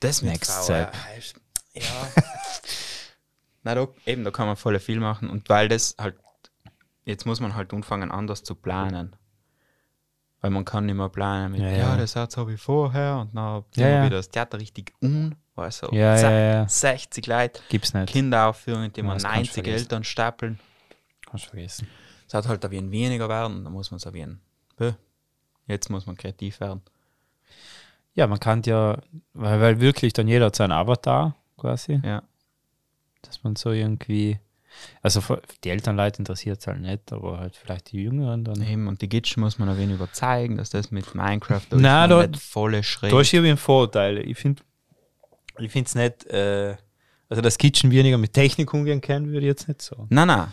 Das mit Next VR, Ja. Na, da, eben, da kann man voll viel machen. Und weil das halt, jetzt muss man halt anfangen, anders zu planen. Weil man kann nicht mehr planen mit, Ja, ja, ja. das hat so wie vorher und dann Ja, wieder das Theater richtig un, du, Ja, zack, ja, ja. 60 Leute, Gibt's nicht. Kinderaufführungen, die Ja, man das kannst du 90 vergessen. Eltern stapeln. Kannst du vergessen. Es hat halt ein wenig weniger werden und dann muss man es ein jetzt muss man kreativ werden. Ja, man kann ja, weil, weil wirklich dann jeder hat seinen Avatar quasi, Ja. dass man so irgendwie, also die Elternleute interessiert es halt nicht, aber halt vielleicht die Jüngeren dann. Eben, und die Gitschen muss man ein wenig überzeugen, dass das mit Minecraft da Nein, da- nicht volle schräg. Da ist irgendwie ein Vorteil. Ich finde ich es nicht, äh, also das Kitchen weniger mit Technik umgehen kann, würde ich jetzt nicht sagen. Nein, nein.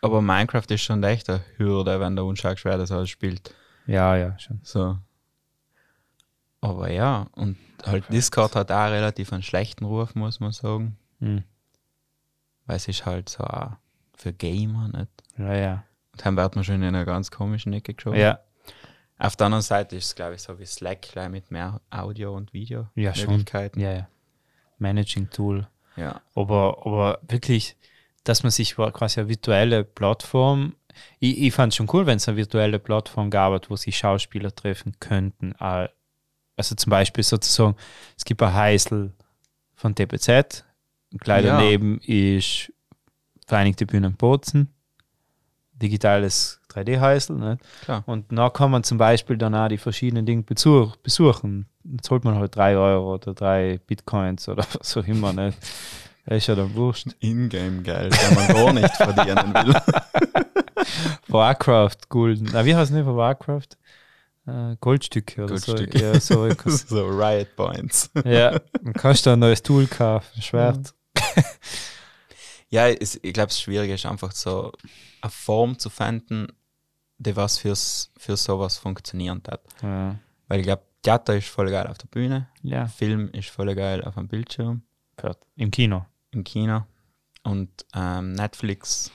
Aber Minecraft ist schon echt eine Hürde, wenn der unschaut schwer das alles spielt. Ja, ja, schon. So. Aber ja, und halt Discord hat auch relativ einen schlechten Ruf, muss man sagen. Hm. Weil es ist halt so auch für Gamer nicht. Ja, ja. Und dann wird man schon in einer ganz komischen Ecke geschoben. Ja, Auf der anderen Seite ist es, glaube ich, so wie Slack gleich mit mehr Audio- und Video ja. Ja, ja. Managing Tool. Ja. Aber, aber wirklich, dass man sich quasi eine virtuelle Plattform, ich, ich fand es schon cool, wenn es eine virtuelle Plattform gab, wo sich Schauspieler treffen könnten. Äh, Also zum Beispiel sozusagen, es gibt ein Heisel von TPZ, gleich Ja. daneben ist Vereinigte Bühnen Bozen, digitales 3D-Heisel. Nicht? Klar. Und da kann man zum Beispiel dann auch die verschiedenen Dinge besuch, besuchen. Dann zahlt man halt 3 Euro oder 3 Bitcoins oder was auch immer. Nicht? Das ist ja dann wurscht. Ingame-Geld, wenn man gar nicht verdienen will. Warcraft Gulden. Na, wie heißt es nicht von Warcraft? Äh, Goldstücke oder Goldstücke. so. Ja, so so Riot Points. ja, dann kannst du ein neues Tool kaufen, ein Schwert. Ja, es, ich glaube, das Schwierige ist einfach so eine Form zu finden, die was fürs, für sowas funktionieren hat. Ja. Weil ich glaube, Theater ist voll geil auf der Bühne, ja, Film ist voll geil auf dem Bildschirm, gehört. Im Kino. im Kino und ähm, Netflix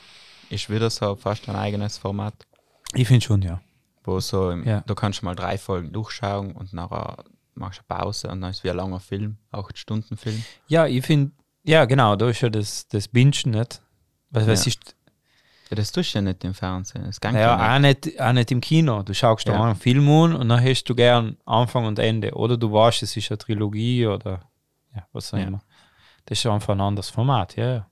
ist wieder so fast ein eigenes Format, Ich finde schon, ja. wo so, im, Ja. da kannst du mal drei Folgen durchschauen und nachher machst du eine Pause und dann ist wie ein langer Film, acht Stunden Film. Ja, ich finde, ja, genau, da ist ja das, das Bingen nicht. Weil es Ja. ist, Ja, das tust du ja nicht im Fernsehen. Das geht Ja, nicht. auch nicht, auch nicht im Kino. Du schaust Ja. da einen Film an und dann hast du gern Anfang und Ende. Oder du weißt, es ist eine Trilogie oder ja, was auch Ja. immer. Das ist einfach ein anderes Format, ja. ja.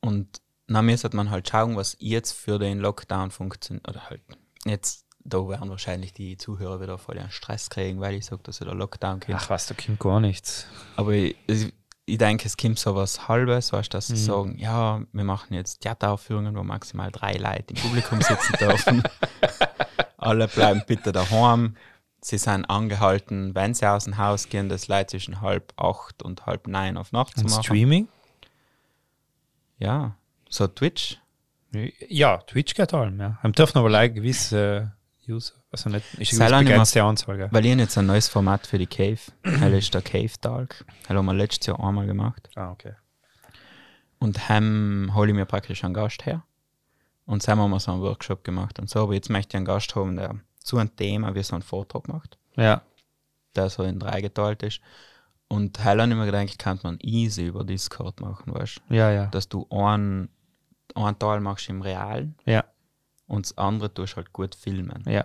Und dann müsste man halt schauen, was jetzt für den Lockdown funktioniert. Oder halt, jetzt, da werden wahrscheinlich die Zuhörer wieder voll den Stress kriegen, weil ich sage, dass wieder Lockdown kommt. Ach was, da kommt gar nichts. Aber ich, ich, denke, es kommt so was Halbes, weißt dass sie Mhm. sagen, ja, wir machen jetzt Theateraufführungen, wo maximal drei Leute im Publikum sitzen dürfen. Alle bleiben bitte daheim. Sie sind angehalten, wenn sie aus dem Haus gehen, das Leute zwischen halb acht und halb neun auf Nacht zu Und machen. Streaming? Ja, so Twitch. Ja, Twitch geht allem, ja. Haben dürfen aber leider gewisse User. Also nicht, ist eine lang begrenzte Anzahl, gell? Weil ich jetzt ein neues Format für die Cave. Hell ist der Cave Talk. Das haben wir letztes Jahr einmal gemacht. Ah, okay. Und heim hole ich mir praktisch einen Gast her. Und so haben wir so einen Workshop gemacht und so. Aber jetzt möchte ich einen Gast haben, der zu einem Thema wie so einen Vortrag macht, Ja, der so in drei geteilt ist. Und heil habe ich mir gedacht, kann man easy über Discord machen, weißt du? ja, ja. Dass du einen, einen Teil machst im Realen Ja, und das andere tust halt gut filmen. ja,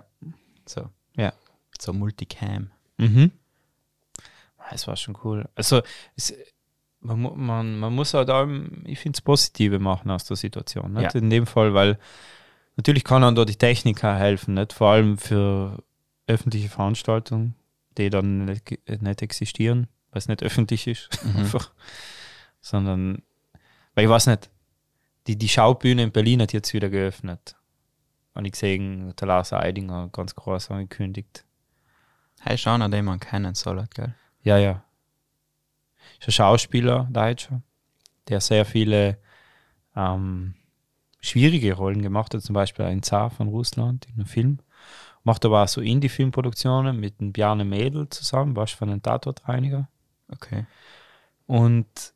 So, ja. so Multicam. Mhm. Ah, Es war schon cool. Also, es, man, man, man muss halt allem, ich finde es Positive machen aus der Situation. Nicht? Ja. In dem Fall, weil natürlich kann dann da die Technik auch helfen, nicht? vor allem für öffentliche Veranstaltungen, die dann nicht, nicht existieren, weil es nicht öffentlich ist, einfach. sondern, weil ich weiß nicht, die, die Schaubühne in Berlin hat jetzt wieder geöffnet. Und ich gesehen, der Lars Eidinger ganz groß angekündigt. Hey, schau nach dem man kennen soll, gell? Ja, ja. Ist ein Schauspieler, Deutscher, der sehr viele ähm, schwierige Rollen gemacht hat, zum Beispiel ein Zar von Russland in einem Film. Macht aber auch so Indie-Filmproduktionen mit dem Bjarne Mädel zusammen, was von einem Tatortreiniger. Okay. Und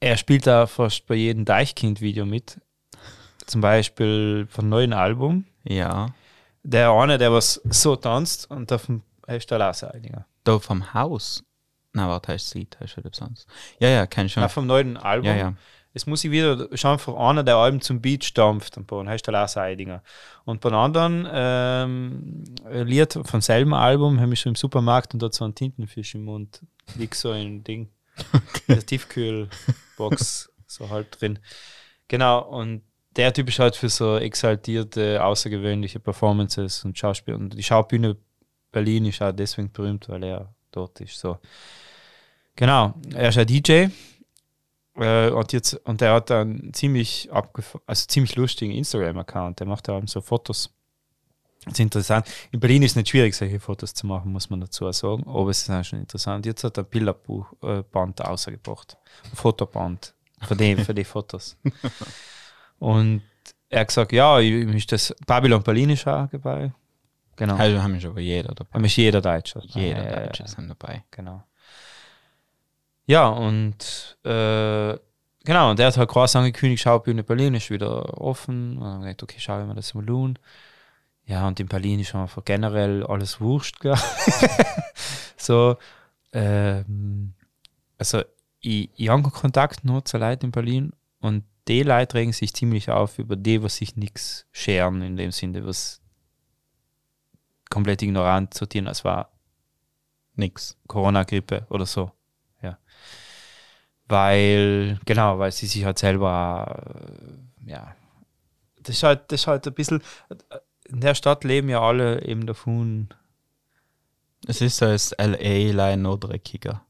er spielt da fast bei jedem Deichkind-Video mit. Zum Beispiel vom neuen Album. Ja. Der eine, der was so tanzt und davon ist der Lars Eidinger. Da vom Haus. Na, warte, Lied, hast du etwas anderes? Ja, ja, kenn schon. Ja, vom neuen Album. Ja, ja. Es muss ich wieder schauen, für einer, der Alben zum Beat stampft, und bei heißt der Lars Eidinger. Und bei einem anderen ähm, Lied vom selben Album, habe ich schon im Supermarkt und dort so einen Tintenfisch im Mund. Liegt so ein Ding. In der Tiefkühlbox, so halt drin. Genau, und der Typ ist halt für so exaltierte, außergewöhnliche Performances und Schauspiel. Und die Schaubühne Berlin ist auch deswegen berühmt, weil er dort ist. So. Genau, er ist ein DJ. Äh, und, jetzt, und der hat einen ziemlich also ziemlich lustigen Instagram-Account. Der macht da so Fotos. Das ist interessant. In Berlin ist es nicht schwierig, solche Fotos zu machen, muss man dazu sagen. Aber es ist auch schon interessant. Jetzt hat er ein Bilderbuch äh, rausgebracht. Ein Fotoband. Für die, für die Fotos. Und er hat gesagt, ja, ich, ich ist das Babylon Berlin ist auch dabei. Genau. Also haben wir schon aber jeder dabei. Aber ist jeder Deutscher. Jeder ja, Deutsche sind dabei. Genau. Ja, und äh, genau, und der hat halt groß angekündigt, Schaubühne Berlin ist wieder offen. Und dann hab ich gedacht, okay, schauen wir das mal tun. Ja, und in Berlin ist einfach generell alles wurscht, gell? so, ähm, also ich, ich habe Kontakt nur zu Leuten in Berlin und die Leute regen sich ziemlich auf über die, was sich nichts scheren, in dem Sinne, was komplett ignorant sortieren, als war Nix. Corona-Grippe oder so. Ja. Weil, genau, weil sie sich halt selber, äh, ja, das ist halt, das ist halt ein bisschen, in der Stadt leben ja alle eben davon, Es ist so als LA line noch dreckiger.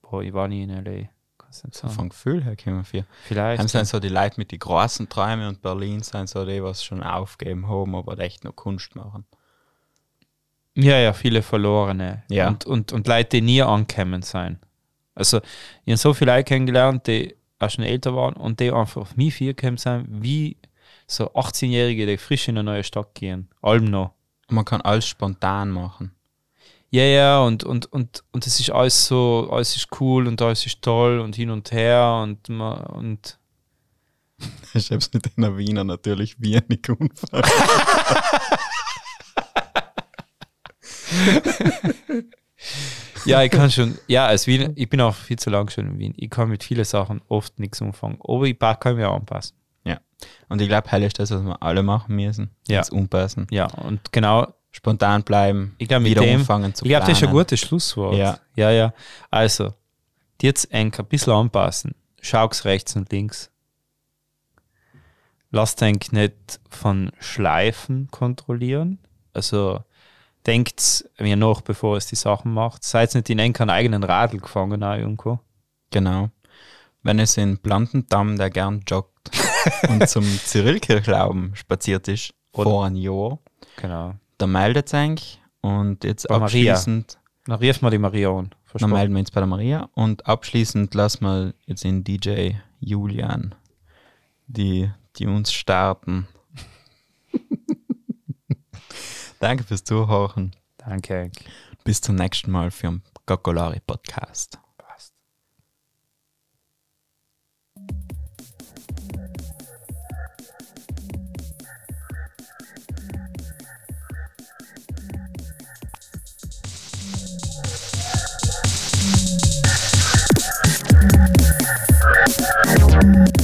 boah, ich war nie in L.A. So vom Gefühl her kommen wir viel. Vielleicht. Haben sind so die Leute mit den großen Träumen und Berlin sind so die, was schon aufgeben haben, aber echt noch Kunst machen. Ja, ja, viele Verlorene. Ja. Und, und, und Leute, die nie angekommen sein. Also, ich habe so viele Leute kennengelernt, die auch schon älter waren und die einfach auf mich viel gekommen sind, wie so 18-Jährige, die frisch in eine neue Stadt gehen. Allem noch. Man kann alles spontan machen. Ja, ja, und, und, und, und es ist alles so, alles ist cool und alles ist toll und hin und her und, ma- und Ich hab's mit einer Wiener natürlich wenig Unfall. ja, ich kann schon, ja, als Wiener, ich bin auch viel zu lang schon in Wien. Ich kann mit vielen Sachen oft nichts umfangen, aber ich kann mich auch anpassen. Ja. Und ich glaube, hell ist das, was wir alle machen müssen. Ja. Das Umpassen. Ja, und genau, Spontan bleiben. ich glaube, mit wieder dem, anfangen zu ich glaube, das ist ein gutes Schlusswort. Ja. ja, ja. Also, jetzt eng ein bisschen anpassen. Schau's rechts und links. Lasst euch nicht von Schleifen kontrollieren. Also, denkt mir noch, bevor es die Sachen macht. Seid nicht in einen eigenen Radl gefangen auch irgendwo. Genau. Wenn es in Plantendamm, der gern joggt und zum Cyrillkirchlauben spaziert ist, Oder- vor einem Jahr, Genau. Da meldet es eigentlich. Und jetzt Bei Maria. abschließend, Dann rief mal die Maria an. dann melden wir uns bei der Maria. Und abschließend lassen wir jetzt in DJ Julian, die, die uns starten. Danke fürs Zuhören. Danke. Bis zum nächsten Mal für den Gakolari Podcast. Thank you.